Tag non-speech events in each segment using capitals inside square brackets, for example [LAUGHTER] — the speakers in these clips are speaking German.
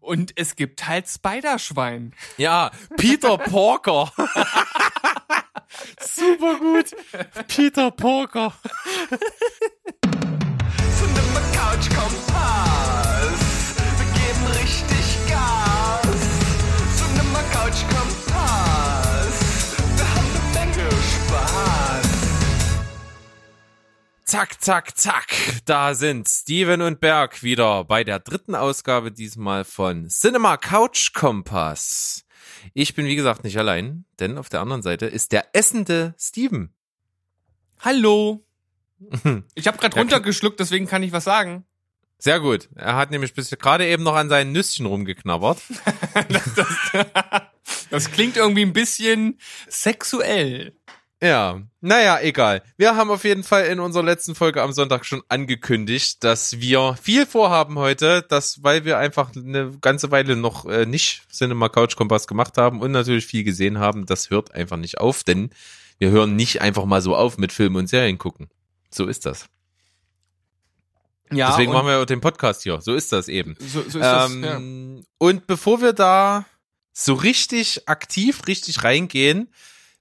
Und es gibt halt Spiderschwein. Ja, Peter Porker. [LAUGHS] Super gut. Peter Porker. [LAUGHS] Zack, zack, zack. Da sind Steven und Berg wieder bei der dritten Ausgabe diesmal von Cinema Couch Kompass. Ich bin wie gesagt nicht allein, denn auf der anderen Seite ist der essende Steven. Hallo. [LAUGHS] Ich habe gerade runtergeschluckt, deswegen kann ich was sagen. Sehr gut. Er hat nämlich bis gerade eben noch an seinen Nüsschen rumgeknabbert. [LAUGHS] Das klingt irgendwie ein bisschen sexuell. Ja, naja, egal. Wir haben auf jeden Fall in unserer letzten Folge am Sonntag schon angekündigt, dass wir viel vorhaben heute, dass, weil wir einfach eine ganze Weile noch äh, nicht Cinema Couch Kompass gemacht haben und natürlich viel gesehen haben, das hört einfach nicht auf, denn wir hören nicht einfach mal so auf mit Filmen und Serien gucken. So ist das. Ja, Deswegen machen wir den Podcast hier. So ist das eben. so, so ist das. Ja. Ähm, Und bevor wir da so richtig aktiv, richtig reingehen,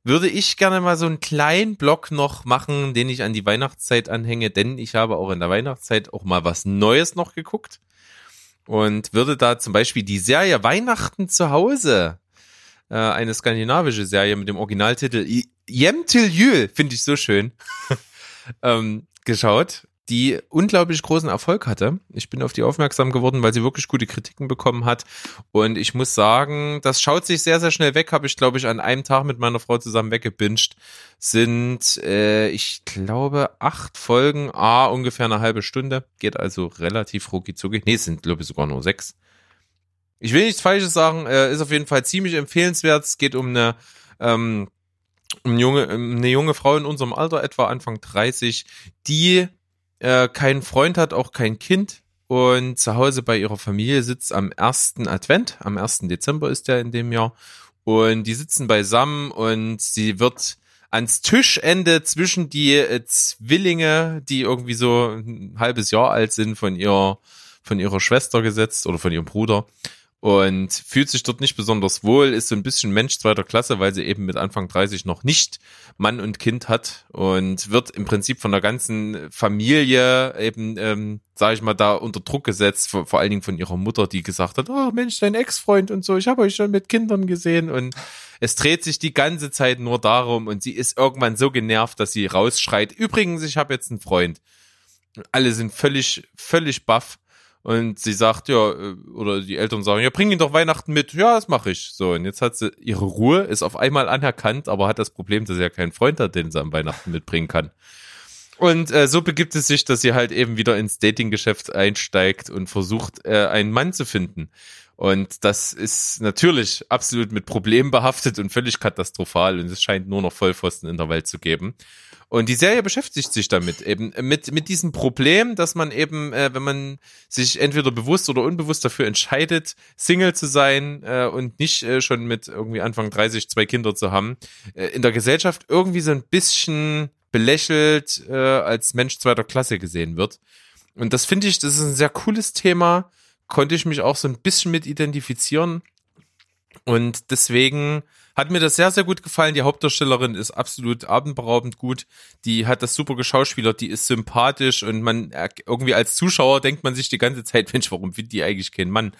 würde ich gerne mal so einen kleinen Block noch machen, den ich an die Weihnachtszeit anhänge, denn ich habe auch in der Weihnachtszeit auch mal was Neues noch geguckt und würde da zum Beispiel die Serie Weihnachten zu Hause, äh, eine skandinavische Serie mit dem Originaltitel Jem Jul, finde ich so schön, [LAUGHS] ähm, geschaut, die unglaublich großen Erfolg hatte. Ich bin auf die aufmerksam geworden, weil sie wirklich gute Kritiken bekommen hat. Und ich muss sagen, das schaut sich sehr, sehr schnell weg. Habe ich, glaube ich, an einem Tag mit meiner Frau zusammen weggebinged. Sind, äh, ich glaube, acht Folgen, ah, ungefähr eine halbe Stunde. Geht also relativ rucki zucki. Nee, es sind, glaube ich, sogar nur sechs. Ich will nichts Falsches sagen, äh, ist auf jeden Fall ziemlich empfehlenswert. Es geht um eine, ähm, um junge, eine junge Frau in unserem Alter, etwa Anfang 30, die äh, keinen Freund hat, auch kein Kind und zu Hause bei ihrer Familie sitzt am ersten Advent, am 1. Dezember ist der in dem Jahr und die sitzen beisammen und sie wird ans Tischende zwischen die äh, Zwillinge, die irgendwie so ein halbes Jahr alt sind, von ihrer von ihrer Schwester gesetzt oder von ihrem Bruder und fühlt sich dort nicht besonders wohl, ist so ein bisschen Mensch zweiter Klasse, weil sie eben mit Anfang 30 noch nicht Mann und Kind hat und wird im Prinzip von der ganzen Familie eben, ähm, sage ich mal, da unter Druck gesetzt, vor, vor allen Dingen von ihrer Mutter, die gesagt hat, oh Mensch, dein Ex-Freund und so, ich habe euch schon mit Kindern gesehen und es dreht sich die ganze Zeit nur darum und sie ist irgendwann so genervt, dass sie rausschreit, übrigens, ich habe jetzt einen Freund. Alle sind völlig, völlig baff. Und sie sagt, ja, äh, oder die Eltern sagen, ja, bring ihn doch Weihnachten mit. Ja, das mache ich. So, und jetzt hat sie ihre Ruhe, ist auf einmal anerkannt, aber hat das Problem, dass sie ja keinen Freund hat, den sie am Weihnachten mitbringen kann. Und äh, so begibt es sich, dass sie halt eben wieder ins Datinggeschäft einsteigt und versucht, äh, einen Mann zu finden. Und das ist natürlich absolut mit Problemen behaftet und völlig katastrophal. Und es scheint nur noch Vollpfosten in der Welt zu geben. Und die Serie beschäftigt sich damit eben mit mit diesem Problem, dass man eben, äh, wenn man sich entweder bewusst oder unbewusst dafür entscheidet, Single zu sein äh, und nicht äh, schon mit irgendwie Anfang 30 zwei Kinder zu haben, äh, in der Gesellschaft irgendwie so ein bisschen belächelt äh, als Mensch zweiter Klasse gesehen wird. Und das finde ich, das ist ein sehr cooles Thema. Konnte ich mich auch so ein bisschen mit identifizieren. Und deswegen hat mir das sehr, sehr gut gefallen. Die Hauptdarstellerin ist absolut atemberaubend gut. Die hat das super geschauspielert, die ist sympathisch und man äh, irgendwie als Zuschauer denkt man sich die ganze Zeit, [LAUGHS] Mensch, warum findet die eigentlich keinen Mann?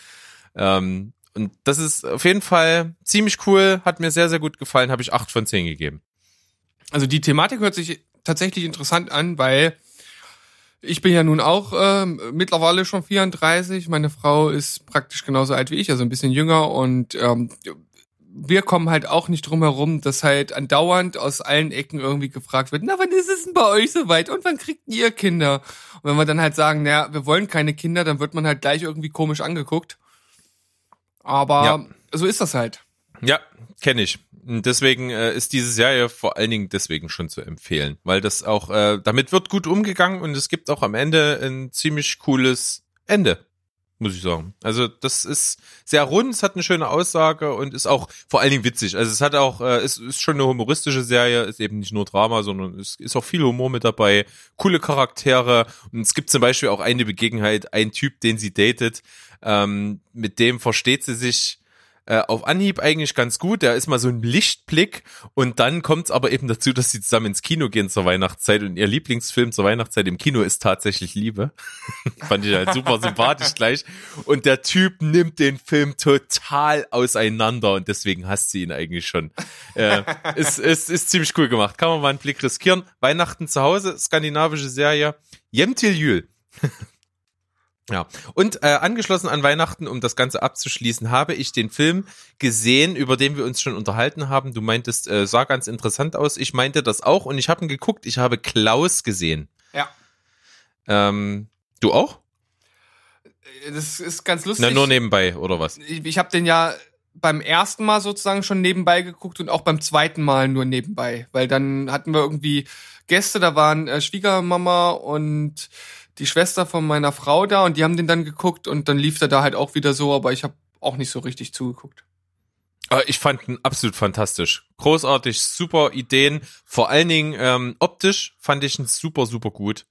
Ähm, und das ist auf jeden Fall ziemlich cool, hat mir sehr, sehr gut gefallen, habe ich acht von zehn gegeben. Also die Thematik hört sich tatsächlich interessant an, weil ich bin ja nun auch ähm, mittlerweile schon 34. Meine Frau ist praktisch genauso alt wie ich, also ein bisschen jünger und ähm, wir kommen halt auch nicht drum herum, dass halt andauernd aus allen Ecken irgendwie gefragt wird, na, wann ist es denn bei euch soweit und wann kriegt ihr Kinder? Und wenn wir dann halt sagen, naja, wir wollen keine Kinder, dann wird man halt gleich irgendwie komisch angeguckt. Aber Ja. so ist das halt. Ja, kenne ich. Deswegen äh, ist diese Serie vor allen Dingen deswegen schon zu empfehlen, weil das auch, äh, damit wird gut umgegangen und es gibt auch am Ende ein ziemlich cooles Ende. muss ich sagen. Also das ist sehr rund, es hat eine schöne Aussage und ist auch vor allen Dingen witzig. Also es hat auch, äh, es ist schon eine humoristische Serie, ist eben nicht nur Drama, sondern es ist auch viel Humor mit dabei, coole Charaktere und es gibt zum Beispiel auch eine Begebenheit, ein Typ, den sie datet, ähm, mit dem versteht sie sich äh, auf Anhieb eigentlich ganz gut. Der ist mal so ein Lichtblick und dann kommt es aber eben dazu, dass sie zusammen ins Kino gehen zur Weihnachtszeit und ihr Lieblingsfilm zur Weihnachtszeit im Kino ist tatsächlich Liebe. [LAUGHS] Fand ich halt super sympathisch gleich. Und der Typ nimmt den Film total auseinander und deswegen hasst sie ihn eigentlich schon. Äh, ist, ist, ist ziemlich cool gemacht. Kann man mal einen Blick riskieren. Weihnachten zu Hause, skandinavische Serie. Jemtil Jül. [LAUGHS] Ja, und äh, angeschlossen an Weihnachten, um das Ganze abzuschließen, habe ich den Film gesehen, über den wir uns schon unterhalten haben. Du meintest, äh, sah ganz interessant aus. Ich meinte das auch und ich habe ihn geguckt. Ich habe Klaus gesehen. Ja. Ähm, du auch? Das ist ganz lustig. Na, nur nebenbei, oder was? ich, ich habe den ja beim ersten Mal sozusagen schon nebenbei geguckt und auch beim zweiten Mal nur nebenbei, weil dann hatten wir irgendwie Gäste, da waren äh, Schwiegermama und die Schwester von meiner Frau da und die haben den dann geguckt und dann lief der da halt auch wieder so, aber ich habe auch nicht so richtig zugeguckt. Äh, Ich fand ihn absolut fantastisch. Großartig, super Ideen. Vor allen Dingen ähm, optisch fand ich ihn super, super gut.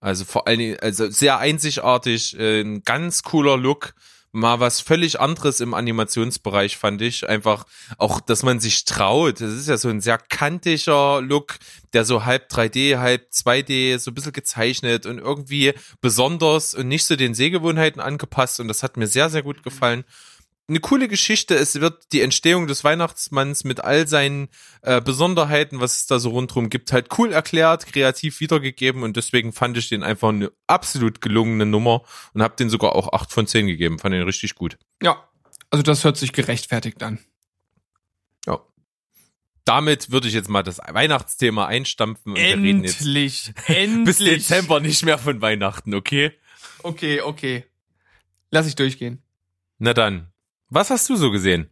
Also vor allen Dingen, also sehr einzigartig, äh, ein ganz cooler Look. Mal was völlig anderes im Animationsbereich fand ich. Einfach auch, dass man sich traut. Das ist ja so ein sehr kantiger Look, der so halb 3D, halb 2D, so ein bisschen gezeichnet und irgendwie besonders und nicht so den Sehgewohnheiten angepasst. Und das hat mir sehr, sehr gut gefallen eine coole Geschichte. Es wird die Entstehung des Weihnachtsmanns mit all seinen äh, Besonderheiten, was es da so rundherum gibt, halt cool erklärt, kreativ wiedergegeben und deswegen fand ich den einfach eine absolut gelungene Nummer und habe den sogar auch 8 von 10 gegeben. Fand den richtig gut. Ja, also das hört sich gerechtfertigt an. Ja. Damit würde ich jetzt mal das Weihnachtsthema einstampfen und wir reden jetzt Endlich, [LAUGHS] bis endlich. Dezember nicht mehr von Weihnachten, okay? Okay, okay. Lass ich durchgehen. Na dann. Was hast du so gesehen?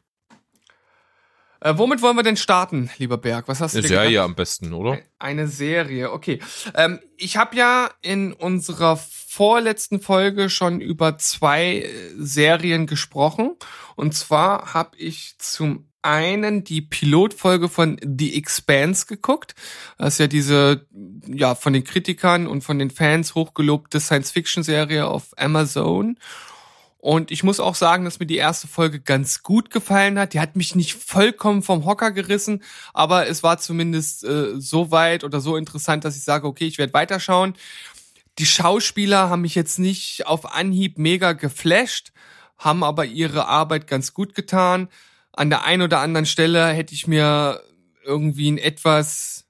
Äh, womit wollen wir denn starten, lieber Berg? Was hast du Eine dir gedacht? Serie am besten, oder? Eine Serie, okay. Ähm, ich habe ja in unserer vorletzten Folge schon über zwei äh, Serien gesprochen. Und zwar habe ich zum einen die Pilotfolge von The Expanse geguckt. Das ist ja diese, ja, von den Kritikern und von den Fans hochgelobte Science-Fiction-Serie auf Amazon. Und ich muss auch sagen, dass mir die erste Folge ganz gut gefallen hat. Die hat mich nicht vollkommen vom Hocker gerissen, aber es war zumindest äh, so weit oder so interessant, dass ich sage, okay, ich werde weiterschauen. Die Schauspieler haben mich jetzt nicht auf Anhieb mega geflasht, haben aber ihre Arbeit ganz gut getan. An der einen oder anderen Stelle hätte ich mir irgendwie einen etwas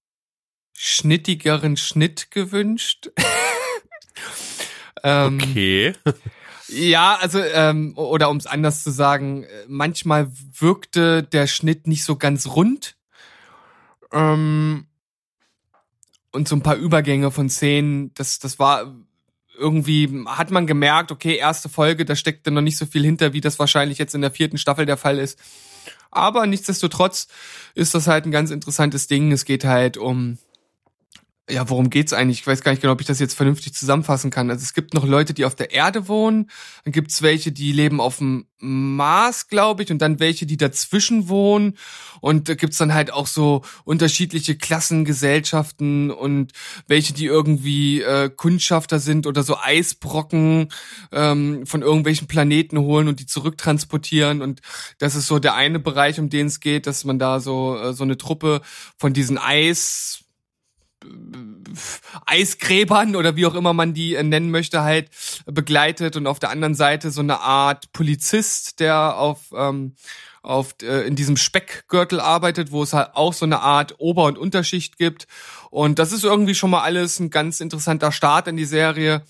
schnittigeren Schnitt gewünscht. [LAUGHS] ähm, Okay. [LAUGHS] ja, also, ähm, oder um es anders zu sagen, manchmal wirkte der Schnitt nicht so ganz rund. Ähm, und so ein paar Übergänge von Szenen, das, das war irgendwie, hat man gemerkt, okay, erste Folge, da steckte noch nicht so viel hinter, wie das wahrscheinlich jetzt in der vierten Staffel der Fall ist. Aber nichtsdestotrotz ist das halt ein ganz interessantes Ding. Es geht halt um ja, worum geht's eigentlich? Ich weiß gar nicht genau, ob ich das jetzt vernünftig zusammenfassen kann. Also es gibt noch Leute, die auf der Erde wohnen, dann gibt's welche, die leben auf dem Mars, glaube ich, und dann welche, die dazwischen wohnen. Und da gibt's dann halt auch so unterschiedliche Klassengesellschaften und welche, die irgendwie äh, Kundschafter sind oder so Eisbrocken ähm, von irgendwelchen Planeten holen und die zurücktransportieren. Und das ist so der eine Bereich, um den es geht, dass man da so, äh, so eine Truppe von diesen Eis Eisgräbern oder wie auch immer man die äh, nennen möchte, halt begleitet und auf der anderen Seite so eine Art Polizist, der auf, ähm, auf äh, in diesem Speckgürtel arbeitet, wo es halt auch so eine Art Ober- und Unterschicht gibt. Und das ist irgendwie schon mal alles ein ganz interessanter Start in die Serie.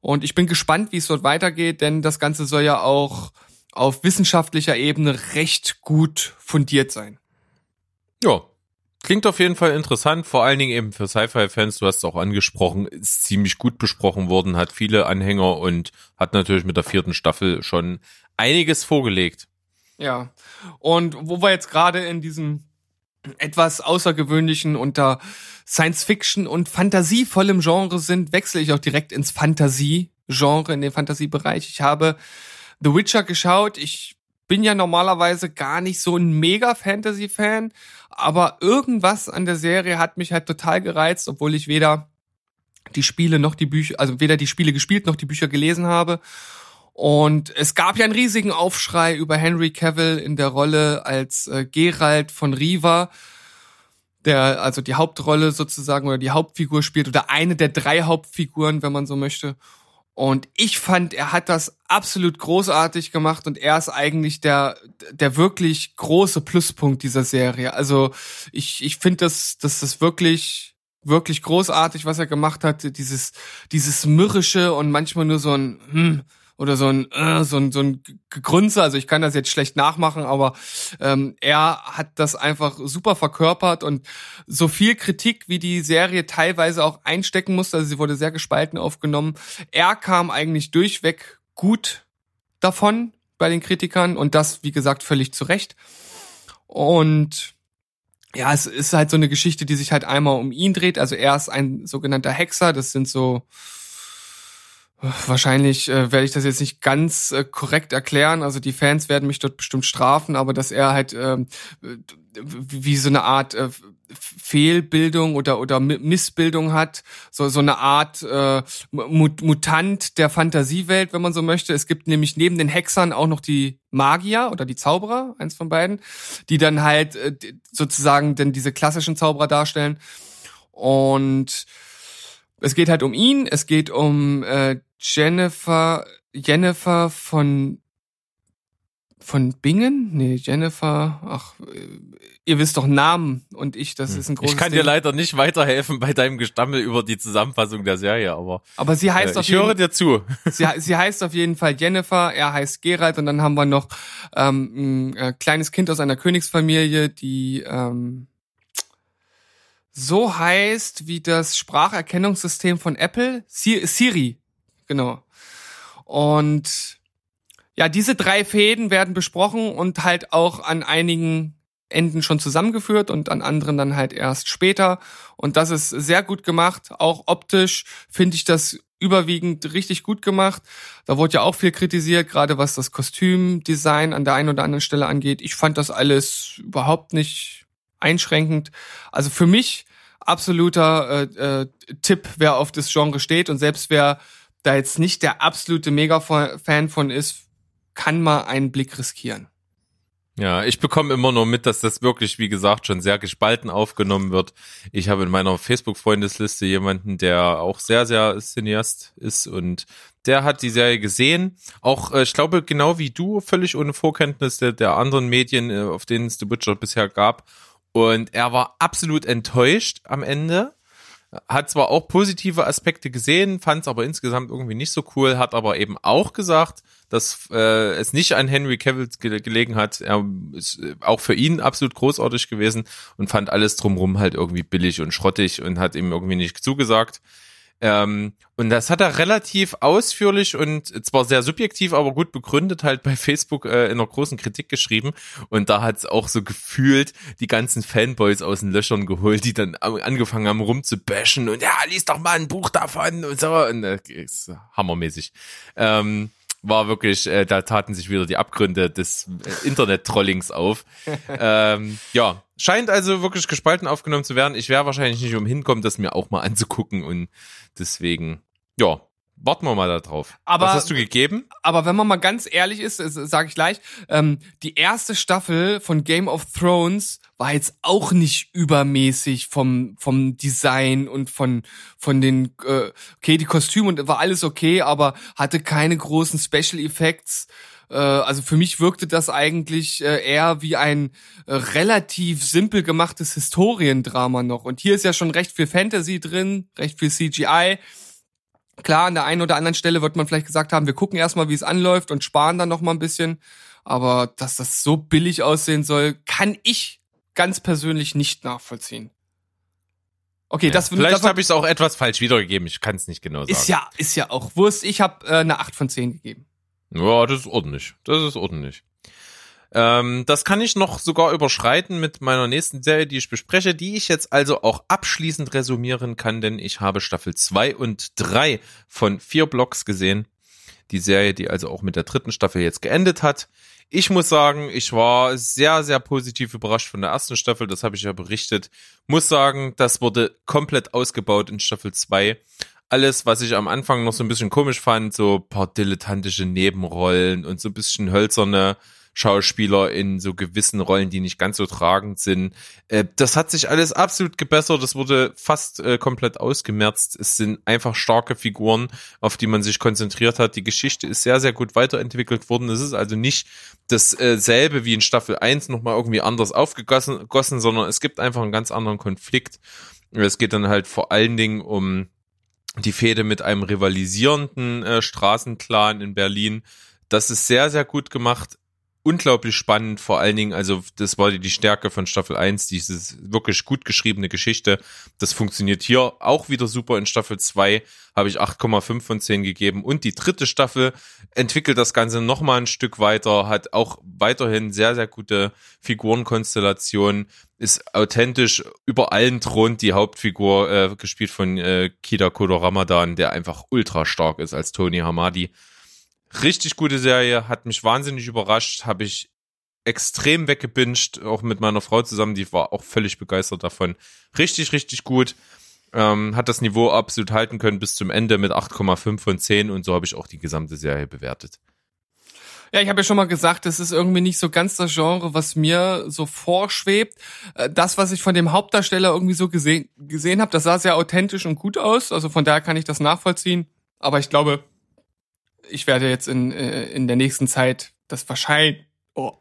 Und ich bin gespannt, wie es dort weitergeht, denn das Ganze soll ja auch auf wissenschaftlicher Ebene recht gut fundiert sein. Ja, klingt auf jeden Fall interessant, vor allen Dingen eben für Sci-Fi-Fans, du hast es auch angesprochen, ist ziemlich gut besprochen worden, hat viele Anhänger und hat natürlich mit der vierten Staffel schon einiges vorgelegt. Ja. Und wo wir jetzt gerade in diesem etwas außergewöhnlichen unter Science Fiction und fantasievollem Genre sind, wechsle ich auch direkt ins Fantasie-Genre, in den Fantasiebereich. Ich habe The Witcher geschaut. Ich bin ja normalerweise gar nicht so ein mega Fantasy-Fan, aber irgendwas an der Serie hat mich halt total gereizt, obwohl ich weder die Spiele noch die Bücher, also weder die Spiele gespielt noch die Bücher gelesen habe. Und es gab ja einen riesigen Aufschrei über Henry Cavill in der Rolle als äh, Geralt von Riva, der also die Hauptrolle sozusagen oder die Hauptfigur spielt oder eine der drei Hauptfiguren, wenn man so möchte. Und ich fand, er hat das absolut großartig gemacht und er ist eigentlich der, der wirklich große Pluspunkt dieser Serie. Also ich, ich finde, dass, dass das wirklich, wirklich großartig, was er gemacht hat. Dieses, dieses mürrische und manchmal nur so ein, hm, oder so ein, äh, so ein, so ein Gegrunze. Also ich kann das jetzt schlecht nachmachen, aber ähm, er hat das einfach super verkörpert und so viel Kritik, wie die Serie teilweise auch einstecken musste, also sie wurde sehr gespalten aufgenommen. Er kam eigentlich durchweg gut davon bei den Kritikern und das, wie gesagt, völlig zu Recht. Und ja, es ist halt so eine Geschichte, die sich halt einmal um ihn dreht. Also er ist ein sogenannter Hexer, das sind so Wahrscheinlich äh, werde ich das jetzt nicht ganz äh, korrekt erklären. Also die Fans werden mich dort bestimmt strafen, aber dass er halt ähm, wie so eine Art äh, Fehlbildung oder oder Missbildung hat, so so eine Art äh, Mutant der Fantasiewelt, wenn man so möchte. Es gibt nämlich neben den Hexern auch noch die Magier oder die Zauberer, eins von beiden, die dann halt äh, sozusagen denn diese klassischen Zauberer darstellen und es geht halt um ihn, es geht um äh, Jennifer, Jennifer von von Bingen? Nee, Jennifer, ach, äh, ihr wisst doch Namen und ich, das hm. ist ein großes Ich kann Ding. dir leider nicht weiterhelfen bei deinem Gestammel über die Zusammenfassung der Serie, aber Aber sie heißt äh, auf ich höre dir zu. sie, sie heißt auf jeden Fall Jennifer, er heißt Gerald und dann haben wir noch ähm, ein äh, kleines Kind aus einer Königsfamilie, die ähm, so heißt wie das Spracherkennungssystem von Apple, Siri, genau. Und ja, diese drei Fäden werden besprochen und halt auch an einigen Enden schon zusammengeführt und an anderen dann halt erst später. Und das ist sehr gut gemacht. Auch optisch finde ich das überwiegend richtig gut gemacht. Da wurde ja auch viel kritisiert, gerade was das Kostümdesign an der einen oder anderen Stelle angeht. Ich fand das alles überhaupt nicht einschränkend. Also für mich absoluter äh, äh, Tipp, wer auf das Genre steht und selbst wer da jetzt nicht der absolute Mega-Fan von ist, kann mal einen Blick riskieren. Ja, ich bekomme immer nur mit, dass das wirklich, wie gesagt, schon sehr gespalten aufgenommen wird. Ich habe in meiner Facebook-Freundesliste jemanden, der auch sehr, sehr Cineast ist und der hat die Serie gesehen. Auch, äh, ich glaube, genau wie du, völlig ohne Vorkenntnis der, der anderen Medien, äh, auf denen es The Witcher bisher gab. Und er war absolut enttäuscht am Ende hat zwar auch positive Aspekte gesehen, fand es aber insgesamt irgendwie nicht so cool, hat aber eben auch gesagt, dass äh, es nicht an Henry Cavill ge gelegen hat. Er ist äh, auch für ihn absolut großartig gewesen und fand alles drumrum halt irgendwie billig und schrottig und hat ihm irgendwie nicht zugesagt. Ähm, und das hat er relativ ausführlich und zwar sehr subjektiv, aber gut begründet halt bei Facebook äh, in einer großen Kritik geschrieben. Und da hat es auch so gefühlt die ganzen Fanboys aus den Löchern geholt, die dann angefangen haben rumzubashen und ja, lies doch mal ein Buch davon und so. Und äh, ist hammermäßig. Ähm, war wirklich, äh, da taten sich wieder die Abgründe des äh, Internet-Trollings auf. [LAUGHS] ähm, ja, scheint also wirklich gespalten aufgenommen zu werden. Ich werde wahrscheinlich nicht umhin kommen, das mir auch mal anzugucken und deswegen, ja, warten wir mal da drauf. Aber- Was hast du gegeben? Aber wenn man mal ganz ehrlich ist, sage ich gleich, ähm, die erste Staffel von Game of Thrones war jetzt auch nicht übermäßig vom vom Design und von von den äh, okay die Kostüme und war alles okay, aber hatte keine großen Special Effects. Äh, also für mich wirkte das eigentlich äh, eher wie ein äh, relativ simpel gemachtes Historiendrama noch. Und hier ist ja schon recht viel Fantasy drin, recht viel CGI. Klar, an der einen oder anderen Stelle wird man vielleicht gesagt haben, wir gucken erstmal, wie es anläuft und sparen dann noch mal ein bisschen. Aber dass das so billig aussehen soll, kann ich ganz persönlich nicht nachvollziehen. Okay, das, Vielleicht habe ich es auch etwas falsch wiedergegeben. Ich kann es nicht genau sagen. ist ja ist ja auch Wurst. Ich habe äh, eine 8 von 10 gegeben. Ja, das ist ordentlich. Das ist ordentlich. Ähm, das kann ich noch sogar überschreiten mit meiner nächsten Serie, die ich bespreche, die ich jetzt also auch abschließend resümieren kann, denn ich habe Staffel 2 und 3 von vier Blocks gesehen. Die Serie, die also auch mit der dritten Staffel jetzt geendet hat. Ich muss sagen, ich war sehr, sehr positiv überrascht von der ersten Staffel. Das habe ich ja berichtet. Muss sagen, das wurde komplett ausgebaut in Staffel 2 alles, was ich am Anfang noch so ein bisschen komisch fand, so paar dilettantische Nebenrollen und so ein bisschen hölzerne Schauspieler in so gewissen Rollen, die nicht ganz so tragend sind. Äh, das hat sich alles absolut gebessert. Das wurde fast äh, komplett ausgemerzt. Es sind einfach starke Figuren, auf die man sich konzentriert hat. Die Geschichte ist sehr, sehr gut weiterentwickelt worden. Es ist also nicht dasselbe wie in Staffel 1 nochmal irgendwie anders aufgegossen, gossen, sondern es gibt einfach einen ganz anderen Konflikt. Es geht dann halt vor allen Dingen um die Fehde mit einem rivalisierenden äh, Straßenclan in Berlin. Das ist sehr, sehr gut gemacht unglaublich spannend, vor allen Dingen, also das war die Stärke von Staffel 1, dieses wirklich gut geschriebene Geschichte. Das funktioniert hier auch wieder super. In Staffel 2 habe ich 8,5 von 10 gegeben und die dritte Staffel entwickelt das Ganze nochmal ein Stück weiter, hat auch weiterhin sehr, sehr gute Figurenkonstellationen, ist authentisch über allen thront die Hauptfigur, äh, gespielt von äh, Kida Kodo Ramadan, der einfach ultra stark ist als Tony Hamadi. Richtig gute Serie, hat mich wahnsinnig überrascht, habe ich extrem weggebinged, auch mit meiner Frau zusammen, die war auch völlig begeistert davon. Richtig, richtig gut. Ähm, hat das Niveau absolut halten können bis zum Ende mit 8,5 von 10 und so habe ich auch die gesamte Serie bewertet. Ja, ich habe ja schon mal gesagt, das ist irgendwie nicht so ganz das Genre, was mir so vorschwebt. Äh, Das, was ich von dem Hauptdarsteller irgendwie so gesehen, gesehen habe, das sah sehr authentisch und gut aus. Also von daher kann ich das nachvollziehen. Aber ich glaube, ich werde jetzt in, äh, in der nächsten Zeit das wahrscheinlich. Oh.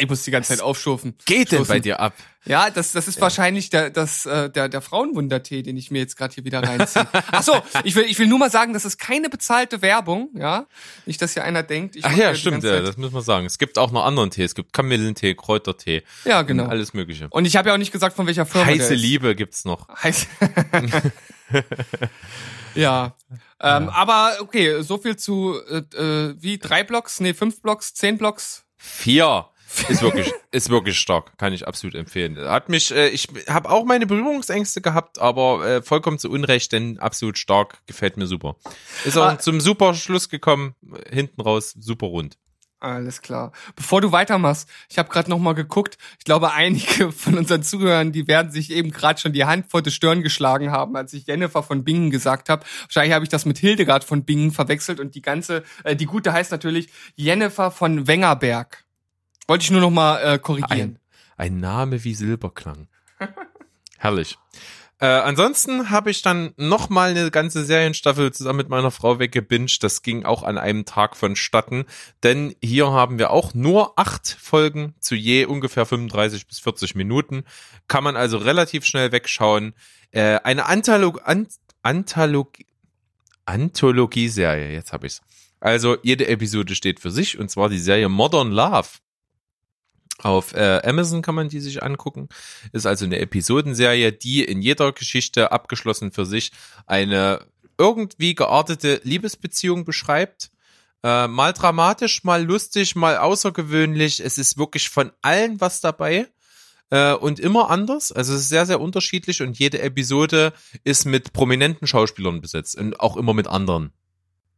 Ich muss die ganze Zeit aufschurfen. Geht denn Stoßen. bei dir ab? Ja, das, das ist wahrscheinlich der, das, äh, der, der Frauenwundertee, den ich mir jetzt gerade hier wieder reinziehe. Ach so, ich will, ich will nur mal sagen, das ist keine bezahlte Werbung, ja. Nicht, dass hier einer denkt, ich Ach ja, stimmt, ja, das muss man sagen. Es gibt auch noch anderen Tee. Es gibt Kamillentee, Kräutertee, Ja, genau. alles mögliche. Und ich habe ja auch nicht gesagt, von welcher Firma Heiße. Liebe gibt's noch. Heiß. [LAUGHS] [LAUGHS] ja. Ähm, Aber okay, so viel zu äh, äh, wie drei Blocks, nee, fünf Blocks, zehn Blocks. Vier. Ist wirklich, ist wirklich stark. Kann ich absolut empfehlen. Hat mich, äh, ich habe auch meine Berührungsängste gehabt, aber äh, vollkommen zu Unrecht, denn absolut stark, gefällt mir super. Ist auch Ah. zum super Schluss gekommen, hinten raus, super rund. Alles klar. Bevor du weitermachst, ich habe gerade noch mal geguckt. Ich glaube, einige [LAUGHS] von unseren Zuhörern, die werden sich eben gerade schon die Hand vor die Stirn geschlagen haben, als ich Jennifer von Bingen gesagt habe. Wahrscheinlich habe ich das mit Hildegard von Bingen verwechselt und die ganze, äh, die gute heißt natürlich Jennifer von Wengerberg. Wollte ich nur noch mal äh, korrigieren. Ein, ein Name wie Silberklang. [LAUGHS] Herrlich. Äh, ansonsten habe ich dann noch mal eine ganze Serienstaffel zusammen mit meiner Frau weggebinged. Das ging auch an einem Tag vonstatten, denn hier haben wir auch nur acht Folgen zu je ungefähr 35 bis 40 Minuten. Kann man also relativ schnell wegschauen. Äh, eine Antholog Ant Antholog Anthologie-Serie, jetzt habe ich's. Also jede Episode steht für sich und zwar die Serie Modern Love. Auf äh, Amazon kann man die sich angucken. Ist also eine Episodenserie, die in jeder Geschichte abgeschlossen für sich eine irgendwie geartete Liebesbeziehung beschreibt. Äh, mal dramatisch, mal lustig, mal außergewöhnlich. Es ist wirklich von allen was dabei. Äh, und immer anders. Also es ist sehr, sehr unterschiedlich und jede Episode ist mit prominenten Schauspielern besetzt und auch immer mit anderen.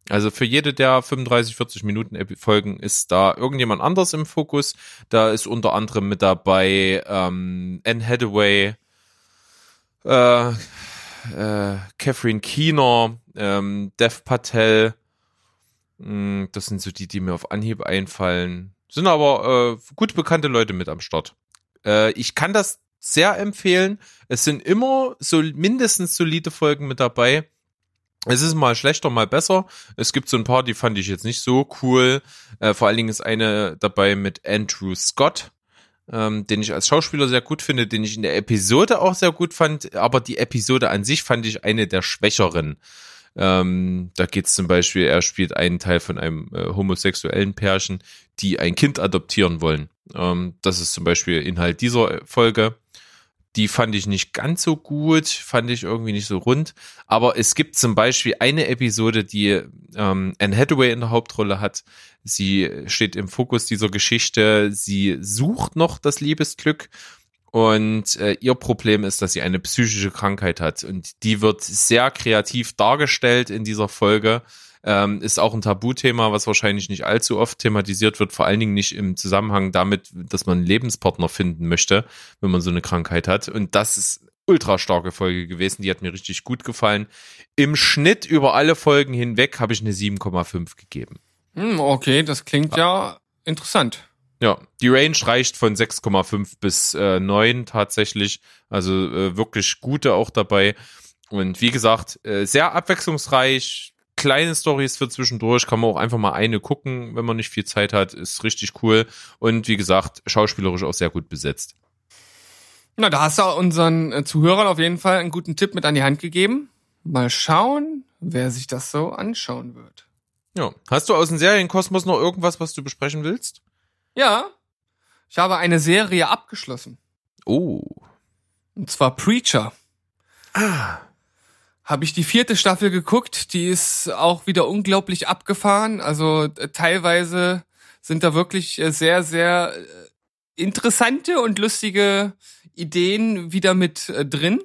Also für jede der 35, 40 Minuten Folgen ist da irgendjemand anders im Fokus. Da ist unter anderem mit dabei ähm, Anne Hathaway, äh, äh, Catherine Keener, ähm, Dev Patel. Mm, Das sind so die, die mir auf Anhieb einfallen. Sind aber äh, gut bekannte Leute mit am Start. Äh, ich kann das sehr empfehlen. Es sind immer so mindestens solide Folgen mit dabei. Es ist mal schlechter, mal besser. Es gibt so ein paar, die fand ich jetzt nicht so cool. Äh, vor allen Dingen ist eine dabei mit Andrew Scott, ähm, den ich als Schauspieler sehr gut finde, den ich in der Episode auch sehr gut fand. Aber die Episode an sich fand ich eine der schwächeren. Ähm, da geht es zum Beispiel, er spielt einen Teil von einem äh, homosexuellen Pärchen, die ein Kind adoptieren wollen. Ähm, das ist zum Beispiel Inhalt dieser Folge. Die fand ich nicht ganz so gut, fand ich irgendwie nicht so rund. Aber es gibt zum Beispiel eine Episode, die ähm, Anne Hathaway in der Hauptrolle hat. Sie steht im Fokus dieser Geschichte. Sie sucht noch das Liebesglück. Und äh, ihr Problem ist, dass sie eine psychische Krankheit hat. Und die wird sehr kreativ dargestellt in dieser Folge. Ähm, ist auch ein Tabuthema, was wahrscheinlich nicht allzu oft thematisiert wird, vor allen Dingen nicht im Zusammenhang damit, dass man einen Lebenspartner finden möchte, wenn man so eine Krankheit hat. Und das ist ultra starke Folge gewesen. Die hat mir richtig gut gefallen. Im Schnitt über alle Folgen hinweg habe ich eine 7,5 gegeben. Hm, okay, das klingt ja interessant. Ja, die Range reicht von 6,5 bis äh, 9 tatsächlich. Also äh, wirklich gute auch dabei. Und wie gesagt, äh, sehr abwechslungsreich. Kleine Stories für zwischendurch. Kann man auch einfach mal eine gucken, wenn man nicht viel Zeit hat. Ist richtig cool. Und wie gesagt, schauspielerisch auch sehr gut besetzt. Na, da hast du unseren äh, Zuhörern auf jeden Fall einen guten Tipp mit an die Hand gegeben. Mal schauen, wer sich das so anschauen wird. Ja. Hast du aus dem Serienkosmos noch irgendwas, was du besprechen willst? Ja, ich habe eine Serie abgeschlossen. Oh. Und zwar Preacher. Ah. Habe ich die vierte Staffel geguckt. Die ist auch wieder unglaublich abgefahren. Also äh, teilweise sind da wirklich äh, sehr, sehr äh, interessante und lustige Ideen wieder mit äh, drin.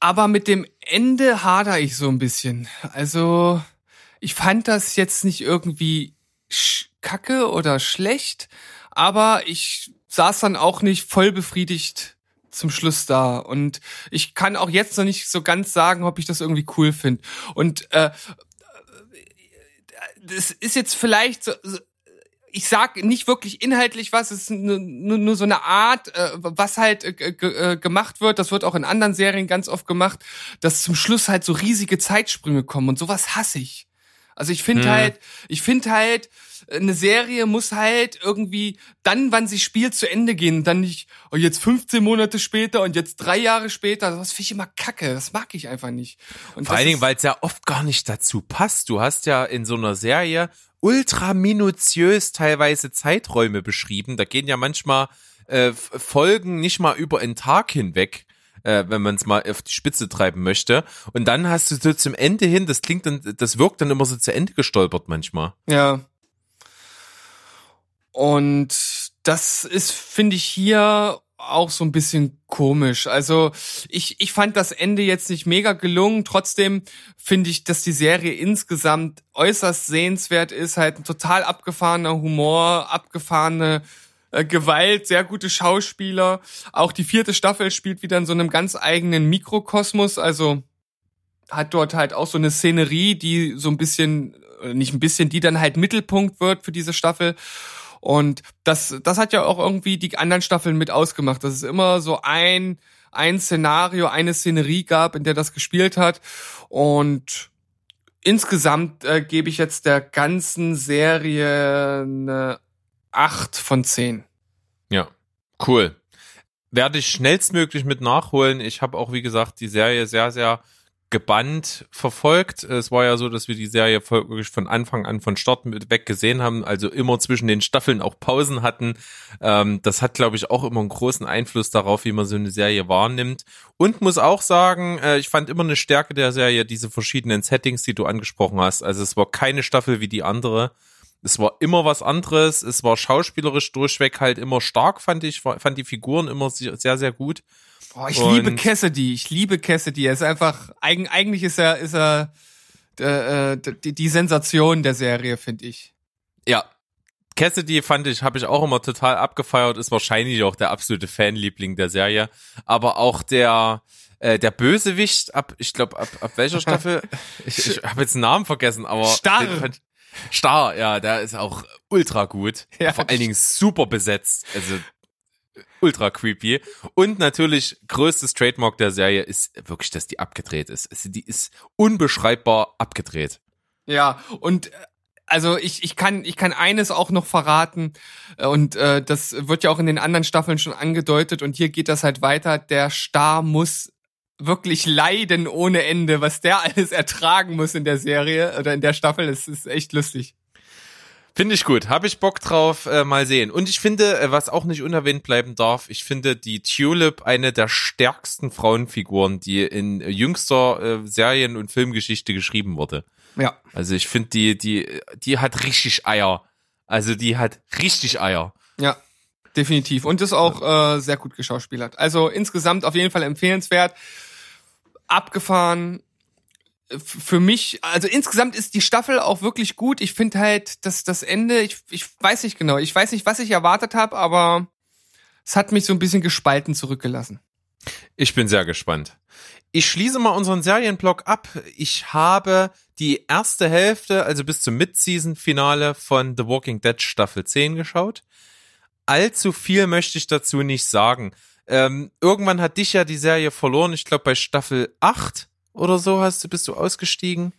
Aber mit dem Ende hader ich so ein bisschen. Also ich fand das jetzt nicht irgendwie kacke oder schlecht, aber ich saß dann auch nicht voll befriedigt zum Schluss da. Und ich kann auch jetzt noch nicht so ganz sagen, ob ich das irgendwie cool finde. Und äh, das ist jetzt vielleicht so, so- ich sag nicht wirklich inhaltlich was, es ist nur, nur, nur so eine Art, äh, was halt äh, äh, gemacht wird, das wird auch in anderen Serien ganz oft gemacht, dass zum Schluss halt so riesige Zeitsprünge kommen und sowas hasse ich. Also ich finde Hm. halt, ich finde halt, eine Serie muss halt irgendwie dann, wann sie spielt, zu Ende gehen. Und dann nicht, oh, jetzt 15 Monate später und jetzt drei Jahre später. Das finde ich immer kacke. Das mag ich einfach nicht. Und Vor allen Dingen, weil es ja oft gar nicht dazu passt. Du hast ja in so einer Serie ultra minutiös teilweise Zeiträume beschrieben. Da gehen ja manchmal äh, Folgen nicht mal über einen Tag hinweg, äh, wenn man es mal auf die Spitze treiben möchte. Und dann hast du so zum Ende hin, das klingt dann, das wirkt dann immer so zu Ende gestolpert manchmal. Ja. Und das ist, finde ich, hier auch so ein bisschen komisch. Also ich, ich fand das Ende jetzt nicht mega gelungen. Trotzdem finde ich, dass die Serie insgesamt äußerst sehenswert ist. Halt ein total abgefahrener Humor, abgefahrene äh, Gewalt, sehr gute Schauspieler. Auch die vierte Staffel spielt wieder in so einem ganz eigenen Mikrokosmos. Also hat dort halt auch so eine Szenerie, die so ein bisschen, äh, nicht ein bisschen, die dann halt Mittelpunkt wird für diese Staffel. Und das, das hat ja auch irgendwie die anderen Staffeln mit ausgemacht, dass es immer so ein, ein Szenario, eine Szenerie gab, in der das gespielt hat. Und insgesamt äh, gebe ich jetzt der ganzen Serie eine 8 von 10. Ja, cool. Werde ich schnellstmöglich mit nachholen. Ich habe auch, wie gesagt, die Serie sehr, sehr gebannt verfolgt. Es war ja so, dass wir die Serie wirklich von Anfang an von Start mit weg gesehen haben, also immer zwischen den Staffeln auch Pausen hatten. Ähm, das hat, glaube ich, auch immer einen großen Einfluss darauf, wie man so eine Serie wahrnimmt. Und muss auch sagen, äh, ich fand immer eine Stärke der Serie diese verschiedenen Settings, die du angesprochen hast. Also es war keine Staffel wie die andere. Es war immer was anderes. Es war schauspielerisch durchweg halt immer stark, fand ich. Fand die Figuren immer sehr, sehr gut. Oh, ich Und- liebe Cassidy, ich liebe Cassidy. Er ist einfach, eigen, eigentlich ist er, ist er äh, äh, die, die Sensation der Serie, finde ich. Ja. Cassidy fand ich, habe ich auch immer total abgefeiert, ist wahrscheinlich auch der absolute Fanliebling der Serie. Aber auch der, äh, der Bösewicht ab, ich glaube, ab, ab welcher [LAUGHS] Staffel? ich ich habe jetzt den Namen vergessen, aber. Starr. Starr, ja, der ist auch ultra gut. Ja. Vor allen Dingen super besetzt. Also ultra creepy. Und natürlich größtes Trademark der Serie ist wirklich, dass die abgedreht ist. Also die ist unbeschreibbar abgedreht. Ja, und äh, also ich, ich kann ich kann eines auch noch verraten äh, und äh, das wird ja auch in den anderen Staffeln schon angedeutet und hier geht das halt weiter. Der Star muss wirklich leiden ohne Ende, was der [LAUGHS] alles ertragen muss in der Serie oder in der Staffel. Das ist echt lustig. Finde ich gut. Habe ich Bock drauf, äh, mal sehen. Und ich finde, äh, was auch nicht unerwähnt bleiben darf, ich finde die Tulip eine der stärksten Frauenfiguren, die in äh, jüngster äh, Serien- und Filmgeschichte geschrieben wurde. Ja. Also ich finde, die, die, die hat richtig Eier. Also die hat richtig Eier. Ja, definitiv. Und ist auch äh, sehr gut geschauspielert. Also insgesamt auf jeden Fall empfehlenswert. Abgefahren. Für mich, also insgesamt ist die Staffel auch wirklich gut. Ich finde halt, dass das Ende, ich, ich weiß nicht genau, ich weiß nicht, was ich erwartet habe, aber es hat mich so ein bisschen gespalten zurückgelassen. Ich bin sehr gespannt. Ich schließe mal unseren Serienblock ab. Ich habe die erste Hälfte, also bis zum Mid-Season-Finale von The Walking Dead Staffel 10 geschaut. Allzu viel möchte ich dazu nicht sagen. Ähm, irgendwann hat dich ja die Serie verloren. Ich glaube, bei Staffel 8 oder so hast bist du ausgestiegen.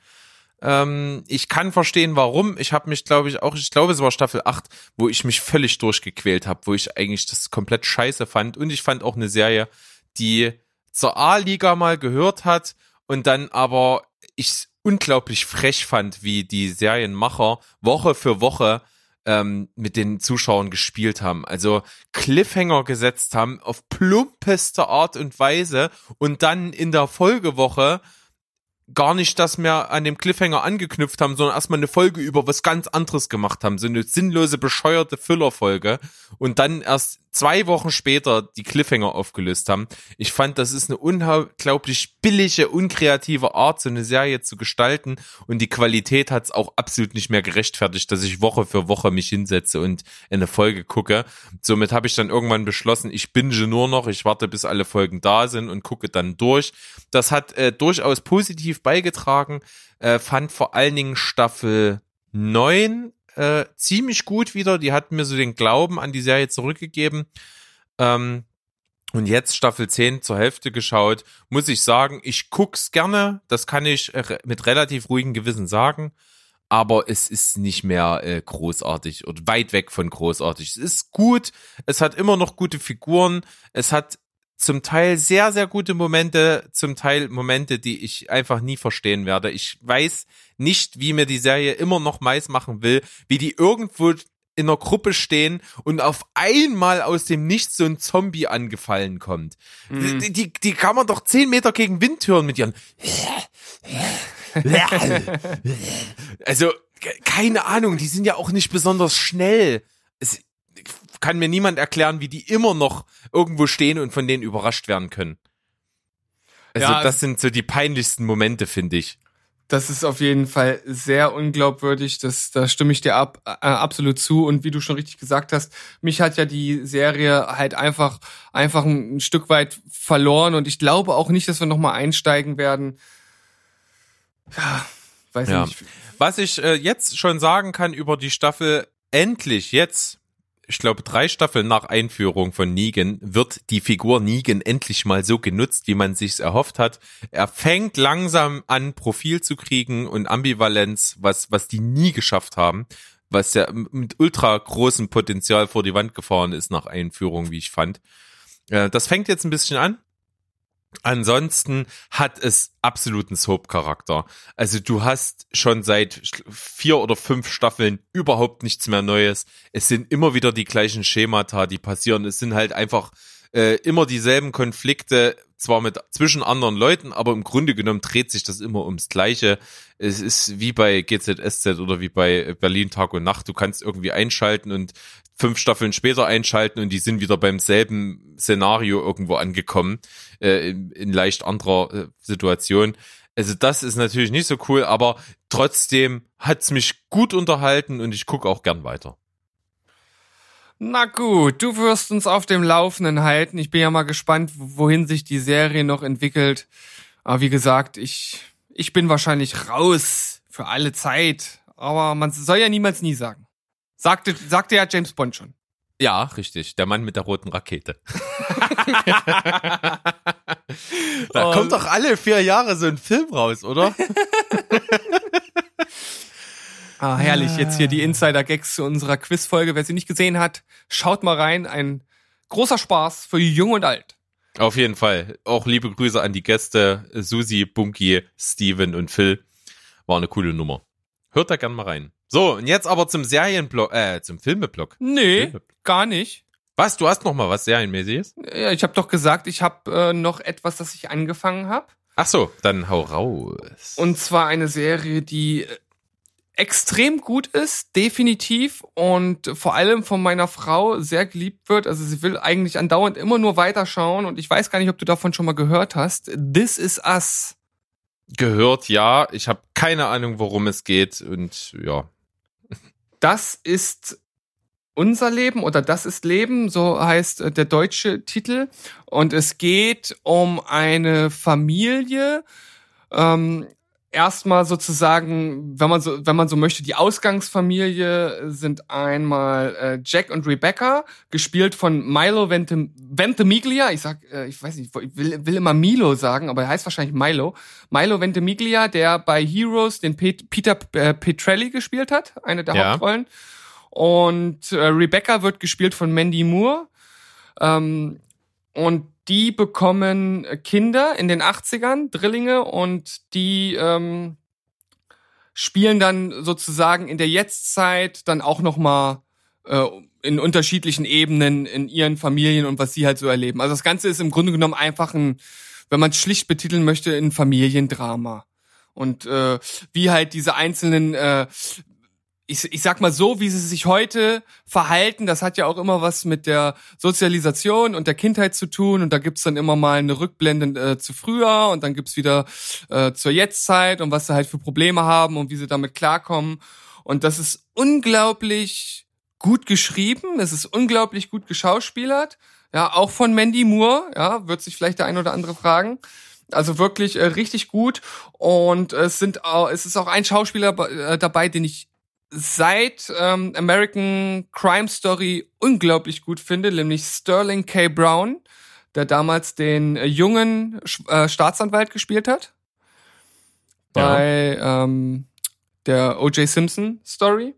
Ähm, ich kann verstehen, warum. Ich habe mich, glaube ich, auch, ich glaube, es war Staffel 8, wo ich mich völlig durchgequält habe, wo ich eigentlich das komplett scheiße fand. Und ich fand auch eine Serie, die zur A-Liga mal gehört hat und dann aber ich unglaublich frech fand, wie die Serienmacher Woche für Woche ähm, mit den Zuschauern gespielt haben. Also Cliffhanger gesetzt haben auf plumpeste Art und Weise und dann in der Folgewoche gar nicht das mehr an dem Cliffhanger angeknüpft haben, sondern erstmal eine Folge über was ganz anderes gemacht haben. So eine sinnlose, bescheuerte Füllerfolge und dann erst zwei Wochen später die Cliffhanger aufgelöst haben. Ich fand, das ist eine unglaublich billige, unkreative Art, so eine Serie zu gestalten und die Qualität hat es auch absolut nicht mehr gerechtfertigt, dass ich Woche für Woche mich hinsetze und eine Folge gucke. Somit habe ich dann irgendwann beschlossen, ich binge nur noch, ich warte, bis alle Folgen da sind und gucke dann durch. Das hat äh, durchaus positiv beigetragen, äh, fand vor allen Dingen Staffel 9 äh, ziemlich gut wieder. Die hat mir so den Glauben an die Serie zurückgegeben. Ähm, und jetzt Staffel 10 zur Hälfte geschaut, muss ich sagen, ich guck's gerne. Das kann ich äh, mit relativ ruhigem Gewissen sagen. Aber es ist nicht mehr äh, großartig oder weit weg von großartig. Es ist gut. Es hat immer noch gute Figuren. Es hat zum Teil sehr, sehr gute Momente, zum Teil Momente, die ich einfach nie verstehen werde. Ich weiß nicht, wie mir die Serie immer noch mais machen will, wie die irgendwo in einer Gruppe stehen und auf einmal aus dem Nichts so ein Zombie angefallen kommt. Die, die, die kann man doch zehn Meter gegen Wind hören mit ihren. [LAUGHS] Also, ke- keine Ahnung, die sind ja auch nicht besonders schnell. Kann mir niemand erklären, wie die immer noch irgendwo stehen und von denen überrascht werden können. Also, Ja, das sind so die peinlichsten Momente, finde ich. Das ist auf jeden Fall sehr unglaubwürdig. Das, da stimme ich dir ab, äh, absolut zu. Und wie du schon richtig gesagt hast, mich hat ja die Serie halt einfach, einfach ein, ein Stück weit verloren. Und ich glaube auch nicht, dass wir nochmal einsteigen werden. Ja, weiß Ja. nicht. Was ich äh, jetzt schon sagen kann über die Staffel, endlich jetzt, ich glaube drei Staffeln nach Einführung von Negan, wird die Figur Negan endlich mal so genutzt, wie man sich's erhofft hat. Er fängt langsam an, Profil zu kriegen und Ambivalenz, was, was die nie geschafft haben, was ja mit ultra großem Potenzial vor die Wand gefahren ist nach Einführung, wie ich fand. Äh, das fängt jetzt ein bisschen an. Ansonsten hat es absoluten Soap-Charakter. Also du hast schon seit vier oder fünf Staffeln überhaupt nichts mehr Neues. Es sind immer wieder die gleichen Schemata, die passieren. Es sind halt einfach äh, immer dieselben Konflikte, zwar mit zwischen anderen Leuten, aber im Grunde genommen dreht sich das immer ums Gleiche. Es ist wie bei GZSZ oder wie bei Berlin Tag und Nacht. Du kannst irgendwie einschalten und fünf Staffeln später einschalten und die sind wieder beim selben Szenario irgendwo angekommen, äh, in, in leicht anderer äh, Situation. Also das ist natürlich nicht so cool, aber trotzdem hat's mich gut unterhalten und ich gucke auch gern weiter. Na gut, du wirst uns auf dem Laufenden halten. Ich bin ja mal gespannt, wohin sich die Serie noch entwickelt. Aber wie gesagt, ich, ich bin wahrscheinlich raus für alle Zeit. Aber man soll ja niemals nie sagen. Sagte, sagte ja James Bond schon. Ja, richtig. Der Mann mit der roten Rakete. [LAUGHS] da Oh. kommt doch alle vier Jahre so ein Film raus, oder? [LAUGHS] Ah, herrlich. Jetzt hier die Insider-Gags zu unserer Quizfolge. Wer sie nicht gesehen hat, schaut mal rein. Ein großer Spaß für Jung und Alt. Auf jeden Fall. Auch liebe Grüße an die Gäste Susi, Bunky, Steven und Phil. War eine coole Nummer. Hört da gern mal rein. So, und jetzt aber zum Serienblock, äh, zum Filmeblock. Nee, gar nicht. Was, du hast noch mal was Serienmäßiges? Ja, ich habe doch gesagt, ich habe äh, noch etwas, das ich angefangen habe. Ach so, dann hau raus. Und zwar eine Serie, die äh, extrem gut ist, definitiv. Und vor allem von meiner Frau sehr geliebt wird. Also sie will eigentlich andauernd immer nur weiterschauen. Und ich weiß gar nicht, ob du davon schon mal gehört hast. This is Us. gehört, ja. Ich habe keine Ahnung, worum es geht und ja. Das ist unser Leben oder das ist Leben, so heißt äh, der deutsche Titel. Und es geht um eine Familie, ähm, erstmal sozusagen, wenn man so, wenn man so möchte, die Ausgangsfamilie sind einmal äh, Jack und Rebecca, gespielt von Milo Ventim Ventimiglia. Ich sag, äh, ich weiß nicht, ich will, will immer Milo sagen, aber er heißt wahrscheinlich Milo. Milo Ventimiglia, der bei Heroes den Pet Peter äh, Petrelli gespielt hat, eine der Ja. Hauptrollen. Und äh, Rebecca wird gespielt von Mandy Moore. Ähm, und die bekommen Kinder in den 80ern, Drillinge, und die ähm, spielen dann sozusagen in der Jetztzeit dann auch nochmal äh, in unterschiedlichen Ebenen in ihren Familien und was sie halt so erleben. Also das Ganze ist im Grunde genommen einfach ein, wenn man es schlicht betiteln möchte, ein Familiendrama. Und äh, wie halt diese einzelnen äh, ich, ich sag mal so, wie sie sich heute verhalten, das hat ja auch immer was mit der Sozialisation und der Kindheit zu tun. Und da gibt's dann immer mal eine Rückblende äh, zu früher und dann gibt's wieder äh, zur Jetztzeit und was sie halt für Probleme haben und wie sie damit klarkommen. Und das ist unglaublich gut geschrieben, es ist unglaublich gut geschauspielert. Ja, auch von Mandy Moore, ja, wird sich vielleicht der ein oder andere fragen. Also wirklich äh, richtig gut und es sind auch, es ist auch ein Schauspieler äh, dabei, den ich seit ähm, American Crime Story unglaublich gut finde, nämlich Sterling K. Brown, der damals den äh, jungen äh, Staatsanwalt gespielt hat bei ähm, der O.J. Simpson Story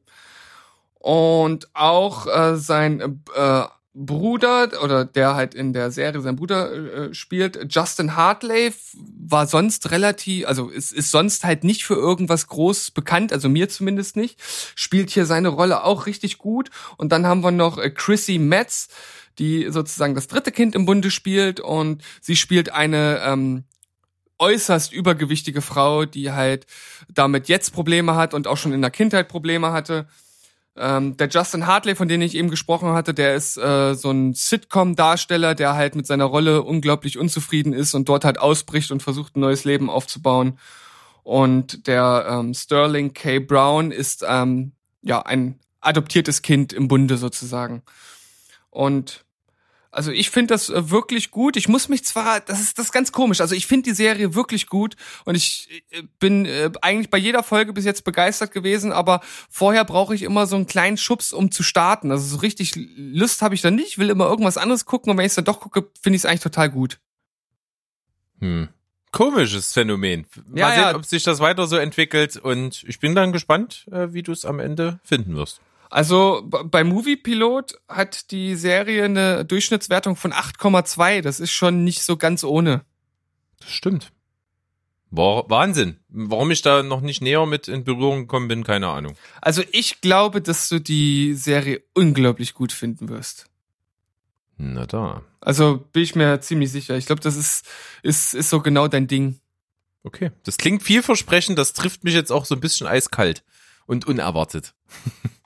und auch äh, sein äh, Bruder oder der halt in der Serie sein Bruder äh, spielt, Justin Hartley, war sonst relativ, also ist, ist sonst halt nicht für irgendwas groß bekannt, also mir zumindest nicht, spielt hier seine Rolle auch richtig gut. Und dann haben wir noch äh, Chrissy Metz, die sozusagen das dritte Kind im Bunde spielt und sie spielt eine ähm, äußerst übergewichtige Frau, die halt damit jetzt Probleme hat und auch schon in der Kindheit Probleme hatte. Ähm, der Justin Hartley, von dem ich eben gesprochen hatte, der ist äh, so ein Sitcom-Darsteller, der halt mit seiner Rolle unglaublich unzufrieden ist und dort halt ausbricht und versucht, ein neues Leben aufzubauen. Und der ähm, Sterling K. Brown ist ähm, ja ein adoptiertes Kind im Bunde sozusagen. Und also ich finde das äh, wirklich gut. Ich muss mich zwar, das ist das ist ganz komisch. Also ich finde die Serie wirklich gut und ich äh, bin äh, eigentlich bei jeder Folge bis jetzt begeistert gewesen, aber vorher brauche ich immer so einen kleinen Schubs, um zu starten. Also so richtig Lust habe ich dann nicht, will immer irgendwas anderes gucken und wenn ich es dann doch gucke, finde ich es eigentlich total gut. Hm. Komisches Phänomen. Mal Ja, sehen, ja. ob sich das weiter so entwickelt und ich bin dann gespannt, wie du es am Ende finden wirst. Also bei Movie Pilot hat die Serie eine Durchschnittswertung von 8,2. Das ist schon nicht so ganz ohne. Das stimmt. War Wahnsinn. Warum ich da noch nicht näher mit in Berührung gekommen bin, keine Ahnung. Also ich glaube, dass du die Serie unglaublich gut finden wirst. Na da. Also bin ich mir ziemlich sicher. Ich glaube, das ist, ist, ist so genau dein Ding. Okay. Das klingt vielversprechend, das trifft mich jetzt auch so ein bisschen eiskalt und unerwartet. [LAUGHS]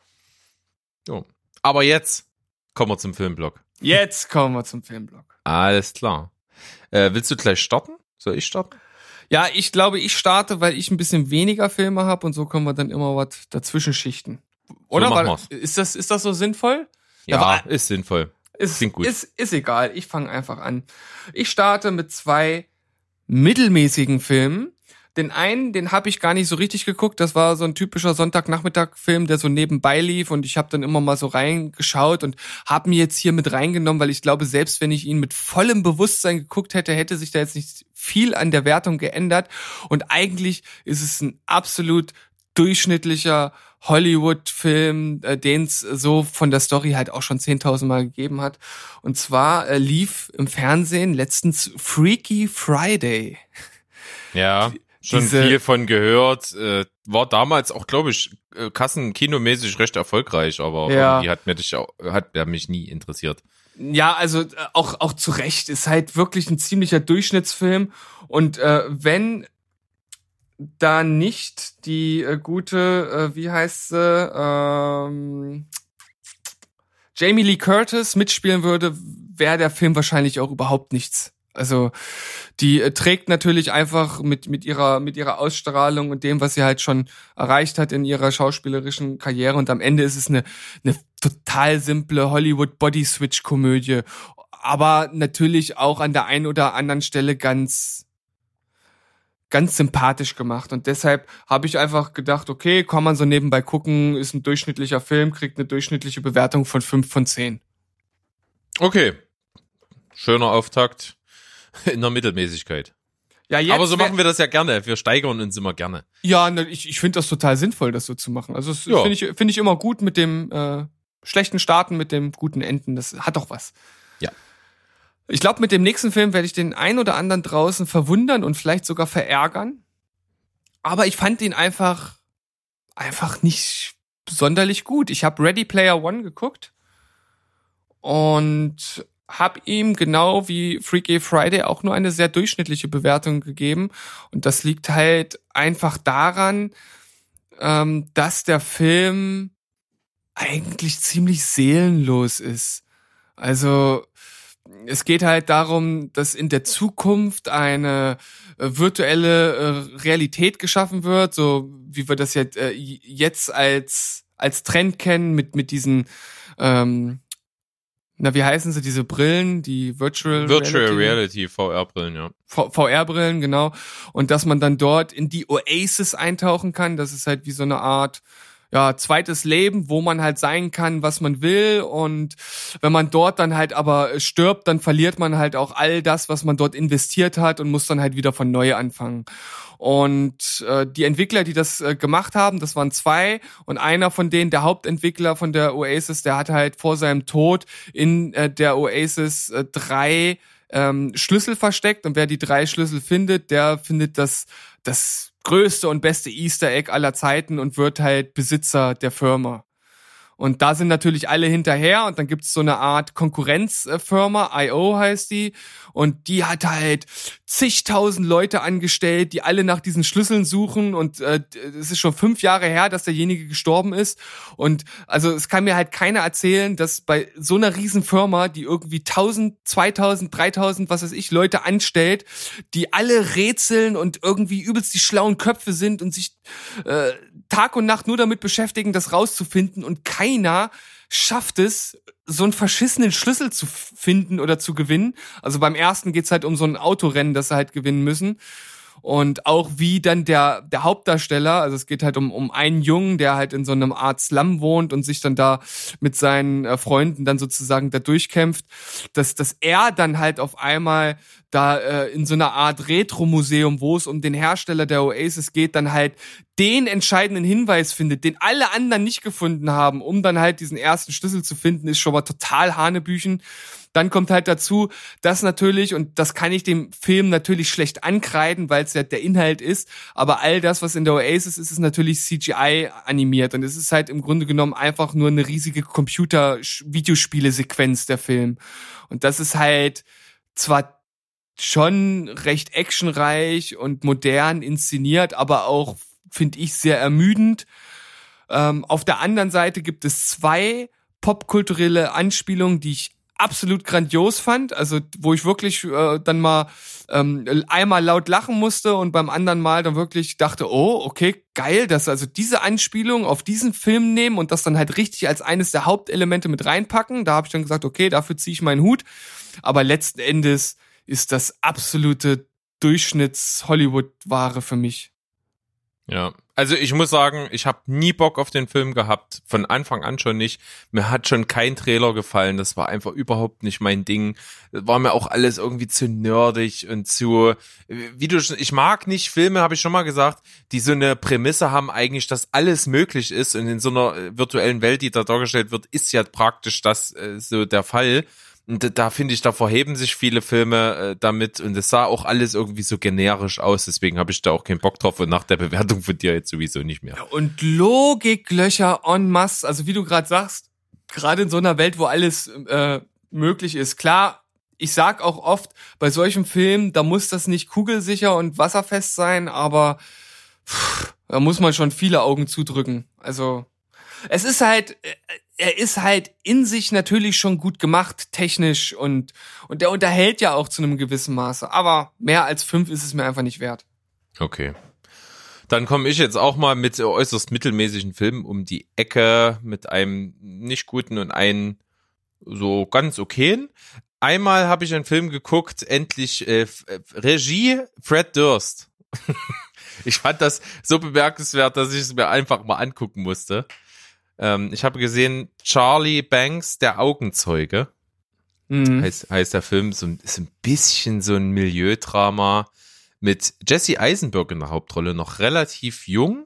so. Aber jetzt kommen wir zum Filmblock. Jetzt kommen wir zum Filmblock. Alles klar. Äh, willst du gleich starten? Soll ich starten? Ja, ich glaube, ich starte, weil ich ein bisschen weniger Filme habe und so können wir dann immer was dazwischen schichten. Oder? Weil- wir's. ist, das, ist das so sinnvoll? Ja, aber- ist sinnvoll. Ist, Klingt gut. Ist, ist egal, ich fange einfach an. Ich starte mit zwei mittelmäßigen Filmen. Den einen, den habe ich gar nicht so richtig geguckt. Das war so ein typischer Sonntagnachmittag-Film, der so nebenbei lief und ich habe dann immer mal so reingeschaut und habe mir jetzt hier mit reingenommen, weil ich glaube, selbst wenn ich ihn mit vollem Bewusstsein geguckt hätte, hätte sich da jetzt nicht viel an der Wertung geändert. Und eigentlich ist es ein absolut durchschnittlicher Hollywood-Film, äh, den es so von der Story halt auch schon 10.000 Mal gegeben hat. Und zwar äh, lief im Fernsehen letztens Freaky Friday. Ja, schon Diese- viel von gehört. Äh, war damals auch, glaube ich, äh, kassenkinomäßig recht erfolgreich, aber Ja. irgendwie hat mir dich auch, hat mich nie interessiert. Ja, also äh, auch auch zu Recht ist halt wirklich ein ziemlicher Durchschnittsfilm und äh, wenn da nicht die äh, gute, äh, wie heißt sie, ähm, Jamie Lee Curtis mitspielen würde, wäre der Film wahrscheinlich auch überhaupt nichts Also die äh, trägt natürlich einfach mit mit ihrer mit ihrer Ausstrahlung und dem, was sie halt schon erreicht hat in ihrer schauspielerischen Karriere und am Ende ist es eine eine total simple Hollywood Body Switch Komödie, aber natürlich auch an der einen oder anderen Stelle ganz ganz sympathisch gemacht und deshalb habe ich einfach gedacht, okay, kann man so nebenbei gucken, ist ein durchschnittlicher Film, kriegt eine durchschnittliche Bewertung von fünf von zehn. Okay. Schöner Auftakt [LAUGHS] in der Mittelmäßigkeit. Ja, jetzt Aber so machen wir das ja gerne. Wir steigern uns immer gerne. Ja, ne, ich, ich finde das total sinnvoll, das so zu machen. Also das Ja. finde ich, finde ich immer gut mit dem äh, schlechten Starten, mit dem guten Enden. Das hat doch was. Ja. Ich glaube, mit dem nächsten Film werde ich den ein oder anderen draußen verwundern und vielleicht sogar verärgern. Aber ich fand ihn einfach, einfach nicht sonderlich gut. Ich habe Ready Player One geguckt und habe ihm genau wie Freaky Friday auch nur eine sehr durchschnittliche Bewertung gegeben. Und das liegt halt einfach daran, ähm, dass der Film eigentlich ziemlich seelenlos ist. Also es geht halt darum, dass in der Zukunft eine äh, virtuelle äh, Realität geschaffen wird, so wie wir das jetzt, äh, jetzt als als Trend kennen mit mit diesen ähm, na wie heißen sie diese Brillen, die Virtual Virtual Reality? Reality, VR-Brillen, ja. VR-Brillen, genau. Und dass man dann dort in die Oasis eintauchen kann. Das ist halt wie so eine Art, ja, zweites Leben, wo man halt sein kann, was man will. Und wenn man dort dann halt aber stirbt, dann verliert man halt auch all das, was man dort investiert hat und muss dann halt wieder von neu anfangen. Und äh, die Entwickler, die das äh, gemacht haben, das waren zwei. Und einer von denen, der Hauptentwickler von der Oasis, der hat halt vor seinem Tod in äh, der Oasis äh, drei ähm, Schlüssel versteckt. Und wer die drei Schlüssel findet, der findet das, das größte und beste Easter Egg aller Zeiten und wird halt Besitzer der Firma. Und da sind natürlich alle hinterher und dann gibt's so eine Art Konkurrenzfirma, IO heißt die, und die hat halt zigtausend Leute angestellt, die alle nach diesen Schlüsseln suchen. Und äh, es ist schon fünf Jahre her, dass derjenige gestorben ist. Und also es kann mir halt keiner erzählen, dass bei so einer riesen Firma, die irgendwie 1000, 2000, 3000, was weiß ich, Leute anstellt, die alle rätseln und irgendwie übelst die schlauen Köpfe sind und sich äh, Tag und Nacht nur damit beschäftigen, das rauszufinden. Und keiner schafft es, so einen verschissenen Schlüssel zu finden oder zu gewinnen. Also beim ersten geht's halt um so ein Autorennen, das sie halt gewinnen müssen. Und auch wie dann der, der Hauptdarsteller, also es geht halt um, um einen Jungen, der halt in so einem Art Slum wohnt und sich dann da mit seinen äh, Freunden dann sozusagen da durchkämpft, dass, dass er dann halt auf einmal da äh, in so einer Art Retro-Museum, wo es um den Hersteller der Oasis geht, dann halt den entscheidenden Hinweis findet, den alle anderen nicht gefunden haben, um dann halt diesen ersten Schlüssel zu finden, ist schon mal total Hanebüchen. Dann kommt halt dazu, dass natürlich, und das kann ich dem Film natürlich schlecht ankreiden, weil es ja der Inhalt ist, aber all das, was in der Oasis ist, ist natürlich CGI animiert und es ist halt im Grunde genommen einfach nur eine riesige Computer-Videospiele-Sequenz der Film. Und das ist halt zwar schon recht actionreich und modern inszeniert, aber auch, finde ich, sehr ermüdend. Ähm, auf der anderen Seite gibt es zwei popkulturelle Anspielungen, die ich absolut grandios fand, also wo ich wirklich äh, dann mal ähm, einmal laut lachen musste und beim anderen Mal dann wirklich dachte, oh, okay, geil, dass also diese Anspielung auf diesen Film nehmen und das dann halt richtig als eines der Hauptelemente mit reinpacken. Da habe ich dann gesagt, okay, dafür ziehe ich meinen Hut. Aber letzten Endes ist das absolute Durchschnitts-Hollywood-Ware für mich. Ja, also ich muss sagen, ich habe nie Bock auf den Film gehabt, von Anfang an schon nicht. Mir hat schon kein Trailer gefallen, das war einfach überhaupt nicht mein Ding. War mir auch alles irgendwie zu nerdig und zu, wie du schon, ich mag nicht Filme, habe ich schon mal gesagt, die so eine Prämisse haben eigentlich, dass alles möglich ist und in so einer virtuellen Welt, die da dargestellt wird, ist ja praktisch das äh, so der Fall. Und da- finde ich, da verheben sich viele Filme äh, damit und es sah auch alles irgendwie so generisch aus, deswegen habe ich da auch keinen Bock drauf und nach der Bewertung von dir jetzt sowieso nicht mehr. Und Logiklöcher en masse, also wie du gerade sagst, gerade in so einer Welt, wo alles äh, möglich ist. Klar, ich sag auch oft, bei solchen Filmen, da muss das nicht kugelsicher und wasserfest sein, aber pff, da muss man schon viele Augen zudrücken. Also es ist halt, äh, er ist halt in sich natürlich schon gut gemacht, technisch und, und der unterhält ja auch zu einem gewissen Maße. Aber mehr als fünf ist es mir einfach nicht wert. Okay. Dann komme ich jetzt auch mal mit äußerst mittelmäßigen Filmen um die Ecke mit einem nicht guten und einen so ganz okayen. Einmal habe ich einen Film geguckt, endlich äh, Regie Fred Durst. [LAUGHS] ich fand das so bemerkenswert, dass ich es mir einfach mal angucken musste. Ähm, ich habe gesehen Charlie Banks, der Augenzeuge. Mhm. Heißt, heißt der Film, so, ein- ist ein bisschen so ein Milieudrama mit Jesse Eisenberg in der Hauptrolle, noch relativ jung.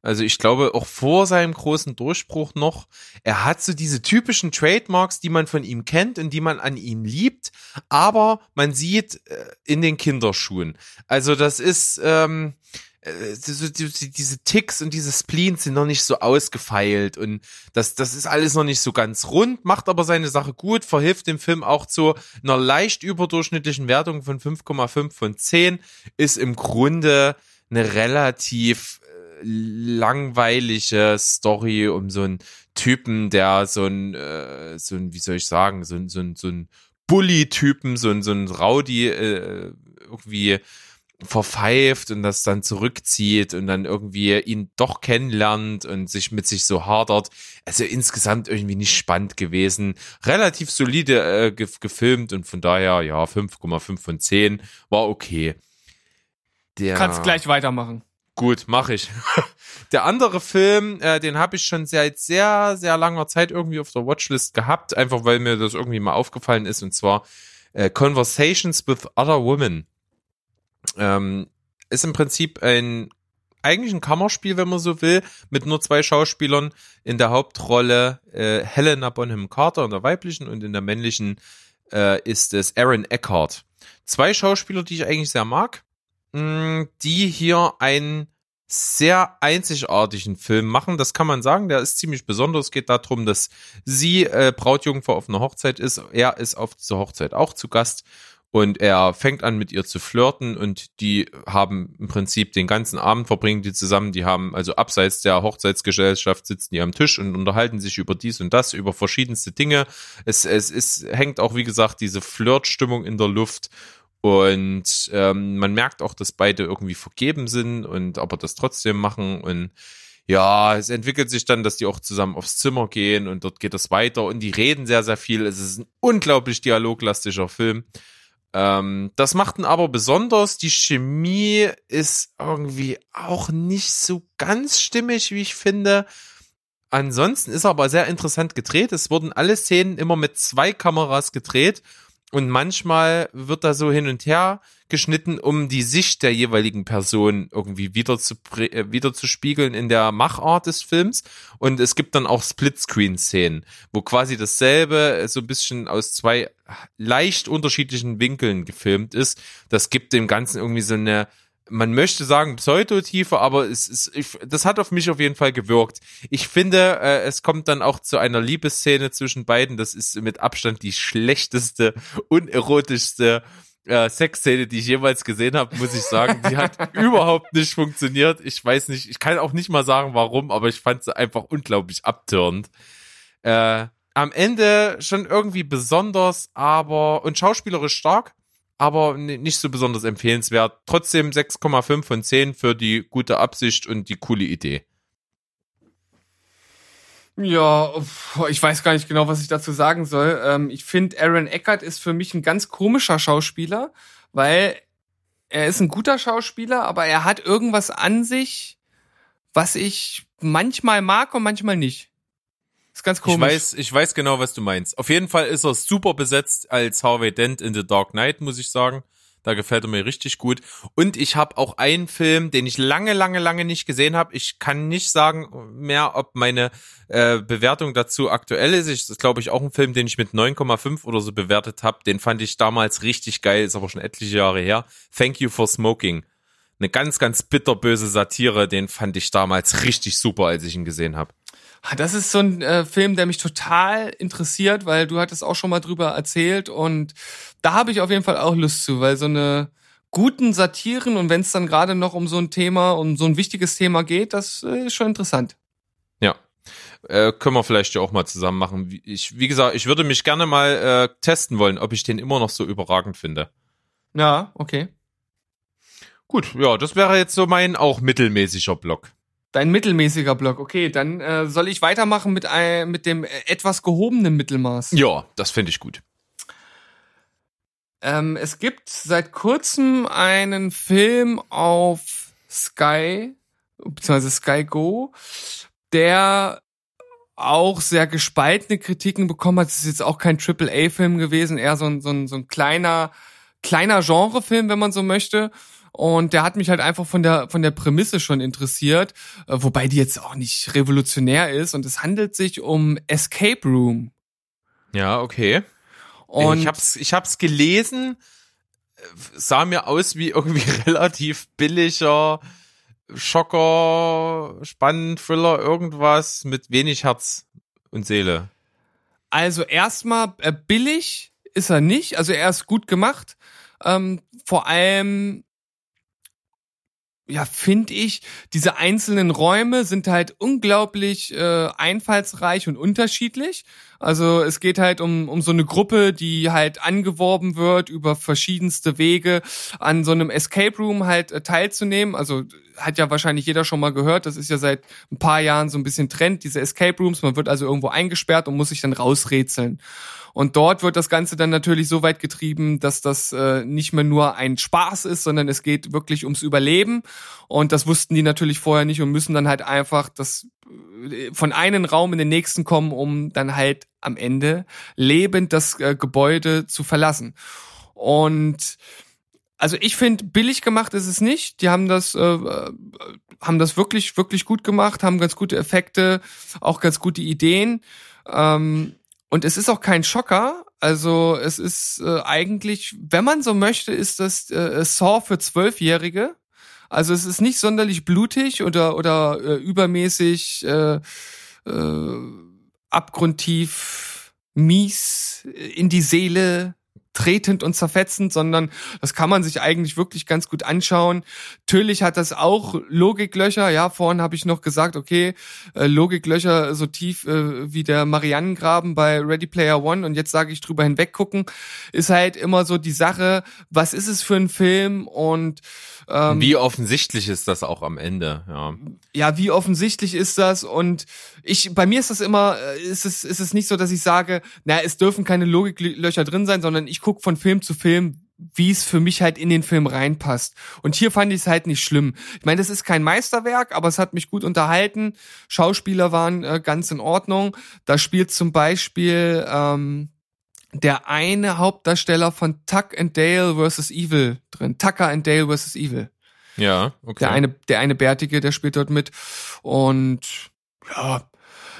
Also ich glaube auch vor seinem großen Durchbruch noch. Er hat so diese typischen Trademarks, die man von ihm kennt und die man an ihm liebt, aber man sieht äh, in den Kinderschuhen. Also das ist ähm, äh, diese Ticks und diese Spleens sind noch nicht so ausgefeilt und das, das ist alles noch nicht so ganz rund, macht aber seine Sache gut, verhilft dem Film auch zu einer leicht überdurchschnittlichen Wertung von 5,5 von 10, ist im Grunde eine relativ äh, langweilige Story um so einen Typen, der so ein, äh, so ein, wie soll ich sagen, so ein, so ein, so ein Bully-Typen, so ein, so ein Rowdy äh, irgendwie verpfeift und das dann zurückzieht und dann irgendwie ihn doch kennenlernt und sich mit sich so hadert. Also insgesamt irgendwie nicht spannend gewesen. Relativ solide äh, ge gefilmt und von daher, ja, 5,5 von 10 war okay. Der, Kannst gleich weitermachen. Gut, mache ich. [LAUGHS] Der andere Film, äh, den habe ich schon seit sehr, sehr langer Zeit irgendwie auf der Watchlist gehabt, einfach weil mir das irgendwie mal aufgefallen ist, und zwar äh, Conversations with Other Women. Ähm, ist im Prinzip ein eigentlich ein Kammerspiel, wenn man so will, mit nur zwei Schauspielern in der Hauptrolle äh, Helena Bonham Carter in der weiblichen und in der männlichen äh, ist es Aaron Eckhart. Zwei Schauspieler, die ich eigentlich sehr mag, mh, die hier einen sehr einzigartigen Film machen. Das kann man sagen, der ist ziemlich besonders. Es geht darum, dass sie äh, Brautjungfer auf einer Hochzeit ist. Er ist auf dieser Hochzeit auch zu Gast und er fängt an mit ihr zu flirten und die haben im Prinzip den ganzen Abend verbringen die zusammen. Die haben also abseits der Hochzeitsgesellschaft sitzen die am Tisch und unterhalten sich über dies und das, über verschiedenste Dinge. Es, es, es hängt auch, wie gesagt, diese Flirtstimmung in der Luft und ähm, man merkt auch, dass beide irgendwie vergeben sind und aber das trotzdem machen und ja, es entwickelt sich dann, dass die auch zusammen aufs Zimmer gehen und dort geht es weiter und die reden sehr, sehr viel. Es ist ein unglaublich dialoglastischer Film. Ähm, das macht ihn aber besonders. Die Chemie ist irgendwie auch nicht so ganz stimmig, wie ich finde. Ansonsten ist er aber sehr interessant gedreht. Es wurden alle Szenen immer mit zwei Kameras gedreht und manchmal wird da so hin und her geschnitten, um die Sicht der jeweiligen Person irgendwie wieder zu, äh, wieder zu spiegeln in der Machart des Films. Und es gibt dann auch Splitscreen-Szenen, wo quasi dasselbe äh, so ein bisschen aus zwei leicht unterschiedlichen Winkeln gefilmt ist. Das gibt dem Ganzen irgendwie so eine, man möchte sagen Pseudotiefe, aber es ist, ich, das hat auf mich auf jeden Fall gewirkt. Ich finde, äh, es kommt dann auch zu einer Liebesszene zwischen beiden. Das ist mit Abstand die schlechteste, unerotischste äh, Sexszene, die ich jemals gesehen habe, muss ich sagen. Die hat [LAUGHS] überhaupt nicht funktioniert. Ich weiß nicht, ich kann auch nicht mal sagen, warum, aber ich fand sie einfach unglaublich abtörend. Äh, am Ende schon irgendwie besonders, aber und schauspielerisch stark, aber ni- nicht so besonders empfehlenswert. Trotzdem 6,5 von 10 für die gute Absicht und die coole Idee. Ja, ich weiß gar nicht genau, was ich dazu sagen soll. Ähm, ich finde, Aaron Eckert ist für mich ein ganz komischer Schauspieler, weil er ist ein guter Schauspieler, aber er hat irgendwas an sich, was ich manchmal mag und manchmal nicht. Ist ganz komisch. Ich weiß, ich weiß genau, was du meinst. Auf jeden Fall ist er super besetzt als Harvey Dent in The Dark Knight, muss ich sagen. Da gefällt er mir richtig gut. Und ich habe auch einen Film, den ich lange, lange, lange nicht gesehen habe. Ich kann nicht sagen mehr, ob meine äh, Bewertung dazu aktuell ist. Ich, das ist, glaube ich, auch ein Film, den ich mit 9,5 oder so bewertet habe. Den fand ich damals richtig geil, ist aber schon etliche Jahre her. Thank You for Smoking. Eine ganz, ganz bitterböse Satire, den fand ich damals richtig super, als ich ihn gesehen habe. Das ist so ein äh, Film, der mich total interessiert, weil du hattest auch schon mal drüber erzählt und da habe ich auf jeden Fall auch Lust zu, weil so eine guten Satiren und wenn es dann gerade noch um so ein Thema, um so ein wichtiges Thema geht, das äh, ist schon interessant. Ja. Äh, können wir vielleicht ja auch mal zusammen machen. Wie- Ich, wie gesagt, ich würde mich gerne mal äh, testen wollen, ob ich den immer noch so überragend finde. Ja, okay. Gut, ja, das wäre jetzt so mein auch mittelmäßiger Block. Dein mittelmäßiger Block. Okay, dann äh, soll ich weitermachen mit, ein, mit dem äh, etwas gehobenen Mittelmaß. Ja, das finde ich gut. Ähm, es gibt seit kurzem einen Film auf Sky, beziehungsweise Sky Go, der auch sehr gespaltene Kritiken bekommen hat. Es ist jetzt auch kein Triple-A-Film gewesen, eher so ein, so ein, so ein kleiner, kleiner Genrefilm, wenn man so möchte. Und der hat mich halt einfach von der, von der Prämisse schon interessiert, äh, wobei die jetzt auch nicht revolutionär ist. Und es handelt sich um Escape Room. Ja, okay. Und ich hab's, ich hab's gelesen, sah mir aus wie irgendwie [LAUGHS] relativ billiger Schocker, spannend, Thriller, irgendwas mit wenig Herz und Seele. Also erstmal äh, billig ist er nicht, also er ist gut gemacht. Ähm, vor allem, ja, finde ich, diese einzelnen Räume sind halt unglaublich äh, einfallsreich und unterschiedlich. Also es geht halt um, um so eine Gruppe, die halt angeworben wird, über verschiedenste Wege an so einem Escape Room halt äh, teilzunehmen. Also hat ja wahrscheinlich jeder schon mal gehört, das ist ja seit ein paar Jahren so ein bisschen Trend, diese Escape Rooms. Man wird also irgendwo eingesperrt und muss sich dann rausrätseln. Und dort wird das Ganze dann natürlich so weit getrieben, dass das äh, nicht mehr nur ein Spaß ist, sondern es geht wirklich ums Überleben. Und das wussten die natürlich vorher nicht und müssen dann halt einfach das von einem Raum in den nächsten kommen, um dann halt am Ende lebend das äh, Gebäude zu verlassen. Und also ich finde, billig gemacht ist es nicht. Die haben das, äh, äh, haben das wirklich, wirklich gut gemacht, haben ganz gute Effekte, auch ganz gute Ideen. Ähm, und es ist auch kein Schocker. Also es ist äh, eigentlich, wenn man so möchte, ist das äh, Saw für Zwölfjährige. Also es ist nicht sonderlich blutig oder oder äh, übermäßig äh, äh, abgrundtief mies in die Seele tretend und zerfetzend, sondern das kann man sich eigentlich wirklich ganz gut anschauen. Natürlich hat das auch Logiklöcher. Ja, vorhin habe ich noch gesagt, okay, äh, Logiklöcher so tief äh, wie der Marianengraben bei Ready Player One und jetzt sage ich drüber hinweggucken, ist halt immer so die Sache, was ist es für ein Film und ähm, Wie offensichtlich ist das auch am Ende, ja. ja, wie offensichtlich ist das? Und ich, bei mir ist das immer, äh, ist es, ist es nicht so, dass ich sage, na, es dürfen keine Logiklöcher drin sein, sondern ich gucke von Film zu Film, wie es für mich halt in den Film reinpasst. Und hier fand ich es halt nicht schlimm. Ich meine, das ist kein Meisterwerk, aber es hat mich gut unterhalten. Schauspieler waren äh, ganz in Ordnung. Da spielt zum Beispiel ähm, der eine Hauptdarsteller von Tuck and Dale vs. Evil drin. Tucker and Dale vs. Evil. Ja, okay. Der eine, der eine Bärtige, der spielt dort mit. Und ja,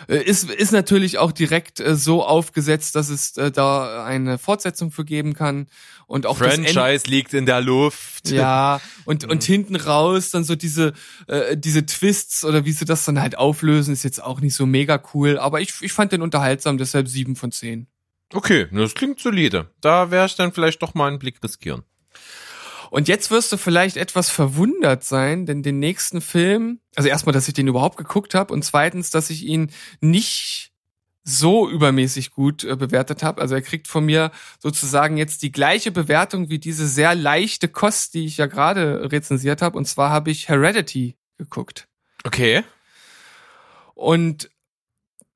ist, ist natürlich auch direkt äh, so aufgesetzt, dass es äh, da eine Fortsetzung für geben kann. Und auch Franchise liegt in der Luft. ja, [LAUGHS] und, und hinten raus dann so diese, äh, diese Twists oder wie sie das dann halt auflösen, ist jetzt auch nicht so mega cool. Aber ich, ich fand den unterhaltsam, deshalb sieben von zehn. Okay, das klingt solide. Da werde ich dann vielleicht doch mal einen Blick riskieren. Und jetzt wirst du vielleicht etwas verwundert sein, denn den nächsten Film, also erstmal, dass ich den überhaupt geguckt habe und zweitens, dass ich ihn nicht so übermäßig gut äh, bewertet habe. Also er kriegt von mir sozusagen jetzt die gleiche Bewertung wie diese sehr leichte Kost, die ich ja gerade rezensiert habe. Und zwar habe ich Heredity geguckt. Okay. Und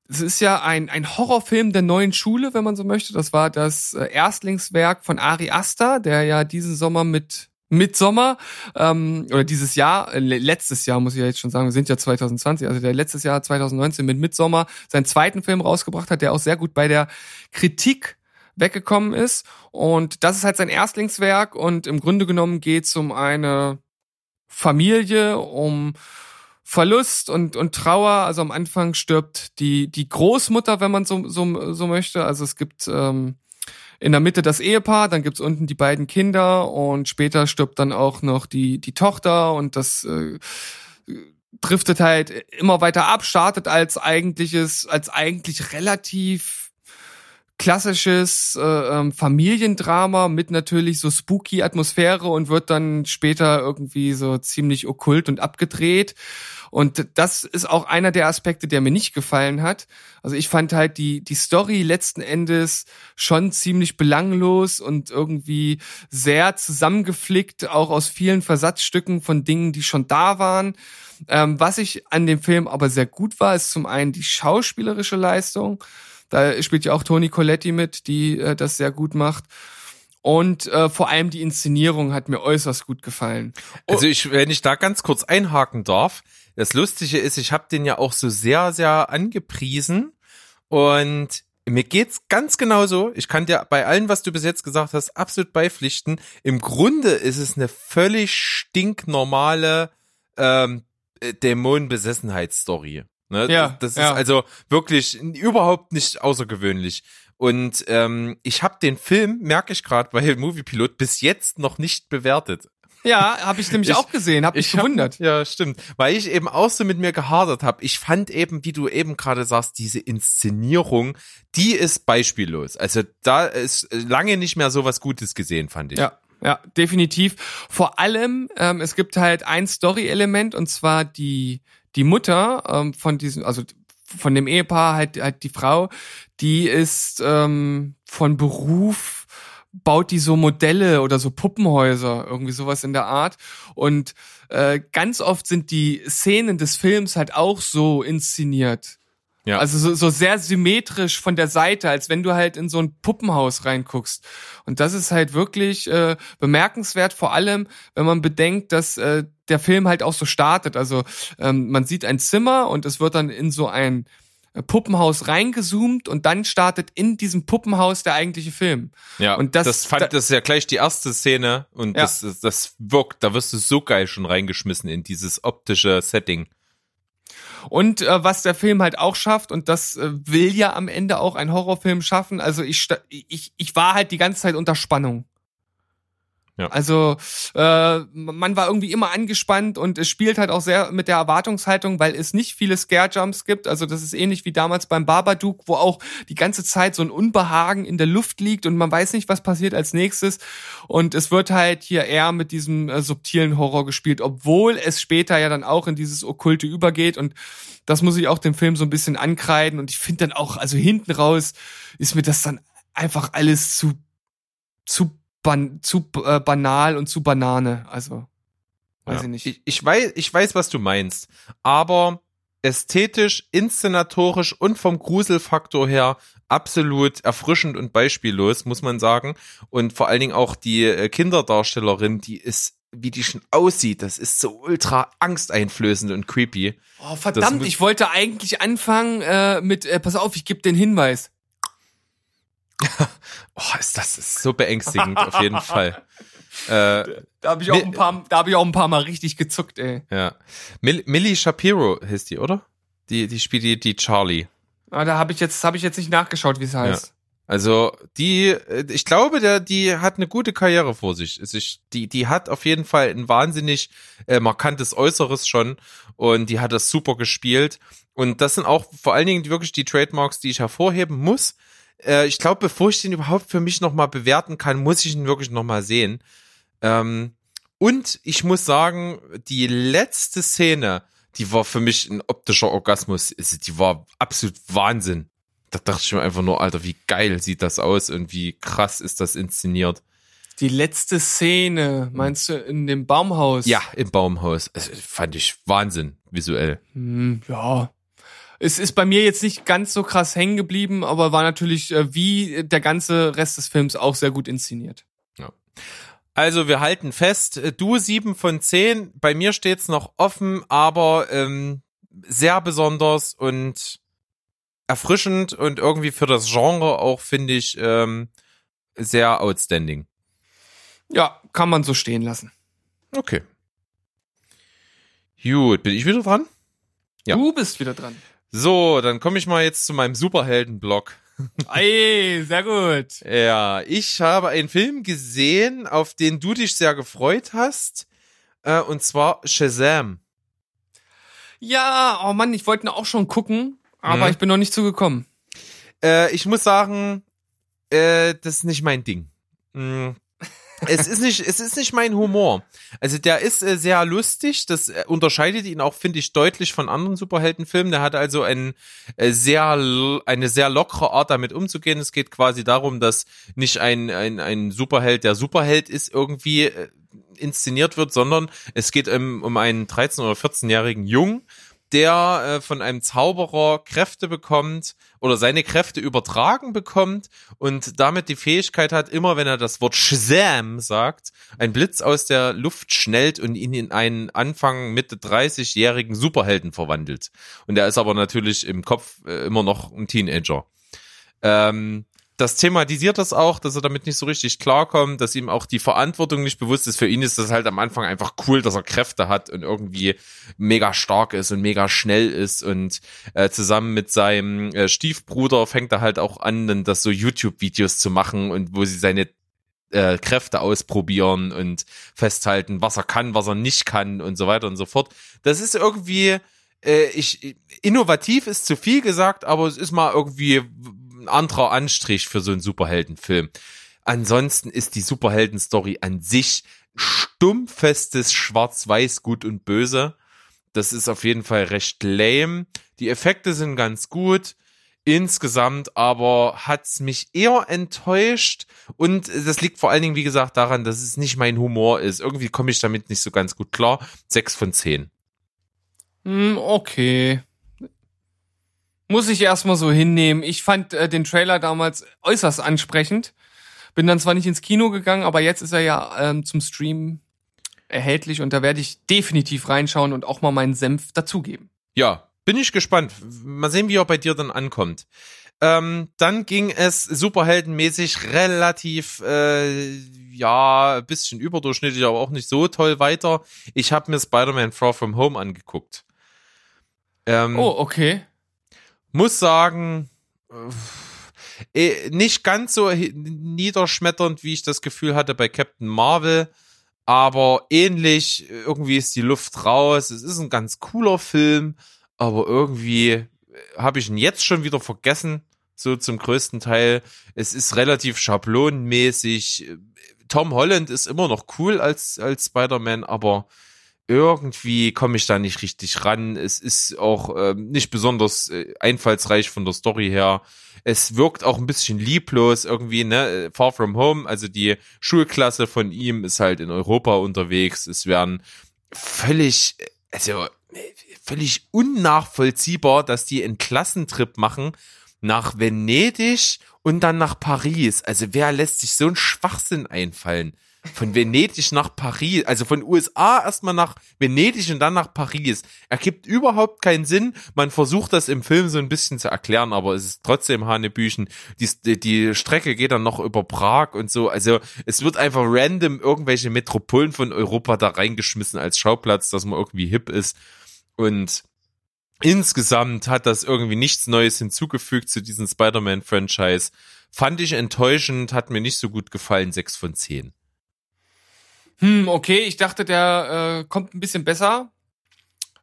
es ist ja ein, ein Horrorfilm der neuen Schule, wenn man so möchte. Das war das äh, Erstlingswerk von Ari Aster, der ja diesen Sommer mit Midsommer ähm, oder dieses Jahr, äh, le- letztes Jahr muss ich ja jetzt schon sagen, wir sind ja 2020, also der letztes Jahr 2019 mit Midsommer seinen zweiten Film rausgebracht hat, der auch sehr gut bei der Kritik weggekommen ist. Und das ist halt sein Erstlingswerk und im Grunde genommen geht es um eine Familie, um Verlust und, und Trauer. Also am Anfang stirbt die, die Großmutter, wenn man so, so, so möchte. Also es gibt ähm, in der Mitte das Ehepaar, dann gibt's unten die beiden Kinder und später stirbt dann auch noch die, die Tochter und das äh, driftet halt immer weiter ab, startet als eigentliches, als eigentlich relativ klassisches äh, ähm, Familiendrama mit natürlich so spooky Atmosphäre und wird dann später irgendwie so ziemlich okkult und abgedreht. Und das ist auch einer der Aspekte, der mir nicht gefallen hat. Also ich fand halt die, die Story letzten Endes schon ziemlich belanglos und irgendwie sehr zusammengeflickt, auch aus vielen Versatzstücken von Dingen, die schon da waren. Ähm, was ich an dem Film aber sehr gut war, ist zum einen die schauspielerische Leistung. Da spielt ja auch Toni Coletti mit, die äh, das sehr gut macht. Und äh, vor allem die Inszenierung hat mir äußerst gut gefallen. Also ich, wenn ich da ganz kurz einhaken darf, das Lustige ist, ich habe den ja auch so sehr, sehr angepriesen und mir geht's ganz genauso. Ich kann dir bei allem, was du bis jetzt gesagt hast, absolut beipflichten. Im Grunde ist es eine völlig stinknormale ähm, äh, Dämonenbesessenheitsstory. Ne? Ja, das ist ja. also wirklich überhaupt nicht außergewöhnlich. Und ähm, ich habe den Film, merke ich gerade bei Moviepilot, bis jetzt noch nicht bewertet. Ja, habe ich nämlich Ich- auch gesehen, habe mich Ich hab- gewundert. Ja, stimmt. Weil ich eben auch so mit mir gehadert habe. Ich fand eben, wie du eben gerade sagst, diese Inszenierung, die ist beispiellos. Also da ist lange nicht mehr so was Gutes gesehen, fand ich. Ja, ja, definitiv. Vor allem, ähm, es gibt halt ein Story-Element und zwar die die Mutter ähm, von diesem, also von dem Ehepaar halt halt die Frau, die ist ähm, von Beruf baut die so Modelle oder so Puppenhäuser, irgendwie sowas in der Art. Und äh, ganz oft sind die Szenen des Films halt auch so inszeniert. Ja. Also so, so sehr symmetrisch von der Seite, als wenn du halt in so ein Puppenhaus reinguckst. Und das ist halt wirklich äh, bemerkenswert, vor allem, wenn man bedenkt, dass äh, der Film halt auch so startet. Also ähm, man sieht ein Zimmer und es wird dann in so ein Puppenhaus reingezoomt und dann startet in diesem Puppenhaus der eigentliche Film. Ja, Und das- das fand da- das ist ja gleich die erste Szene und Ja. das, das, das wirkt, da wirst du so geil schon reingeschmissen in dieses optische Setting. Und äh, was der Film halt auch schafft, und das äh, will ja am Ende auch ein Horrorfilm schaffen, also ich, ich, ich war halt die ganze Zeit unter Spannung. Ja. Also äh, man war irgendwie immer angespannt und es spielt halt auch sehr mit der Erwartungshaltung, weil es nicht viele Scare-Jumps gibt. Also das ist ähnlich wie damals beim Babadook, wo auch die ganze Zeit so ein Unbehagen in der Luft liegt und man weiß nicht, was passiert als nächstes. Und es wird halt hier eher mit diesem äh, subtilen Horror gespielt, obwohl es später ja dann auch in dieses Okkulte übergeht. Und das muss ich auch dem Film so ein bisschen ankreiden. Und ich finde dann auch, also hinten raus ist mir das dann einfach alles zu, zu, ban, zu äh, banal und zu Banane. Also, weiß Ja. ich nicht. Ich, ich, weiß, ich weiß, was du meinst, aber ästhetisch, inszenatorisch und vom Gruselfaktor her absolut erfrischend und beispiellos, muss man sagen. Und vor allen Dingen auch die äh, Kinderdarstellerin, die ist, wie die schon aussieht, das ist so ultra angsteinflößend und creepy. Oh, verdammt, ich wollte eigentlich anfangen äh, mit, äh, pass auf, ich gebe den Hinweis. [LAUGHS] Oh, ist das ist so beängstigend, auf jeden Fall. Äh, [LAUGHS] Da habe ich auch ein paar, da habe ich auch ein paar Mal richtig gezuckt, ey. ja. Mill Millie Shapiro heißt die, oder? Die, die spielt die, die Charlie. Ah, da habe ich jetzt, habe ich jetzt nicht nachgeschaut, wie es heißt. Also die, äh, ich glaube, der, die hat eine gute Karriere vor sich. Ich, die, die hat auf jeden Fall ein wahnsinnig äh, markantes Äußeres schon und die hat das super gespielt. Und das sind auch vor allen Dingen wirklich die Trademarks, die ich hervorheben muss. Äh, ich glaube, bevor ich den überhaupt für mich nochmal bewerten kann, muss ich ihn wirklich nochmal sehen. Ähm, und ich muss sagen, die letzte Szene, die war für mich ein optischer Orgasmus. Also Die war absolut Wahnsinn. Da dachte ich mir einfach nur, Alter, wie geil sieht das aus und wie krass ist das inszeniert. Die letzte Szene, meinst du, in dem Baumhaus? Ja, im Baumhaus. Also, fand ich Wahnsinn visuell. Hm, ja. Es ist bei mir jetzt nicht ganz so krass hängen geblieben, aber war natürlich äh, wie der ganze Rest des Films auch sehr gut inszeniert. Also wir halten fest, äh, du sieben von zehn. Bei mir steht's noch offen, aber ähm, sehr besonders und erfrischend und irgendwie für das Genre auch, finde ich, ähm, sehr outstanding. Ja, kann man so stehen lassen. Okay. Gut, bin ich wieder dran? Ja. Du bist wieder dran. So, dann komme ich mal jetzt zu meinem Superhelden-Block. [LAUGHS] Ey, sehr gut. Ja, ich habe einen Film gesehen, auf den du dich sehr gefreut hast, äh, und zwar Shazam. Ja, oh Mann, ich wollte ihn auch schon gucken, aber Mhm. ich bin noch nicht zugekommen. Äh, ich muss sagen, äh, das ist nicht mein Ding. Mm. Es ist nicht, es ist nicht mein Humor. Also der ist äh, sehr lustig. Das äh, unterscheidet ihn auch, finde ich, deutlich von anderen Superheldenfilmen. Der hat also ein äh, sehr, eine sehr lockere Art, damit umzugehen. Es geht quasi darum, dass nicht ein, ein, ein Superheld, der Superheld ist, irgendwie äh, inszeniert wird, sondern es geht um, um einen 13- oder 14-jährigen Jungen, der äh, von einem Zauberer Kräfte bekommt oder seine Kräfte übertragen bekommt und damit die Fähigkeit hat, immer wenn er das Wort Shazam sagt, ein Blitz aus der Luft schnellt und ihn in einen Anfang Mitte 30-jährigen Superhelden verwandelt. Und er ist aber natürlich im Kopf äh, immer noch ein Teenager. Ähm, das thematisiert das auch, dass er damit nicht so richtig klarkommt, dass ihm auch die Verantwortung nicht bewusst ist. Für ihn ist das halt am Anfang einfach cool, dass er Kräfte hat und irgendwie mega stark ist und mega schnell ist und äh, zusammen mit seinem äh, Stiefbruder fängt er halt auch an, dann das so YouTube-Videos zu machen und wo sie seine äh, Kräfte ausprobieren und festhalten, was er kann, was er nicht kann und so weiter und so fort. Das ist irgendwie, äh, ich, innovativ ist zu viel gesagt, aber es ist mal irgendwie ein anderer Anstrich für so einen Superheldenfilm. Ansonsten ist die Superhelden-Story an sich stumpfestes Schwarz-Weiß, Gut und Böse. Das ist auf jeden Fall recht lame. Die Effekte sind ganz gut. Insgesamt aber hat's mich eher enttäuscht und das liegt vor allen Dingen, wie gesagt, daran, dass es nicht mein Humor ist. Irgendwie komme ich damit nicht so ganz gut klar. Sechs von zehn. Hm, okay. Muss ich erstmal so hinnehmen. Ich fand äh, den Trailer damals äußerst ansprechend. Bin dann zwar nicht ins Kino gegangen, aber jetzt ist er ja ähm, zum Stream erhältlich und da werde ich definitiv reinschauen und auch mal meinen Senf dazugeben. Ja, bin ich gespannt. Mal sehen, wie er bei dir dann ankommt. Ähm, dann ging es superheldenmäßig relativ, äh, ja, ein bisschen überdurchschnittlich, aber auch nicht so toll weiter. Ich habe mir Spider-Man Far From Home angeguckt. Ähm, Oh, okay. Muss sagen, äh, nicht ganz so niederschmetternd, wie ich das Gefühl hatte bei Captain Marvel, aber ähnlich, irgendwie ist die Luft raus. Es ist ein ganz cooler Film, aber irgendwie habe ich ihn jetzt schon wieder vergessen, so zum größten Teil. Es ist relativ schablonenmäßig. Tom Holland ist immer noch cool als, als Spider-Man, aber irgendwie komme ich da nicht richtig ran. Es ist auch ähm, nicht besonders äh, einfallsreich von der Story her. Es wirkt auch ein bisschen lieblos irgendwie, ne? Far From Home, also die Schulklasse von ihm ist halt in Europa unterwegs. Es werden völlig, also äh, völlig unnachvollziehbar, dass die einen Klassentrip machen nach Venedig und dann nach Paris. Also wer lässt sich so einen Schwachsinn einfallen? Von Venedig nach Paris, also von USA erstmal nach Venedig und dann nach Paris. Ergibt überhaupt keinen Sinn. Man versucht das im Film so ein bisschen zu erklären, aber es ist trotzdem Hanebüchen. Die, die, Strecke geht dann noch über Prag und so. Also es wird einfach random irgendwelche Metropolen von Europa da reingeschmissen als Schauplatz, dass man irgendwie hip ist. Und insgesamt hat das irgendwie nichts Neues hinzugefügt zu diesem Spider-Man-Franchise. Fand ich enttäuschend, hat mir nicht so gut gefallen, sechs von zehn. Hm, okay, ich dachte, der äh, kommt ein bisschen besser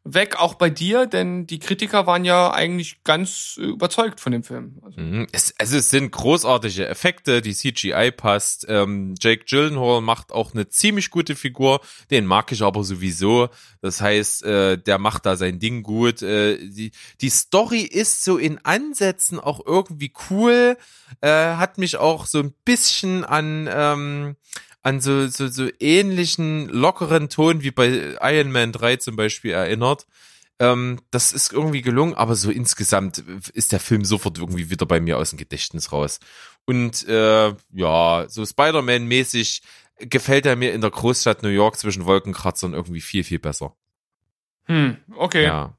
weg, auch bei dir, denn die Kritiker waren ja eigentlich ganz überzeugt von dem Film. Also, Mhm. Es, also es sind großartige Effekte, die CGI passt. Ähm, Jake Gyllenhaal macht auch eine ziemlich gute Figur, den mag ich aber sowieso. Das heißt, äh, der macht da sein Ding gut. Äh, die, die Story ist so in Ansätzen auch irgendwie cool, äh, hat mich auch so ein bisschen an ähm, an so, so, so ähnlichen lockeren Ton wie bei Iron Man 3 zum Beispiel erinnert. Ähm, das ist irgendwie gelungen, aber so insgesamt ist der Film sofort irgendwie wieder bei mir aus dem Gedächtnis raus. Und äh, ja, so Spider-Man-mäßig gefällt er mir in der Großstadt New York zwischen Wolkenkratzern irgendwie viel, viel besser. hm, okay. Ja.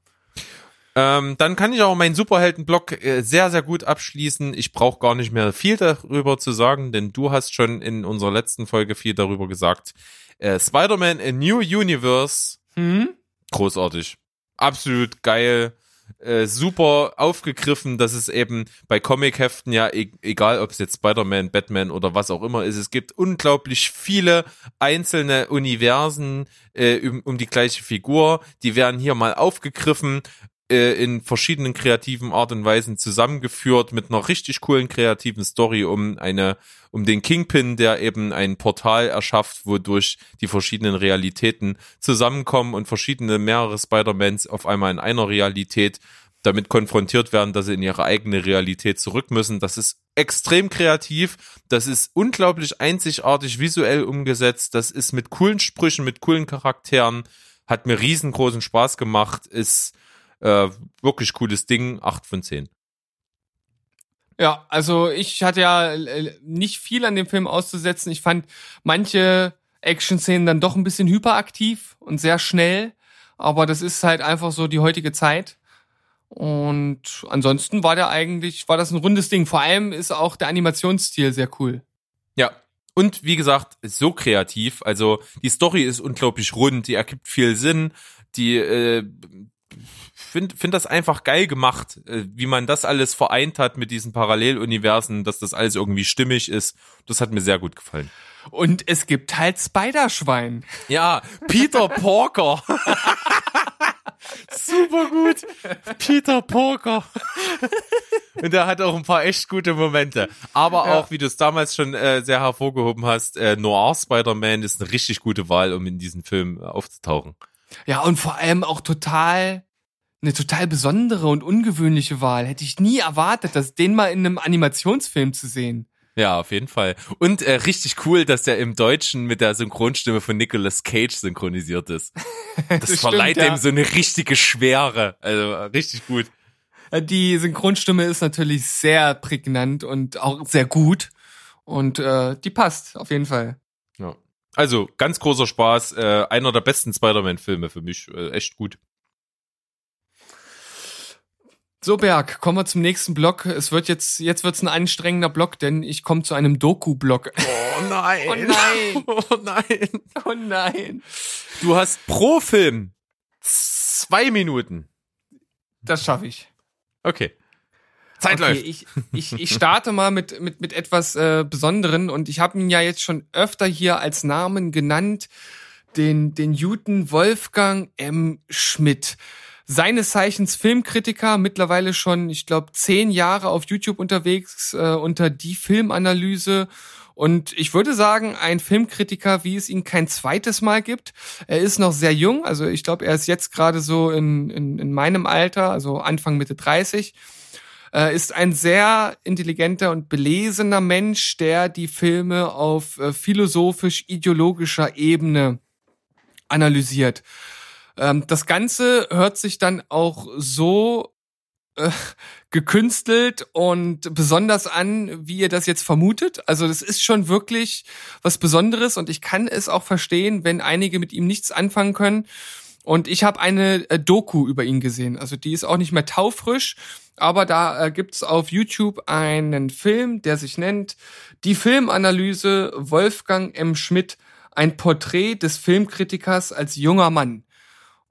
Ähm, dann kann ich auch meinen Superhelden-Blog äh, sehr, sehr gut abschließen. Ich brauche gar nicht mehr viel darüber zu sagen, denn du hast schon in unserer letzten Folge viel darüber gesagt. Äh, Spider-Man A New Universe, Hm? großartig. Absolut geil. Äh, super aufgegriffen, dass es eben bei Comic-Heften ja, e egal ob es jetzt Spider-Man, Batman oder was auch immer ist, es gibt unglaublich viele einzelne Universen äh, um, um die gleiche Figur. Die werden hier mal aufgegriffen äh, in verschiedenen kreativen Art und Weisen zusammengeführt mit einer richtig coolen kreativen Story um eine um den Kingpin, der eben ein Portal erschafft, wodurch die verschiedenen Realitäten zusammenkommen und verschiedene mehrere Spider-Mans auf einmal in einer Realität damit konfrontiert werden, dass sie in ihre eigene Realität zurück müssen. Das ist extrem kreativ, das ist unglaublich einzigartig visuell umgesetzt, das ist mit coolen Sprüchen, mit coolen Charakteren, hat mir riesengroßen Spaß gemacht, ist äh, wirklich cooles Ding, 8 von 10. Ja, also ich hatte ja äh, nicht viel an dem Film auszusetzen. Ich fand manche Action-Szenen dann doch ein bisschen hyperaktiv und sehr schnell. Aber das ist halt einfach so die heutige Zeit. Und ansonsten war der eigentlich, war das ein rundes Ding. Vor allem ist auch der Animationsstil sehr cool. Ja. Und wie gesagt, so kreativ. Also die Story ist unglaublich rund, die ergibt viel Sinn. Die äh, finde find das einfach geil gemacht, äh, wie man das alles vereint hat mit diesen Paralleluniversen, dass das alles irgendwie stimmig ist. Das hat mir sehr gut gefallen. Und es gibt halt Spiderschwein. Ja, Peter Porker. [LAUGHS] Super gut. Peter Porker. Und der hat auch ein paar echt gute Momente. Aber Ja. auch, wie du es damals schon äh, sehr hervorgehoben hast, äh, Noir Spider-Man ist eine richtig gute Wahl, um in diesen Film äh, aufzutauchen. Ja, und vor allem auch total, eine total besondere und ungewöhnliche Wahl. Hätte ich nie erwartet, dass den mal in einem Animationsfilm zu sehen. Ja, auf jeden Fall. Und äh, richtig cool, dass der im Deutschen mit der Synchronstimme von Nicolas Cage synchronisiert ist. [LAUGHS] Das, Das verleiht stimmt, ja. dem so eine richtige Schwere. Also richtig gut. Äh, Die Synchronstimme ist natürlich sehr prägnant und auch sehr gut. Und äh, die passt, auf jeden Fall. Ja. Also ganz großer Spaß. Äh, einer der besten Spider-Man-Filme für mich. Äh, echt gut. So, Berg, kommen wir zum nächsten Block. Es wird jetzt, jetzt wird's ein anstrengender Block, denn ich komme zu einem Doku-Block. Oh nein. [LAUGHS] Oh nein. [LAUGHS] Oh nein. Oh nein. Du hast pro Film zwei Minuten. Das schaffe ich. Okay. Zeit okay, läuft. Ich, ich, ich starte mal mit, mit, mit etwas äh, Besonderen und ich habe ihn ja jetzt schon öfter hier als Namen genannt, den, den Newton Wolfgang M. Schmidt. Seines Zeichens Filmkritiker, mittlerweile schon, ich glaube, zehn Jahre auf YouTube unterwegs äh, unter die Filmanalyse. Und ich würde sagen, ein Filmkritiker, wie es ihn kein zweites Mal gibt. Er ist noch sehr jung, also ich glaube, er ist jetzt gerade so in, in, in meinem Alter, also Anfang Mitte 30 äh, ist ein sehr intelligenter und belesener Mensch, der die Filme auf äh, philosophisch-ideologischer Ebene analysiert. Ähm, das Ganze hört sich dann auch so äh, gekünstelt und besonders an, wie ihr das jetzt vermutet. Also das ist schon wirklich was Besonderes und ich kann es auch verstehen, wenn einige mit ihm nichts anfangen können. Und ich habe eine äh, Doku über ihn gesehen. Also die ist auch nicht mehr taufrisch, aber da äh, gibt's auf YouTube einen Film, der sich nennt Die Filmanalyse Wolfgang M. Schmidt, ein Porträt des Filmkritikers als junger Mann.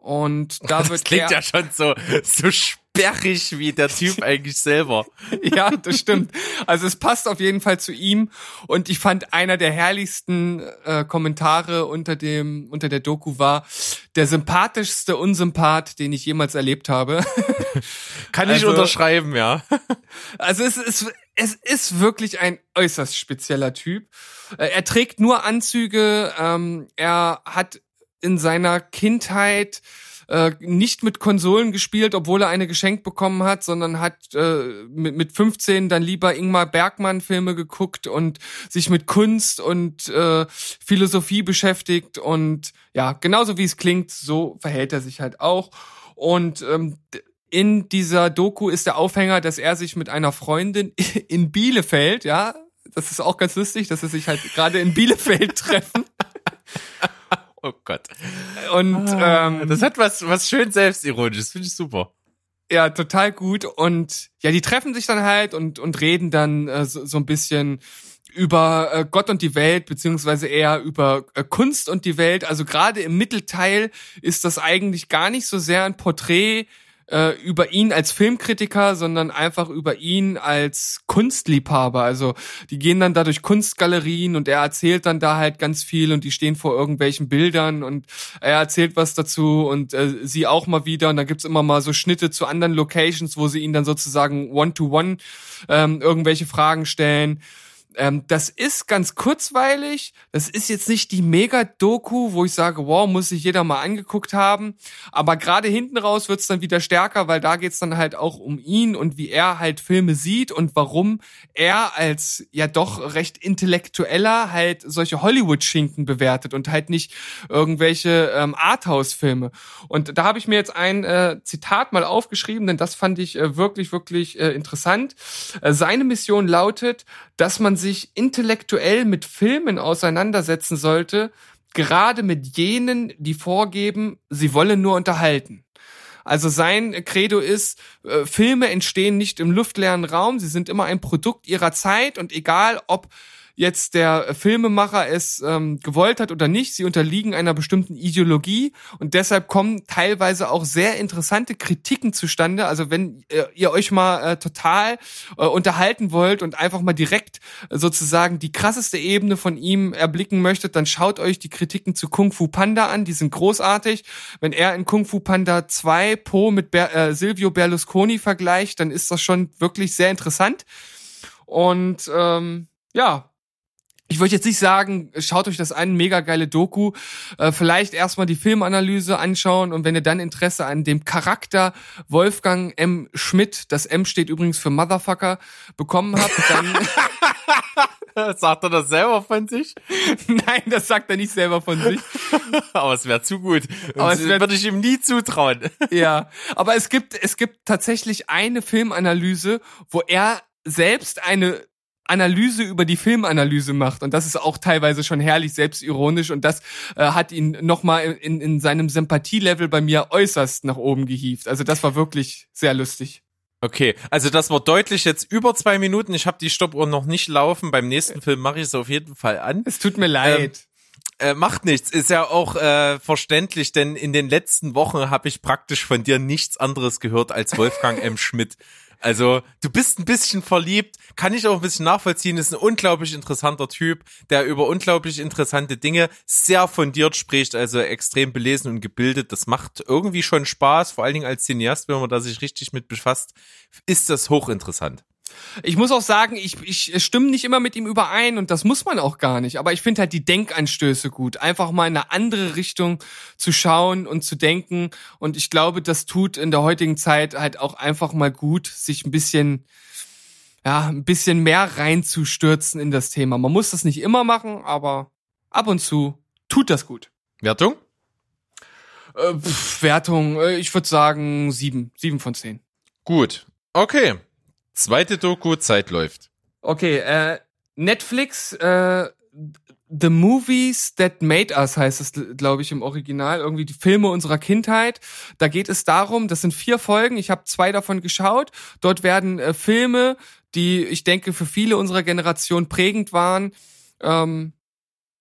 Und da Das wird klingt er, ja schon so, so sperrig wie der Typ eigentlich selber. [LAUGHS] ja, das stimmt. Also es passt auf jeden Fall zu ihm. Und ich fand einer der herrlichsten äh, Kommentare unter dem unter der Doku war der sympathischste Unsympath, den ich jemals erlebt habe. [LAUGHS] Kann ich Also- unterschreiben, ja. [LAUGHS] Also es ist es ist wirklich ein äußerst spezieller Typ. Äh, Er trägt nur Anzüge. Ähm, er hat in seiner Kindheit äh, nicht mit Konsolen gespielt, obwohl er eine geschenkt bekommen hat, sondern hat äh, mit, mit 15 dann lieber Ingmar Bergmann Filme geguckt und sich mit Kunst und äh, Philosophie beschäftigt und ja, genauso wie es klingt, so verhält er sich halt auch. Und ähm, in dieser Doku ist der Aufhänger, dass er sich mit einer Freundin [LAUGHS] in Bielefeld, ja, das ist auch ganz lustig, dass sie sich halt gerade in Bielefeld [LAUGHS] treffen. Oh Gott. Und ähm, Das hat was, was schön selbstironisches, finde ich super. Ja, total gut. Und ja, die treffen sich dann halt und, und reden dann äh, so, so ein bisschen über äh, Gott und die Welt, beziehungsweise eher über äh, Kunst und die Welt. Also gerade im Mittelteil ist das eigentlich gar nicht so sehr ein Porträt äh, über ihn als Filmkritiker, sondern einfach über ihn als Kunstliebhaber. Also die gehen dann da durch Kunstgalerien und er erzählt dann da halt ganz viel und die stehen vor irgendwelchen Bildern und er erzählt was dazu und äh, sie auch mal wieder und dann gibt's immer mal so Schnitte zu anderen Locations, wo sie ihn dann sozusagen one-to-one ähm, irgendwelche Fragen stellen. Ähm, das ist ganz kurzweilig. Das ist jetzt nicht die Mega-Doku, wo ich sage, wow, muss sich jeder mal angeguckt haben. Aber gerade hinten raus wird's dann wieder stärker, weil da geht's dann halt auch um ihn und wie er halt Filme sieht und warum er als ja doch recht intellektueller halt solche Hollywood-Schinken bewertet und halt nicht irgendwelche ähm, Arthouse-Filme. Und da habe ich mir jetzt ein äh, Zitat mal aufgeschrieben, denn das fand ich äh, wirklich, wirklich äh, interessant. Äh, seine Mission lautet, dass man sich intellektuell mit Filmen auseinandersetzen sollte, gerade mit jenen, die vorgeben, sie wollen nur unterhalten. Also sein Credo ist, äh, Filme entstehen nicht im luftleeren Raum, sie sind immer ein Produkt ihrer Zeit und egal ob jetzt der Filmemacher es ähm, gewollt hat oder nicht, sie unterliegen einer bestimmten Ideologie und deshalb kommen teilweise auch sehr interessante Kritiken zustande. Also wenn äh, ihr euch mal äh, total äh, unterhalten wollt und einfach mal direkt äh, sozusagen die krasseste Ebene von ihm erblicken möchtet, dann schaut euch die Kritiken zu Kung Fu Panda an, die sind großartig. Wenn er in Kung Fu Panda 2 Po mit Ber äh, Silvio Berlusconi vergleicht, dann ist das schon wirklich sehr interessant. Und ähm, ja, ich würde jetzt nicht sagen, schaut euch das an, mega geile Doku. Äh, vielleicht erstmal die Filmanalyse anschauen und wenn ihr dann Interesse an dem Charakter Wolfgang M. Schmidt, das M steht übrigens für Motherfucker, bekommen habt, dann. [LAUGHS] [LAUGHS] Sagt er das selber von sich? Nein, das sagt er nicht selber von sich. [LAUGHS] Aber es wäre zu gut. Aber das es wär- würde ich ihm nie zutrauen. Ja, aber es gibt es gibt tatsächlich eine Filmanalyse, wo er selbst eine Analyse über die Filmanalyse macht und das ist auch teilweise schon herrlich selbstironisch und das äh, hat ihn nochmal in, in seinem Sympathielevel bei mir äußerst nach oben gehievt. Also das war wirklich sehr lustig. Okay, also das war deutlich jetzt über zwei Minuten. Ich habe die Stoppuhr noch nicht laufen. Beim nächsten Film mache ich es auf jeden Fall an. Es tut mir leid. Äh, macht nichts, ist ja auch äh, verständlich, denn in den letzten Wochen habe ich praktisch von dir nichts anderes gehört als Wolfgang M. Schmidt. [LAUGHS] Also du bist ein bisschen verliebt, kann ich auch ein bisschen nachvollziehen, ist ein unglaublich interessanter Typ, der über unglaublich interessante Dinge sehr fundiert spricht, also extrem belesen und gebildet. Das macht irgendwie schon Spaß, vor allen Dingen als Cineast, wenn man da sich richtig mit befasst, ist das hochinteressant. Ich muss auch sagen, ich, ich stimme nicht immer mit ihm überein und das muss man auch gar nicht. Aber ich finde halt die Denkanstöße gut. Einfach mal in eine andere Richtung zu schauen und zu denken. Und ich glaube, das tut in der heutigen Zeit halt auch einfach mal gut, sich ein bisschen, ja, ein bisschen mehr reinzustürzen in das Thema. Man muss das nicht immer machen, aber ab und zu tut das gut. Wertung? Äh, pff, Wertung, äh, ich würde sagen sieben, sieben von zehn. Gut. Okay. Zweite Doku, Zeit läuft. Okay, äh, Netflix, äh, The Movies That Made Us heißt es, glaube ich, im Original. Irgendwie die Filme unserer Kindheit. Da geht es darum, das sind vier Folgen, ich habe zwei davon geschaut. Dort werden äh, Filme, die ich denke für viele unserer Generation prägend waren, ähm,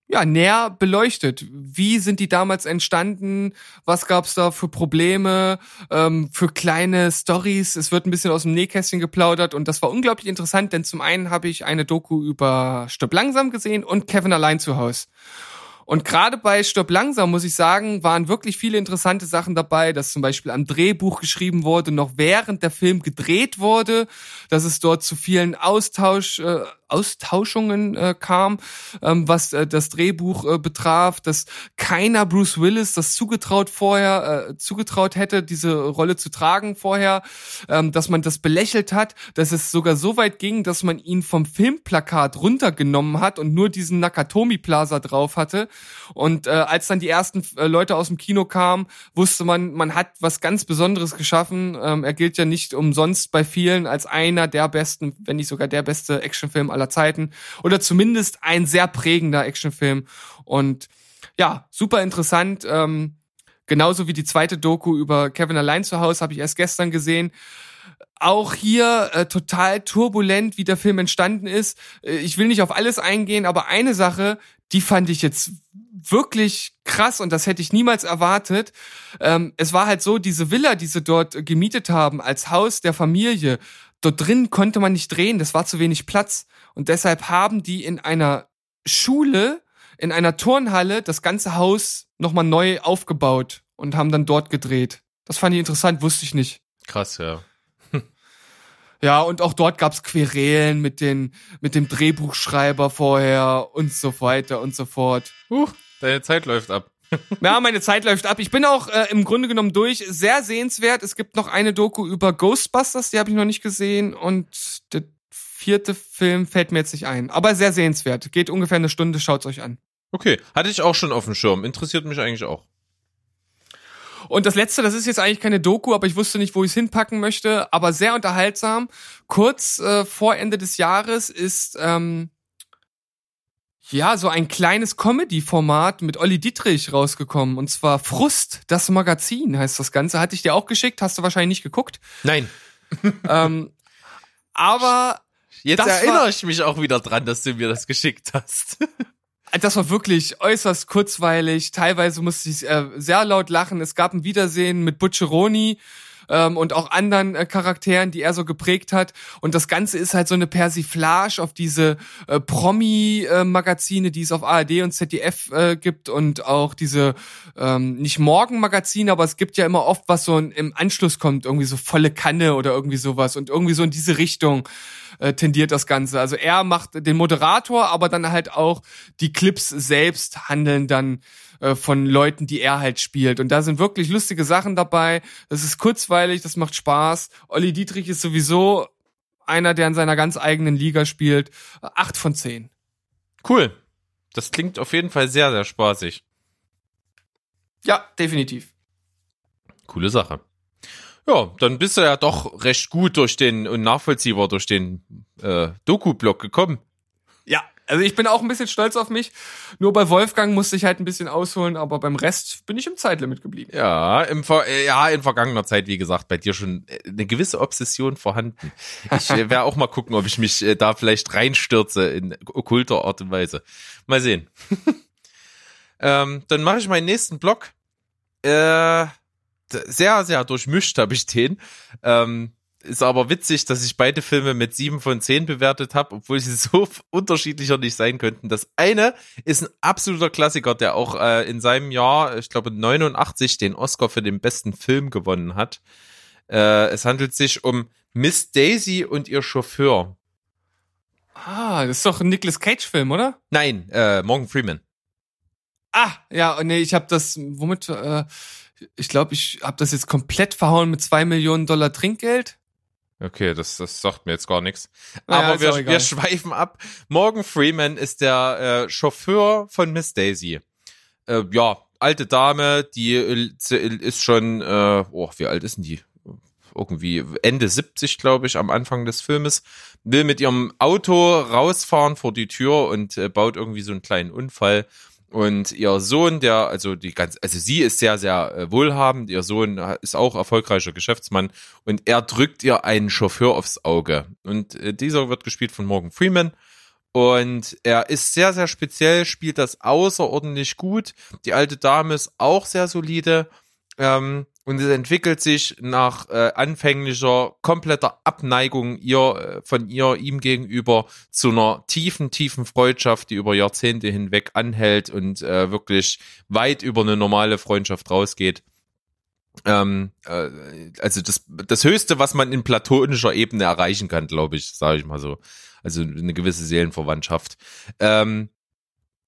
ja, näher beleuchtet. Wie sind die damals entstanden? Was gab's da für Probleme, ähm, für kleine Stories? Es wird ein bisschen aus dem Nähkästchen geplaudert und das war unglaublich interessant, denn zum einen habe ich eine Doku über Stopp langsam gesehen und Kevin allein zu Haus. Und gerade bei Stopp langsam, muss ich sagen, waren wirklich viele interessante Sachen dabei, dass zum Beispiel am Drehbuch geschrieben wurde, noch während der Film gedreht wurde, dass es dort zu vielen Austausch, äh, Austauschungen äh, kam, ähm, was äh, das Drehbuch äh, betraf, dass keiner Bruce Willis das zugetraut vorher, äh, zugetraut hätte, diese Rolle zu tragen vorher, ähm, dass man das belächelt hat, dass es sogar so weit ging, dass man ihn vom Filmplakat runtergenommen hat und nur diesen Nakatomi Plaza drauf hatte. Und äh, als dann die ersten äh, Leute aus dem Kino kamen, wusste man, man hat was ganz Besonderes geschaffen. Ähm, er gilt ja nicht umsonst bei vielen als einer der besten, wenn nicht sogar der beste Actionfilm aller Zeiten. Oder zumindest ein sehr prägender Actionfilm. Und ja, super interessant. Ähm, genauso wie die zweite Doku über Kevin allein zu Hause habe ich erst gestern gesehen. Auch hier äh, total turbulent, wie der Film entstanden ist. Äh, ich will nicht auf alles eingehen, aber eine Sache, die fand ich jetzt wirklich krass und das hätte ich niemals erwartet. Ähm, es war halt so, diese Villa, die sie dort gemietet haben als Haus der Familie, dort drin konnte man nicht drehen, das war zu wenig Platz. Und deshalb haben die in einer Schule, in einer Turnhalle das ganze Haus nochmal neu aufgebaut und haben dann dort gedreht. Das fand ich interessant, wusste ich nicht. Krass, ja. [LAUGHS] Ja, und auch dort gab's Querelen mit, den, mit dem Drehbuchschreiber vorher und so weiter und so fort. Huch, deine Zeit läuft ab. Ja, meine Zeit läuft ab. Ich bin auch äh, im Grunde genommen durch. Sehr sehenswert. Es gibt noch eine Doku über Ghostbusters, die habe ich noch nicht gesehen. Und der vierte Film fällt mir jetzt nicht ein. Aber sehr sehenswert. Geht ungefähr eine Stunde, schaut's euch an. Okay, hatte ich auch schon auf dem Schirm. Interessiert mich eigentlich auch. Und das letzte, das ist jetzt eigentlich keine Doku, aber ich wusste nicht, wo ich es hinpacken möchte, aber sehr unterhaltsam. Kurz äh, vor Ende des Jahres ist ähm, ja so ein kleines Comedy-Format mit Olli Dietrich rausgekommen. Und zwar Frust, das Magazin heißt das Ganze. Hatte ich dir auch geschickt, hast du wahrscheinlich nicht geguckt. Nein. [LAUGHS] ähm, aber Jetzt erinnere war- ich mich auch wieder dran, dass du mir das geschickt hast. [LAUGHS] Das war wirklich äußerst kurzweilig. Teilweise musste ich äh, sehr laut lachen. Es gab ein Wiedersehen mit Butcheroni ähm, und auch anderen äh, Charakteren, die er so geprägt hat. Und das Ganze ist halt so eine Persiflage auf diese äh, Promi-Magazine, die es auf ARD und ZDF äh, gibt und auch diese ähm, nicht Morgenmagazine, aber es gibt ja immer oft was so im Anschluss kommt, irgendwie so volle Kanne oder irgendwie sowas und irgendwie so in diese Richtung äh, tendiert das Ganze. Also er macht den Moderator, aber dann halt auch die Clips selbst handeln dann äh, von Leuten, die er halt spielt. Und da sind wirklich lustige Sachen dabei. Das ist kurzweilig, das macht Spaß. Olli Dietrich ist sowieso einer, der in seiner ganz eigenen Liga spielt. Acht von zehn. Cool. Das klingt auf jeden Fall sehr, sehr spaßig. Ja, definitiv. Coole Sache. Ja, dann bist du ja doch recht gut durch den und nachvollziehbar durch den äh, Doku-Blog gekommen. Also ich bin auch ein bisschen stolz auf mich. Nur bei Wolfgang musste ich halt ein bisschen ausholen, aber beim Rest bin ich im Zeitlimit geblieben. Ja, im Ver äh, ja, in vergangener Zeit, wie gesagt, bei dir schon äh, eine gewisse Obsession vorhanden. Ich äh, werde auch mal gucken, ob ich mich da vielleicht reinstürze in okkulter Art und Weise. Mal sehen. [LAUGHS] ähm, dann mache ich meinen nächsten Blog. Äh, sehr, sehr durchmischt habe ich den. Ähm, ist aber witzig, dass ich beide Filme mit sieben von zehn bewertet habe, obwohl sie [LAUGHS] so unterschiedlicher nicht sein könnten. Das eine ist ein absoluter Klassiker, der auch äh, in seinem Jahr, ich glaube 89, den Oscar für den besten Film gewonnen hat. Äh, es handelt sich um Miss Daisy und ihr Chauffeur. Ah, das ist doch ein Nicolas Cage-Film, oder? Nein, äh, Morgan Freeman. Ah, ja, nee, ich habe das, womit, äh, ich glaube, ich habe das jetzt komplett verhauen mit zwei Millionen Dollar Trinkgeld. Okay, das, das sagt mir jetzt gar nichts. Naja, Aber wir, wir schweifen ab. Morgan Freeman ist der äh, Chauffeur von Miss Daisy. Äh, ja, alte Dame, die äh, ist schon, äh, oh, wie alt ist denn die? Irgendwie Ende 70, glaube ich, am Anfang des Filmes. Will mit ihrem Auto rausfahren vor die Tür und äh, baut irgendwie so einen kleinen Unfall. Und ihr Sohn, der, also die ganz, also sie ist sehr, sehr äh, wohlhabend, ihr Sohn äh, ist auch erfolgreicher Geschäftsmann und er drückt ihr einen Chauffeur aufs Auge. Und äh, dieser wird gespielt von Morgan Freeman. Und er ist sehr, sehr speziell, spielt das außerordentlich gut. Die alte Dame ist auch sehr solide. Ähm, und es entwickelt sich nach äh, anfänglicher kompletter Abneigung ihr äh, von ihr ihm gegenüber zu einer tiefen tiefen Freundschaft, die über Jahrzehnte hinweg anhält und äh, wirklich weit über eine normale Freundschaft rausgeht. Ähm, äh, also das das Höchste, was man in platonischer Ebene erreichen kann, glaube ich, sage ich mal so. Also eine gewisse Seelenverwandtschaft. Ähm,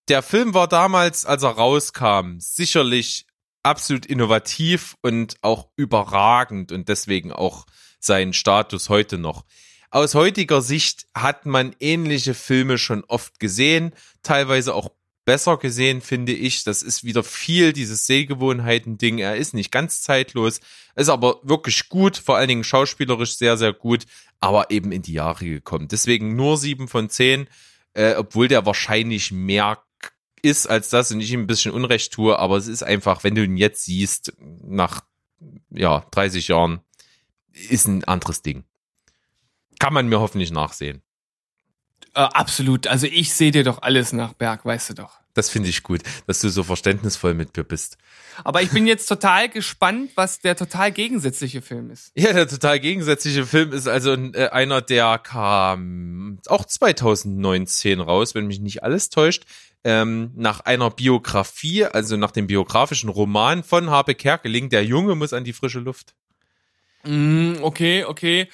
der Film war damals, als er rauskam, sicherlich absolut innovativ und auch überragend und deswegen auch seinen Status heute noch. Aus heutiger Sicht hat man ähnliche Filme schon oft gesehen, teilweise auch besser gesehen, finde ich. Das ist wieder viel dieses Sehgewohnheiten-Ding. Er ist nicht ganz zeitlos, ist aber wirklich gut, vor allen Dingen schauspielerisch sehr, sehr gut, aber eben in die Jahre gekommen. Deswegen nur sieben von zehn, äh, obwohl der wahrscheinlich mehr ist als das und ich ihm ein bisschen Unrecht tue, aber es ist einfach, wenn du ihn jetzt siehst, nach ja 30 Jahren, ist ein anderes Ding. Kann man mir hoffentlich nachsehen. Äh, absolut. Also ich sehe dir doch alles nach Berg, weißt du doch. Das finde ich gut, dass du so verständnisvoll mit mir bist. Aber ich bin jetzt total gespannt, was der total gegensätzliche Film ist. [LAUGHS] Ja, der total gegensätzliche Film ist also äh, einer, der kam auch 2019 raus, wenn mich nicht alles täuscht. Ähm, nach einer Biografie, also nach dem biografischen Roman von Habe Kerkeling, der Junge muss an die frische Luft. Mm, okay, okay.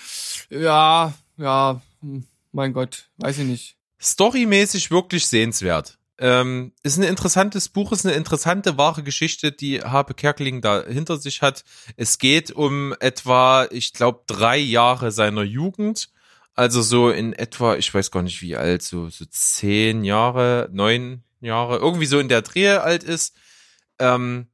Ja, ja, hm, mein Gott, weiß ich nicht. Storymäßig wirklich sehenswert. Ähm, ist ein interessantes Buch, ist eine interessante wahre Geschichte, die Habe Kerkeling da hinter sich hat. Es geht um etwa, ich glaube, drei Jahre seiner Jugend. Also so in etwa, ich weiß gar nicht wie alt, so, so zehn Jahre, neun Jahre, irgendwie so in der Drehe alt ist. Ähm,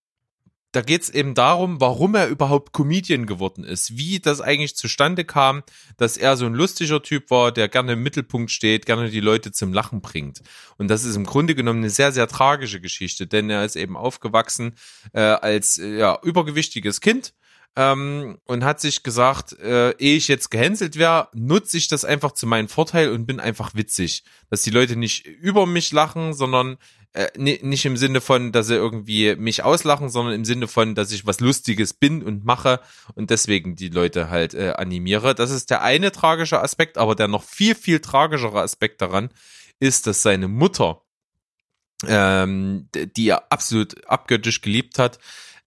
da geht's eben darum, warum er überhaupt Comedian geworden ist, wie das eigentlich zustande kam, dass er so ein lustiger Typ war, der gerne im Mittelpunkt steht, gerne die Leute zum Lachen bringt. Und das ist im Grunde genommen eine sehr, sehr tragische Geschichte, denn er ist eben aufgewachsen äh, als ja, übergewichtiges Kind ähm, und hat sich gesagt, äh, ehe ich jetzt gehänselt wäre, nutze ich das einfach zu meinem Vorteil und bin einfach witzig. Dass die Leute nicht über mich lachen, sondern äh, nicht im Sinne von, dass sie irgendwie mich auslachen, sondern im Sinne von, dass ich was Lustiges bin und mache und deswegen die Leute halt äh, animiere. Das ist der eine tragische Aspekt, aber der noch viel, viel tragischere Aspekt daran ist, dass seine Mutter, ähm, die er absolut abgöttisch geliebt hat,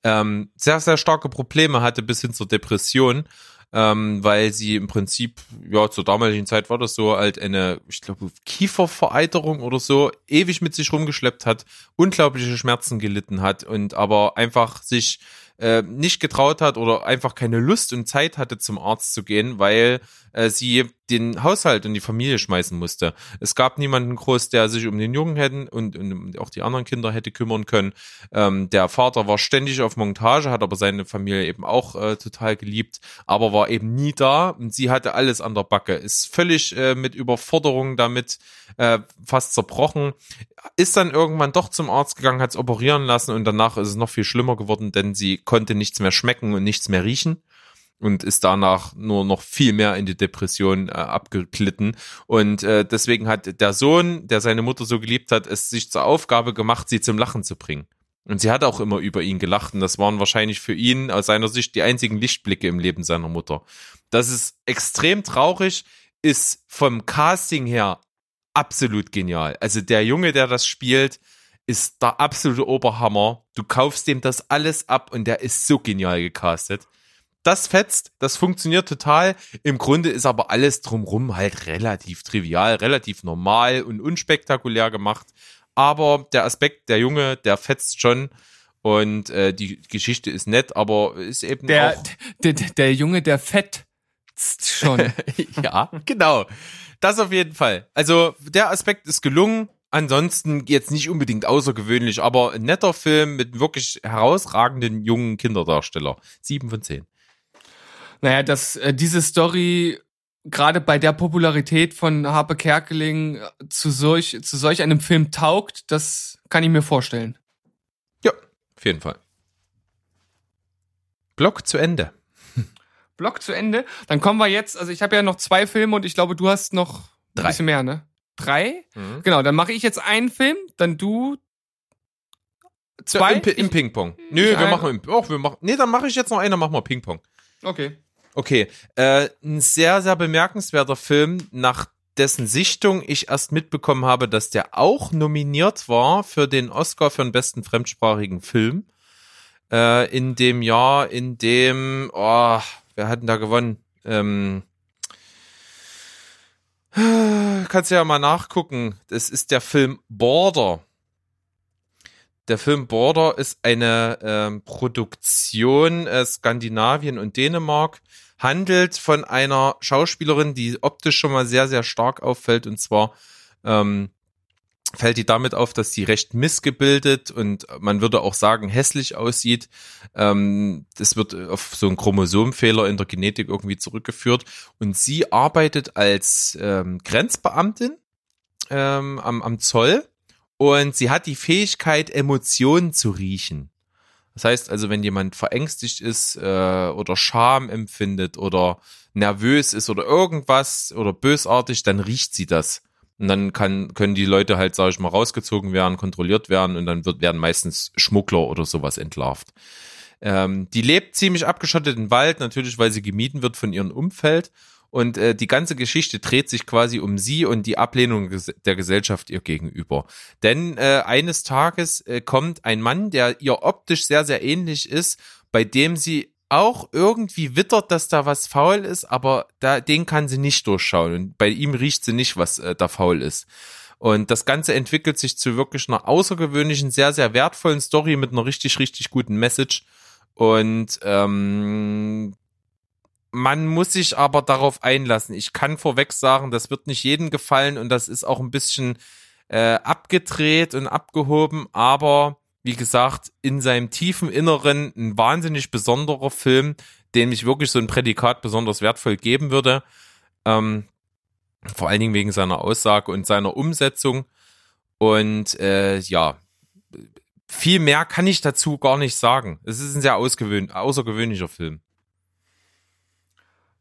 ähm, sehr, sehr starke Probleme hatte bis hin zur Depression ähm, weil sie im Prinzip, ja, zur damaligen Zeit war das so, halt eine, ich glaube, Kiefervereiterung oder so, ewig mit sich rumgeschleppt hat, unglaubliche Schmerzen gelitten hat und aber einfach sich äh, nicht getraut hat oder einfach keine Lust und Zeit hatte, zum Arzt zu gehen, weil äh, sie den Haushalt und die Familie schmeißen musste. Es gab niemanden groß, der sich um den Jungen hätten und, und auch die anderen Kinder hätte kümmern können. Ähm, der Vater war ständig auf Montage, hat aber seine Familie eben auch äh, total geliebt, aber war eben nie da und sie hatte alles an der Backe, ist völlig äh, mit Überforderung damit äh, fast zerbrochen, ist dann irgendwann doch zum Arzt gegangen, hat es operieren lassen und danach ist es noch viel schlimmer geworden, denn sie konnte nichts mehr schmecken und nichts mehr riechen und ist danach nur noch viel mehr in die Depression äh, abgeglitten. Und äh, deswegen hat der Sohn, der seine Mutter so geliebt hat, es sich zur Aufgabe gemacht, sie zum Lachen zu bringen. Und sie hat auch immer über ihn gelacht und das waren wahrscheinlich für ihn aus seiner Sicht die einzigen Lichtblicke im Leben seiner Mutter. Das ist extrem traurig, ist vom Casting her absolut genial. Also der Junge, der das spielt, ist der absolute Oberhammer. Du kaufst dem das alles ab und der ist so genial gecastet das fetzt, das funktioniert total. Im Grunde ist aber alles drumrum halt relativ trivial, relativ normal und unspektakulär gemacht. Aber der Aspekt, der Junge, der fetzt schon. Und äh, die Geschichte ist nett, aber ist eben Der, auch der, der, der Junge, der fetzt schon. [LAUGHS] ja, genau. Das auf jeden Fall. Also der Aspekt ist gelungen. Ansonsten jetzt nicht unbedingt außergewöhnlich, aber ein netter Film mit wirklich herausragenden jungen Kinderdarsteller. Sieben von zehn. Naja, dass äh, diese Story gerade bei der Popularität von Harpe Kerkeling äh, zu solch, zu solch einem Film taugt, das kann ich mir vorstellen. Ja, auf jeden Fall. Block zu Ende. [LAUGHS] Block zu Ende. Dann kommen wir jetzt, also ich habe ja noch zwei Filme und ich glaube, du hast noch ein Drei. bisschen mehr, ne? Drei? Mhm. Genau, dann mache ich jetzt einen Film, dann du zwei. Im, Pi- im Ich- Ping-Pong. Nö, wir ein- machen im, oh, wir machen, nee, dann mache ich jetzt noch einen, dann machen wir Ping-Pong. Okay. Okay, äh, ein sehr, sehr bemerkenswerter Film, nach dessen Sichtung ich erst mitbekommen habe, dass der auch nominiert war für den Oscar für den besten fremdsprachigen Film. Äh, in dem Jahr, in dem, oh, wer hat denn da gewonnen? Ähm, kannst du ja mal nachgucken. Das ist der Film Border. Der Film Border ist eine ähm, Produktion äh, Skandinavien und Dänemark, handelt von einer Schauspielerin, die optisch schon mal sehr, sehr stark auffällt. Und zwar ähm, fällt die damit auf, dass die recht missgebildet und man würde auch sagen hässlich aussieht. Ähm, das wird auf so einen Chromosomfehler in der Genetik irgendwie zurückgeführt. Und sie arbeitet als ähm, Grenzbeamtin ähm, am, am Zoll und sie hat die Fähigkeit, Emotionen zu riechen. Das heißt also, wenn jemand verängstigt ist äh, oder Scham empfindet oder nervös ist oder irgendwas oder bösartig, dann riecht sie das. Und dann kann, können die Leute halt, sag ich mal, rausgezogen werden, kontrolliert werden und dann wird, werden meistens Schmuggler oder sowas entlarvt. Ähm, die lebt ziemlich abgeschottet im Wald, natürlich, weil sie gemieden wird von ihrem Umfeld. Und äh, die ganze Geschichte dreht sich quasi um sie und die Ablehnung der Gesellschaft ihr gegenüber. Denn äh, eines Tages äh, kommt ein Mann, der ihr optisch sehr, sehr ähnlich ist, bei dem sie auch irgendwie wittert, dass da was faul ist, aber da, den kann sie nicht durchschauen. Und bei ihm riecht sie nicht, was äh, da faul ist. Und das Ganze entwickelt sich zu wirklich einer außergewöhnlichen, sehr, sehr wertvollen Story mit einer richtig, richtig guten Message. Und ähm, man muss sich aber darauf einlassen. Ich kann vorweg sagen, das wird nicht jedem gefallen und das ist auch ein bisschen äh, abgedreht und abgehoben, aber wie gesagt, in seinem tiefen Inneren ein wahnsinnig besonderer Film, dem ich wirklich so ein Prädikat besonders wertvoll geben würde. Ähm, vor allen Dingen wegen seiner Aussage und seiner Umsetzung. Und äh, ja, viel mehr kann ich dazu gar nicht sagen. Es ist ein sehr außergewöhnlicher Film.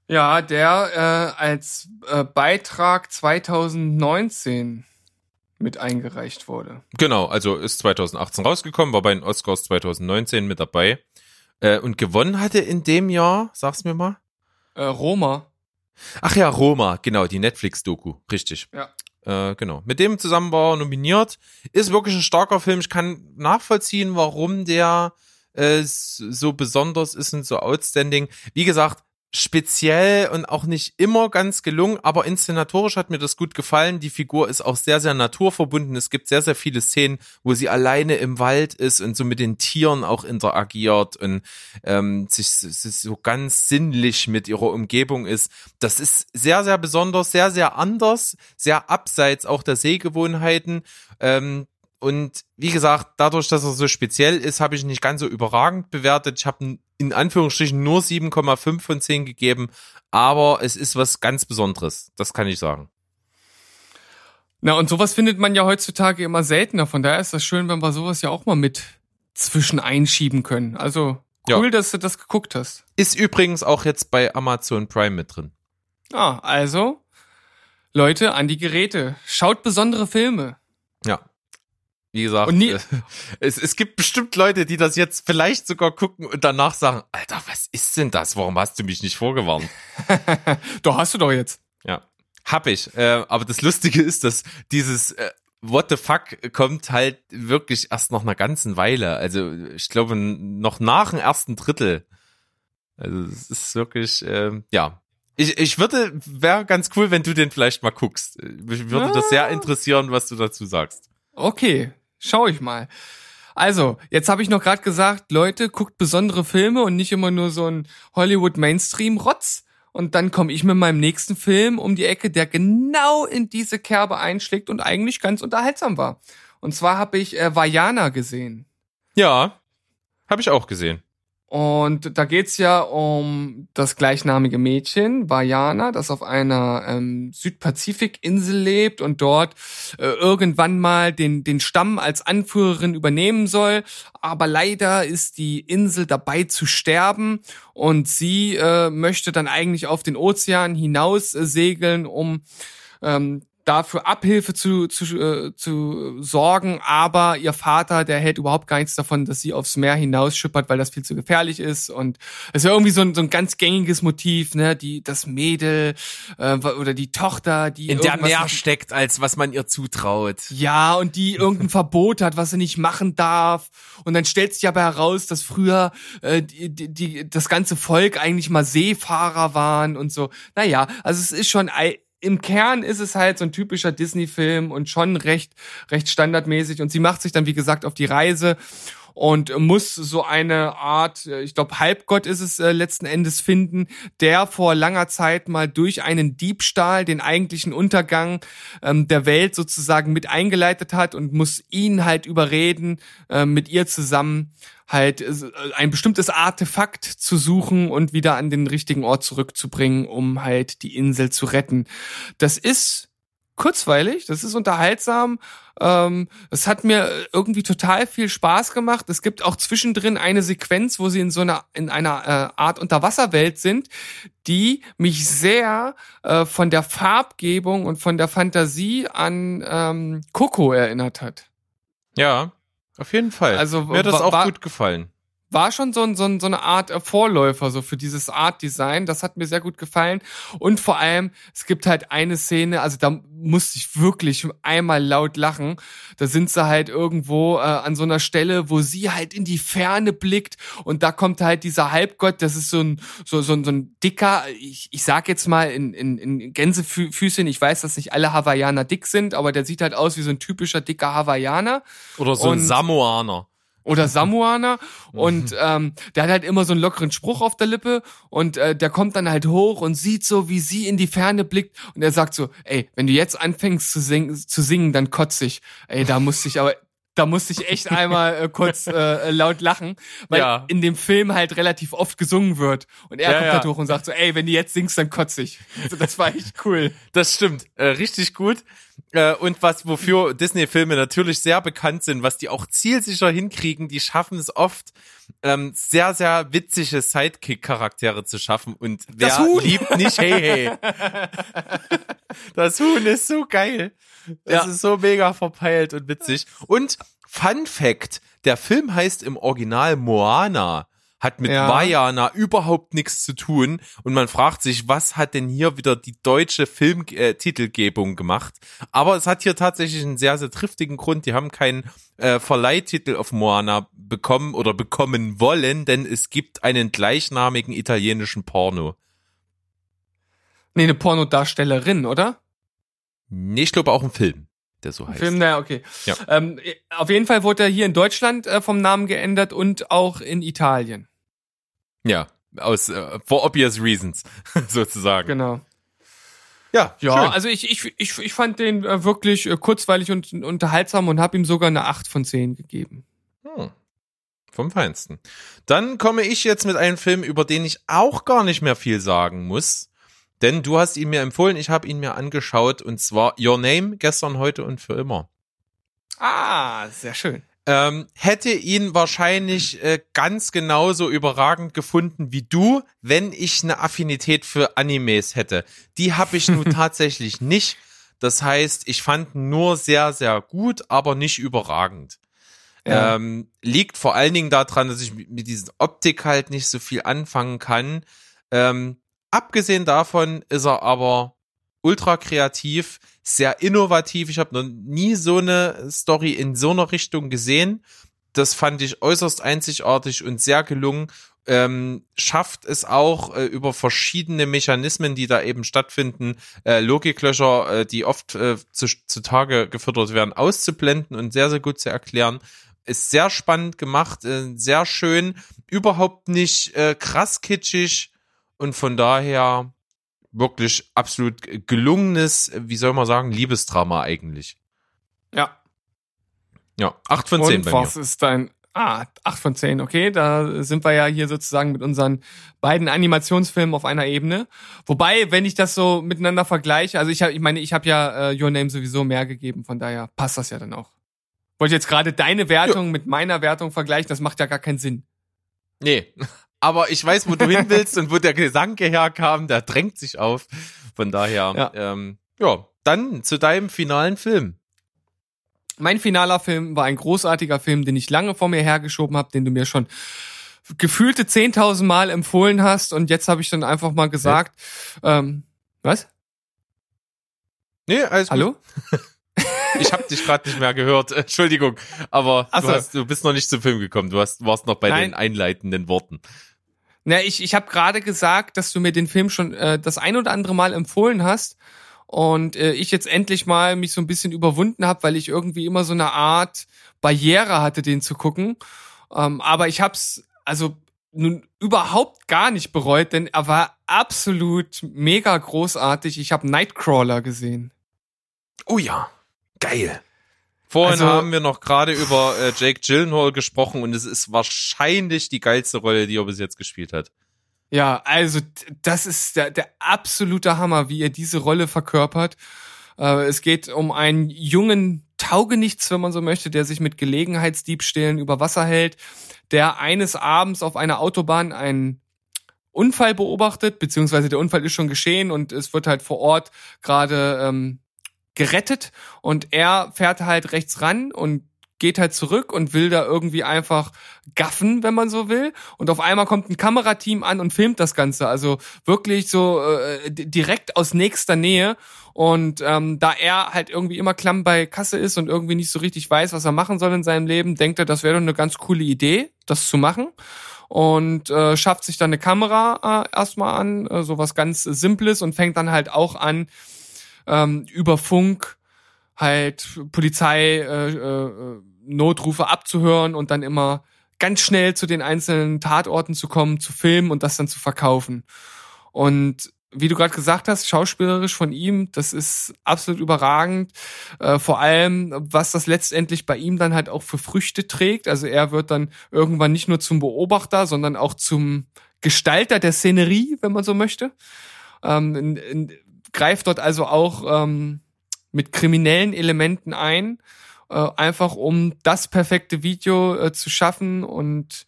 Ja, der äh, als äh, Beitrag 2019 mit eingereicht wurde. Genau, also ist 2018 rausgekommen, war bei den Oscars 2019 mit dabei. Äh, und gewonnen hatte in dem Jahr, sag's mir mal. Äh, Roma. Ach ja, Roma, genau, die Netflix-Doku, richtig. Ja. Äh, genau. Mit dem zusammen war er nominiert. Ist wirklich ein starker Film. Ich kann nachvollziehen, warum der äh, so besonders ist und so outstanding. Wie gesagt, speziell und auch nicht immer ganz gelungen, aber inszenatorisch hat mir das gut gefallen. Die Figur ist auch sehr, sehr naturverbunden. Es gibt sehr, sehr viele Szenen, wo sie alleine im Wald ist und so mit den Tieren auch interagiert und ähm, sich, sich so ganz sinnlich mit ihrer Umgebung ist. Das ist sehr, sehr besonders, sehr, sehr anders, sehr abseits auch der Sehgewohnheiten. Ähm, und wie gesagt, dadurch, dass er so speziell ist, habe ich ihn nicht ganz so überragend bewertet. Ich habe in Anführungsstrichen nur 7,5 von 10 gegeben, aber es ist was ganz Besonderes. Das kann ich sagen. Na, und sowas findet man ja heutzutage immer seltener. Von daher ist das schön, wenn wir sowas ja auch mal mit zwischen einschieben können. Also cool, Ja. dass du das geguckt hast. Ist übrigens auch jetzt bei Amazon Prime mit drin. Ah, also, Leute, an die Geräte. Schaut besondere Filme. Ja. Wie gesagt, Und nie- äh, es, es gibt bestimmt Leute, die das jetzt vielleicht sogar gucken und danach sagen, Alter, was ist denn das? Warum hast du mich nicht vorgewarnt? [LAUGHS] Doch, hast du doch jetzt. Ja, hab ich. Äh, aber das Lustige ist, dass dieses äh, What the fuck kommt halt wirklich erst nach einer ganzen Weile. Also ich glaube noch nach dem ersten Drittel. Also es ist wirklich, ähm, ja. Ich, ich würde, wäre ganz cool, wenn du den vielleicht mal guckst. Mich würde das sehr interessieren, was du dazu sagst. Okay, schau ich mal. Also, jetzt habe ich noch gerade gesagt, Leute, guckt besondere Filme und nicht immer nur so ein Hollywood Mainstream Rotz. Und dann komme ich mit meinem nächsten Film um die Ecke, der genau in diese Kerbe einschlägt und eigentlich ganz unterhaltsam war. Und zwar habe ich äh, Vajana gesehen. Ja, habe ich auch gesehen. Und da geht's ja um das gleichnamige Mädchen, Vajana, das auf einer ähm, Südpazifikinsel lebt und dort äh, irgendwann mal den, den Stamm als Anführerin übernehmen soll. Aber leider ist die Insel dabei zu sterben und sie äh, möchte dann eigentlich auf den Ozean hinaus äh, segeln, um ähm, dafür Abhilfe zu, zu, äh, zu sorgen, aber ihr Vater, der hält überhaupt gar nichts davon, dass sie aufs Meer hinausschippert, weil das viel zu gefährlich ist und es ist ja irgendwie so ein, so ein ganz gängiges Motiv, ne, die, das Mädel äh, oder die Tochter, die In der mehr steckt, als was man ihr zutraut. ja, und die [LAUGHS] irgendein Verbot hat, was sie nicht machen darf. Und dann stellt sich aber heraus, dass früher äh, die, die, die, das ganze Volk eigentlich mal Seefahrer waren und so. Naja, also es ist schon, im Kern ist es halt so ein typischer Disney-Film und schon recht, recht standardmäßig. Und sie macht sich dann, wie gesagt, auf die Reise und muss so eine Art, äh, ich glaube, Halbgott ist es äh, letzten Endes finden, der vor langer Zeit mal durch einen Diebstahl den eigentlichen Untergang ähm, der Welt sozusagen mit eingeleitet hat und muss ihn halt überreden, äh, mit ihr zusammen halt äh, ein bestimmtes Artefakt zu suchen und wieder an den richtigen Ort zurückzubringen, um halt die Insel zu retten. Das ist kurzweilig, das ist unterhaltsam. Ähm, es hat mir irgendwie total viel Spaß gemacht. Es gibt auch zwischendrin eine Sequenz, wo sie in so einer in einer äh, Art Unterwasserwelt sind, die mich sehr äh, von der Farbgebung und von der Fantasie an ähm, Coco erinnert hat. Ja, auf jeden Fall. Also, Mir hat das auch gut gefallen. War schon so, ein, so, ein, so eine Art äh, Vorläufer so für dieses Art Design. Das hat mir sehr gut gefallen. Und vor allem, es gibt halt eine Szene, also da musste ich wirklich einmal laut lachen. Da sind sie halt irgendwo äh, an so einer Stelle, wo sie halt in die Ferne blickt und da kommt halt dieser Halbgott, das ist so ein, so, so, ein- so ein dicker, ich, ich sag jetzt mal in, in, in Gänsefüßchen, ich weiß, dass nicht alle Hawaiianer dick sind, aber der sieht halt aus wie so ein typischer dicker Hawaiianer Oder so ein Und- Samoaner. Oder Samoaner und ähm, der hat halt immer so einen lockeren Spruch auf der Lippe und äh, der kommt dann halt hoch und sieht so, wie sie in die Ferne blickt und er sagt so, ey, wenn du jetzt anfängst zu singen, zu singen dann kotze ich. Ey, da musste ich aber da musste ich echt einmal äh, kurz äh, laut lachen, weil Ja. in dem Film halt relativ oft gesungen wird und er Ja, kommt ja. halt hoch und sagt so, ey, wenn du jetzt singst, dann kotze ich. Also das war echt cool. Das stimmt, äh, richtig gut. Äh, und was, wofür Disney-Filme natürlich sehr bekannt sind, was die auch zielsicher hinkriegen, die schaffen es oft, ähm, sehr, sehr witzige Sidekick-Charaktere zu schaffen. Und wer liebt nicht Hey Hey? Das Huhn ist so geil. Das Ja. ist so mega verpeilt und witzig. Und Fun Fact, der Film heißt im Original Moana hat mit Ja. Vajana überhaupt nichts zu tun und man fragt sich, was hat denn hier wieder die deutsche Filmtitelgebung äh, gemacht? Aber es hat hier tatsächlich einen sehr, sehr triftigen Grund. Die haben keinen äh, Verleihtitel auf Moana bekommen oder bekommen wollen, denn es gibt einen gleichnamigen italienischen Porno. Nee, eine Pornodarstellerin, oder? Nee, ich glaube auch ein Film, der so heißt. Film, naja, okay. Ja. Ähm, auf jeden Fall wurde er hier in Deutschland äh, vom Namen geändert und auch in Italien. Ja, aus äh, for obvious reasons [LAUGHS] sozusagen. Genau. Ja, Ja, schön. also ich, ich, ich, ich fand den äh, wirklich äh, kurzweilig und unterhaltsam und habe ihm sogar eine 8 von 10 gegeben. Hm. Vom Feinsten. Dann komme ich jetzt mit einem Film, über den ich auch gar nicht mehr viel sagen muss. Denn du hast ihn mir empfohlen, ich habe ihn mir angeschaut und zwar Your Name, gestern, heute und für immer. Ah, sehr schön. Ähm, hätte ihn wahrscheinlich äh, ganz genauso überragend gefunden wie du, wenn ich eine Affinität für Animes hätte. Die habe ich nun [LAUGHS] tatsächlich nicht. Das heißt, ich fand nur sehr, sehr gut, aber nicht überragend. Ja. Ähm, liegt vor allen Dingen daran, dass ich mit dieser Optik halt nicht so viel anfangen kann. Ähm, abgesehen davon ist er aber ultra kreativ, sehr innovativ. Ich habe noch nie so eine Story in so einer Richtung gesehen. Das fand ich äußerst einzigartig und sehr gelungen. Ähm, schafft es auch äh, über verschiedene Mechanismen, die da eben stattfinden, äh, Logiklöcher, äh, die oft äh, zu, zutage gefüttert werden, auszublenden und sehr, sehr gut zu erklären. Ist sehr spannend gemacht, äh, sehr schön, überhaupt nicht äh, krass kitschig und von daher wirklich absolut gelungenes, wie soll man sagen, Liebesdrama eigentlich. Ja. Ja, acht von zehn und bei mir. was ist dein... Ah, 8 von 10, okay. Da sind wir ja hier sozusagen mit unseren beiden Animationsfilmen auf einer Ebene. Wobei, wenn ich das so miteinander vergleiche, also ich habe, ich meine, ich habe ja äh, Your Name sowieso mehr gegeben, von daher passt das ja dann auch. Wollte jetzt gerade deine Wertung mit meiner Wertung vergleichen, das macht ja gar keinen Sinn. Nee, aber ich weiß, wo du hin [LAUGHS] willst und wo der Gedanke herkam, der drängt sich auf. Von daher, Ja. ähm, ja, dann zu deinem finalen Film. Mein finaler Film war ein großartiger Film, den ich lange vor mir hergeschoben habe, den du mir schon gefühlte 10.000 Mal empfohlen hast und jetzt habe ich dann einfach mal gesagt, ähm, was? Nee, alles gut. Hallo? [LAUGHS] Ich habe dich gerade nicht mehr gehört. [LAUGHS] Entschuldigung, aber Ach du, so. hast, du bist noch nicht zum Film gekommen. Du hast, warst noch bei Nein. den einleitenden Worten. Na, ich, ich habe gerade gesagt, dass du mir den Film schon äh, das ein oder andere Mal empfohlen hast und äh, ich jetzt endlich mal mich so ein bisschen überwunden habe, weil ich irgendwie immer so eine Art Barriere hatte, den zu gucken. Ähm, aber ich hab's also nun überhaupt gar nicht bereut, denn er war absolut mega großartig. Ich habe Nightcrawler gesehen. Oh ja, geil. Vorhin Also- haben wir noch gerade über äh, Jake Gyllenhaal gesprochen und es ist wahrscheinlich die geilste Rolle, die er bis jetzt gespielt hat. Ja, also das ist der, der absolute Hammer, wie er diese Rolle verkörpert. Äh, es geht um einen jungen Taugenichts, wenn man so möchte, der sich mit Gelegenheitsdiebstählen über Wasser hält, der eines Abends auf einer Autobahn einen Unfall beobachtet, beziehungsweise der Unfall ist schon geschehen und es wird halt vor Ort gerade ähm, gerettet und er fährt halt rechts ran und geht halt zurück und will da irgendwie einfach gaffen, wenn man so will. Und auf einmal kommt ein Kamerateam an und filmt das Ganze. Also wirklich so äh, direkt aus nächster Nähe. Und ähm, da er halt irgendwie immer klamm bei Kasse ist und irgendwie nicht so richtig weiß, was er machen soll in seinem Leben, denkt er, das wäre doch eine ganz coole Idee, das zu machen. Und äh, schafft sich dann eine Kamera äh, erstmal an, äh, so was ganz Simples und fängt dann halt auch an, ähm, über Funk halt Polizei äh, äh, Notrufe abzuhören und dann immer ganz schnell zu den einzelnen Tatorten zu kommen, zu filmen und das dann zu verkaufen. Und wie du gerade gesagt hast, schauspielerisch von ihm, das ist absolut überragend. Äh, vor allem, was das letztendlich bei ihm dann halt auch für Früchte trägt. Also er wird dann irgendwann nicht nur zum Beobachter, sondern auch zum Gestalter der Szenerie, wenn man so möchte. Ähm, in, in, greift dort also auch ähm, mit kriminellen Elementen ein äh, einfach um das perfekte Video äh, zu schaffen und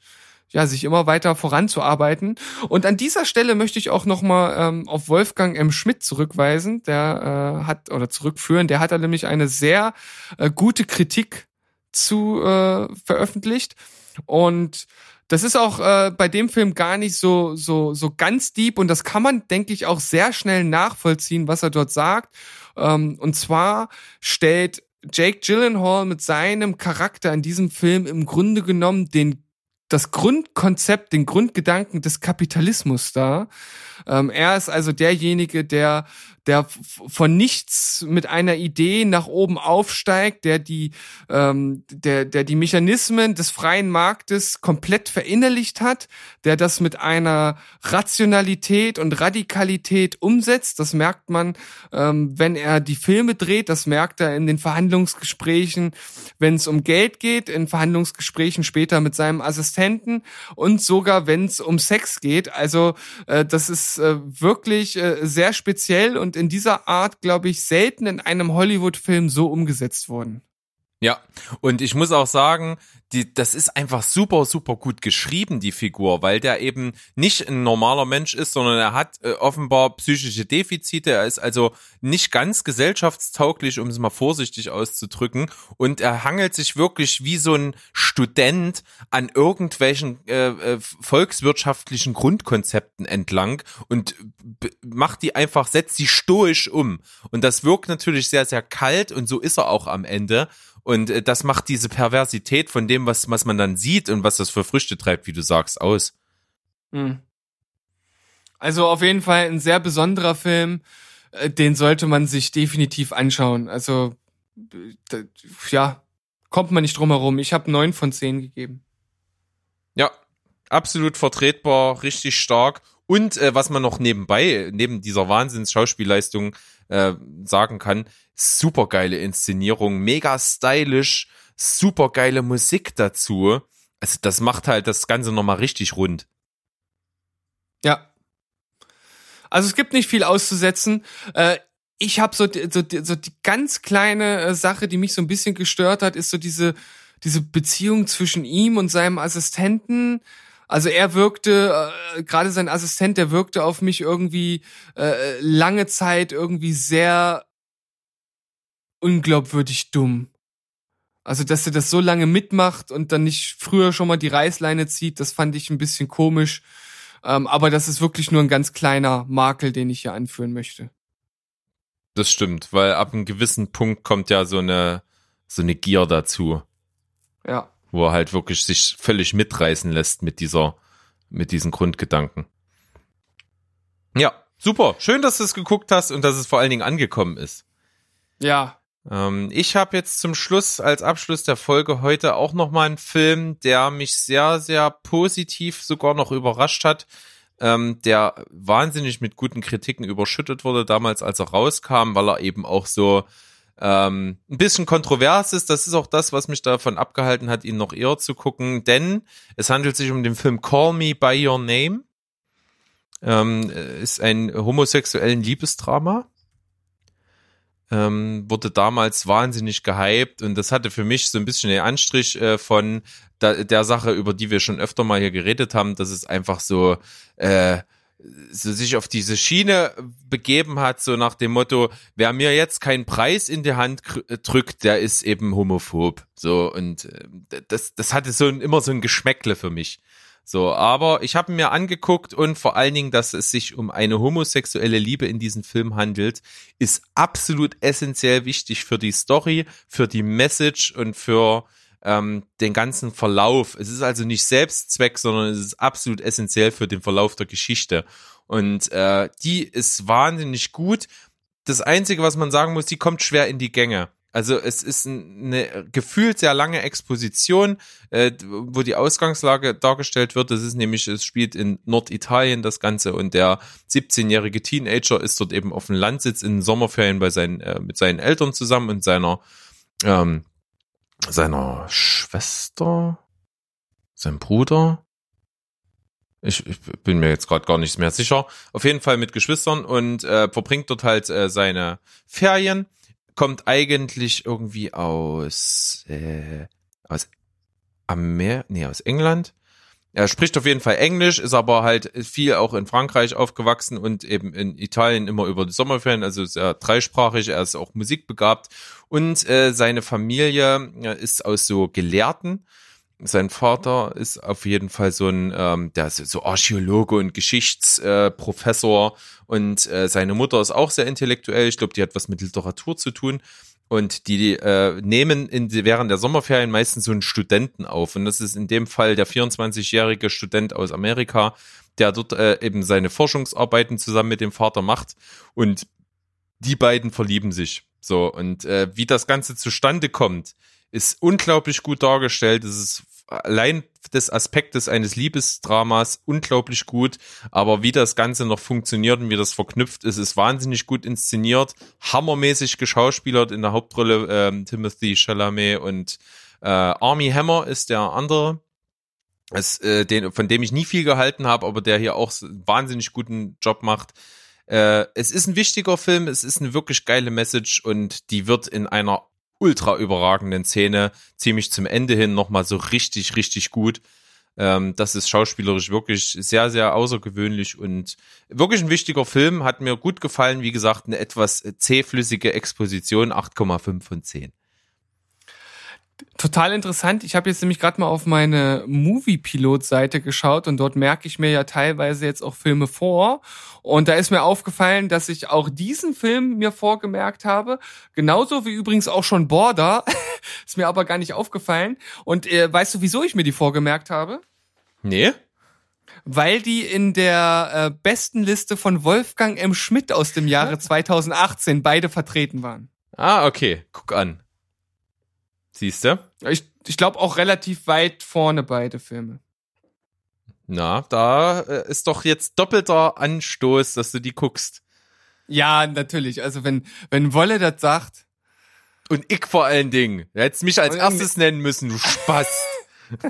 ja, sich immer weiter voranzuarbeiten. Und an dieser Stelle möchte ich auch nochmal ähm, auf Wolfgang M. Schmidt zurückweisen, der äh, hat, oder zurückführen, der hat da nämlich eine sehr äh, gute Kritik zu äh, veröffentlicht. Und das ist auch äh, bei dem Film gar nicht so, so, so ganz deep und das kann man, denke ich, auch sehr schnell nachvollziehen, was er dort sagt. Ähm, und zwar stellt Jake Gyllenhaal mit seinem Charakter in diesem Film im Grunde genommen den das Grundkonzept, den Grundgedanken des Kapitalismus dar. Ähm, er ist also derjenige, der der von nichts mit einer Idee nach oben aufsteigt, der die, ähm, der, der die Mechanismen des freien Marktes komplett verinnerlicht hat, der das mit einer Rationalität und Radikalität umsetzt. Das merkt man, ähm, wenn er die Filme dreht, das merkt er in den Verhandlungsgesprächen, wenn es um Geld geht, in Verhandlungsgesprächen später mit seinem Assistenten und sogar wenn es um Sex geht. Also äh, das ist äh, wirklich äh, sehr speziell und in dieser Art, glaube ich, selten in einem Hollywood-Film so umgesetzt worden. Ja, und ich muss auch sagen, die, das ist einfach super, super gut geschrieben, die Figur, weil der eben nicht ein normaler Mensch ist, sondern er hat äh, offenbar psychische Defizite. Er ist also nicht ganz gesellschaftstauglich, um es mal vorsichtig auszudrücken. Und er hangelt sich wirklich wie so ein Student an irgendwelchen äh, äh, volkswirtschaftlichen Grundkonzepten entlang und macht die einfach, setzt sie stoisch um. Und das wirkt natürlich sehr, sehr kalt und so ist er auch am Ende. Und äh, das macht diese Perversität von dem, was, was man dann sieht und was das für Früchte treibt, wie du sagst, aus. Hm. Also auf jeden Fall ein sehr besonderer Film. Äh, den sollte man sich definitiv anschauen. Also ja, kommt man nicht drum herum. Ich habe neun von zehn gegeben. Ja, absolut vertretbar, richtig stark. Und äh, was man noch nebenbei, neben dieser Wahnsinns-Schauspielleistung äh, sagen kann, super geile Inszenierung, mega stylisch, super geile Musik dazu. Also das macht halt das Ganze nochmal richtig rund. Ja. Also es gibt nicht viel auszusetzen. Äh, ich habe so, so, so die ganz kleine äh, Sache, die mich so ein bisschen gestört hat, ist so diese, diese Beziehung zwischen ihm und seinem Assistenten. Also er wirkte, äh, gerade sein Assistent, der wirkte auf mich irgendwie äh, lange Zeit irgendwie sehr unglaubwürdig dumm. Also, dass er das so lange mitmacht und dann nicht früher schon mal die Reißleine zieht, das fand ich ein bisschen komisch. Ähm, aber das ist wirklich nur ein ganz kleiner Makel, den ich hier anführen möchte. Das stimmt, weil ab einem gewissen Punkt kommt ja so eine, so eine Gier dazu. Ja. Wo er halt wirklich sich völlig mitreißen lässt mit dieser, mit diesen Grundgedanken. Ja, super. Schön, dass du es geguckt hast und dass es vor allen Dingen angekommen ist. Ja, ähm, ich habe jetzt zum Schluss, als Abschluss der Folge heute auch nochmal einen Film, der mich sehr, sehr positiv sogar noch überrascht hat, ähm, der wahnsinnig mit guten Kritiken überschüttet wurde damals, als er rauskam, weil er eben auch so ähm, ein bisschen kontrovers ist. Das ist auch das, was mich davon abgehalten hat, ihn noch eher zu gucken, denn es handelt sich um den Film Call Me By Your Name. Ähm, ist ein homosexuellen Liebesdrama ähm, wurde damals wahnsinnig gehypt und das hatte für mich so ein bisschen den Anstrich äh, von da, der Sache, über die wir schon öfter mal hier geredet haben, dass es einfach so äh, so sich auf diese Schiene begeben hat, so nach dem Motto, wer mir jetzt keinen Preis in die Hand krü- drückt, der ist eben homophob. So, und äh, das, das hatte so ein, immer so ein Geschmäckle für mich. So, aber ich habe mir angeguckt und vor allen Dingen, dass es sich um eine homosexuelle Liebe in diesem Film handelt, ist absolut essentiell wichtig für die Story, für die Message und für ähm, den ganzen Verlauf. Es ist also nicht Selbstzweck, sondern es ist absolut essentiell für den Verlauf der Geschichte. Und äh, die ist wahnsinnig gut. Das Einzige, was man sagen muss, die kommt schwer in die Gänge. Also es ist ein- eine gefühlt sehr lange Exposition, äh, wo die Ausgangslage dargestellt wird. Das ist nämlich, es spielt in Norditalien das Ganze und der 17-jährige Teenager ist dort eben auf dem Landsitz in Sommerferien bei seinen, äh, mit seinen Eltern zusammen und seiner ähm, seiner Schwester, sein Bruder. Ich, ich bin mir jetzt gerade gar nicht mehr sicher. Auf jeden Fall mit Geschwistern und äh, verbringt dort halt äh, seine Ferien. Kommt eigentlich irgendwie aus äh, aus Amer nee, aus England. Er spricht auf jeden Fall Englisch, ist aber halt viel auch in Frankreich aufgewachsen und eben in Italien immer über die Sommerferien, also sehr dreisprachig, er ist auch musikbegabt und äh, seine Familie äh, ist aus so Gelehrten. Sein Vater ist auf jeden Fall so ein, ähm, der ist so Archäologe und Geschichtsprofessor äh, und äh, seine Mutter ist auch sehr intellektuell. Ich glaube, die hat was mit Literatur zu tun. Und die äh, nehmen in, während der Sommerferien meistens so einen Studenten auf. Und das ist in dem Fall der 24-jährige Student aus Amerika, der dort äh, eben seine Forschungsarbeiten zusammen mit dem Vater macht. Und die beiden verlieben sich. So, und äh, wie das Ganze zustande kommt, ist unglaublich gut dargestellt. Es ist allein des Aspektes eines Liebesdramas unglaublich gut, aber wie das Ganze noch funktioniert und wie das verknüpft ist, ist wahnsinnig gut inszeniert, hammermäßig geschauspielert in der Hauptrolle ähm, Timothy Chalamet und äh, Army Hammer ist der andere, es, äh, den, von dem ich nie viel gehalten habe, aber der hier auch wahnsinnig guten Job macht. Äh, es ist ein wichtiger Film, es ist eine wirklich geile Message und die wird in einer ultra überragenden Szene ziemlich zum Ende hin nochmal so richtig, richtig gut. Ähm, das ist schauspielerisch wirklich sehr, sehr außergewöhnlich und wirklich ein wichtiger Film. Hat mir gut gefallen. Wie gesagt, eine etwas zähflüssige Exposition, 8,5 von 10. Total interessant. Ich habe jetzt nämlich gerade mal auf meine Movie-Pilot-Seite geschaut und dort merke ich mir ja teilweise jetzt auch Filme vor. Und da ist mir aufgefallen, dass ich auch diesen Film mir vorgemerkt habe. Genauso wie übrigens auch schon Border. [LAUGHS] ist mir aber gar nicht aufgefallen. Und äh, weißt du, wieso ich mir die vorgemerkt habe? Nee? Weil die in der äh, besten Liste von Wolfgang M. Schmidt aus dem Jahre 2018 beide vertreten waren. Ah, okay. Guck an. Siehst du? Ich, ich glaube auch relativ weit vorne beide Filme. Na, da äh, ist doch jetzt doppelter Anstoß, dass du die guckst. Ja, natürlich. Also wenn, wenn Wolle das sagt, Und ich vor allen Dingen. Du hättest mich als erstes nennen müssen, du Spaß. [LAUGHS]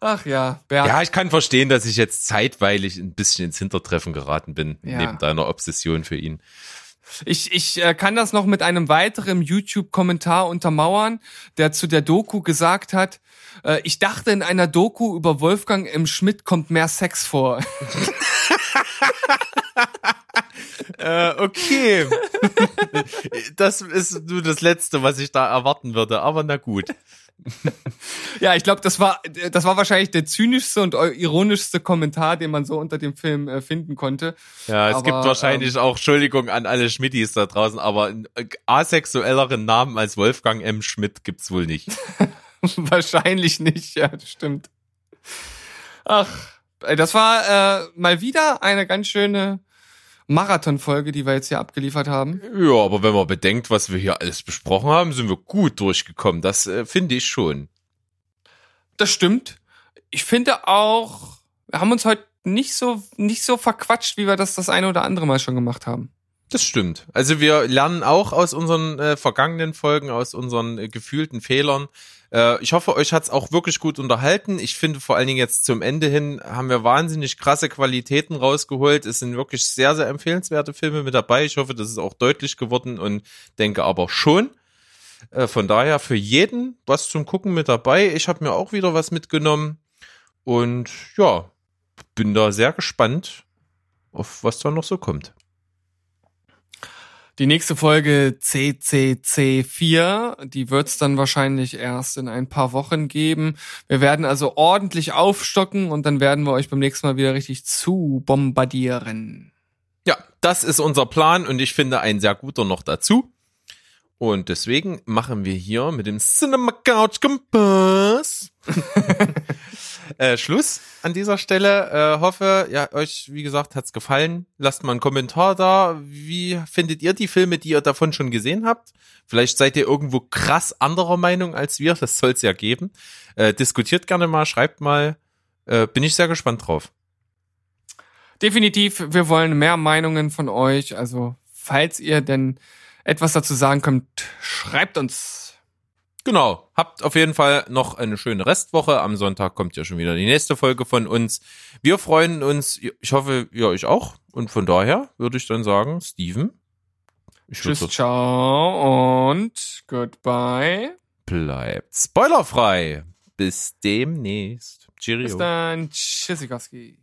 ach ja, Bernd. ja, ich kann verstehen, dass ich jetzt zeitweilig ein bisschen ins Hintertreffen geraten bin, Ja. neben deiner Obsession für ihn. Ich, ich äh, kann das noch mit einem weiteren YouTube-Kommentar untermauern, der zu der Doku gesagt hat, äh, ich dachte, in einer Doku über Wolfgang M. Schmidt kommt mehr Sex vor. [LAUGHS] Äh, okay. [LAUGHS] das ist nur das Letzte, was ich da erwarten würde, aber na gut. Ja, ich glaube, das war, das war wahrscheinlich der zynischste und ironischste Kommentar, den man so unter dem Film äh, finden konnte. Ja, es Aber, gibt wahrscheinlich auch, Entschuldigung an alle Schmittis da draußen, aber einen äh, asexuelleren Namen als Wolfgang M. Schmidt gibt's wohl nicht. [LAUGHS] Wahrscheinlich nicht, ja, das stimmt. Ach, äh, das war äh, mal wieder eine ganz schöne Marathonfolge, die wir jetzt hier abgeliefert haben. Ja, aber wenn man bedenkt, was wir hier alles besprochen haben, sind wir gut durchgekommen. Das äh, finde ich schon. Das stimmt. Ich finde auch, wir haben uns heute nicht so nicht so verquatscht, wie wir das das eine oder andere Mal schon gemacht haben. Das stimmt. Also wir lernen auch aus unseren äh, vergangenen Folgen, aus unseren äh, gefühlten Fehlern. Äh, ich hoffe, euch hat's auch wirklich gut unterhalten. Ich finde vor allen Dingen jetzt zum Ende hin haben wir wahnsinnig krasse Qualitäten rausgeholt. Es sind wirklich sehr, sehr empfehlenswerte Filme mit dabei. Ich hoffe, das ist auch deutlich geworden und denke aber schon. Äh, von daher für jeden was zum Gucken mit dabei. Ich habe mir auch wieder was mitgenommen und ja, bin da sehr gespannt, auf was da noch so kommt. Die nächste Folge CCC4, die wird's dann wahrscheinlich erst in ein paar Wochen geben. Wir werden also ordentlich aufstocken und dann werden wir euch beim nächsten Mal wieder richtig zu bombardieren. Ja, das ist unser Plan und ich finde ein sehr guter noch dazu. Und deswegen machen wir hier mit dem Cinema Couch Kompass [LAUGHS] äh, Schluss an dieser Stelle. Äh, hoffe, ja, euch, wie gesagt, hat's gefallen. Lasst mal einen Kommentar da. Wie findet ihr die Filme, die ihr davon schon gesehen habt? Vielleicht seid ihr irgendwo krass anderer Meinung als wir. Das soll's ja geben. Äh, diskutiert gerne mal, schreibt mal. Äh, bin ich sehr gespannt drauf. Definitiv, wir wollen mehr Meinungen von euch. Also, falls ihr denn etwas dazu sagen könnt, schreibt uns. Genau. Habt auf jeden Fall noch eine schöne Restwoche. Am Sonntag kommt ja schon wieder die nächste Folge von uns. Wir freuen uns. Ich hoffe, ihr euch auch. Und von daher würde ich dann sagen, Steven. Tschüss, ciao und goodbye. bleibt spoilerfrei. Bis demnächst. Cheerio. Bis dann. Tschüssikowski.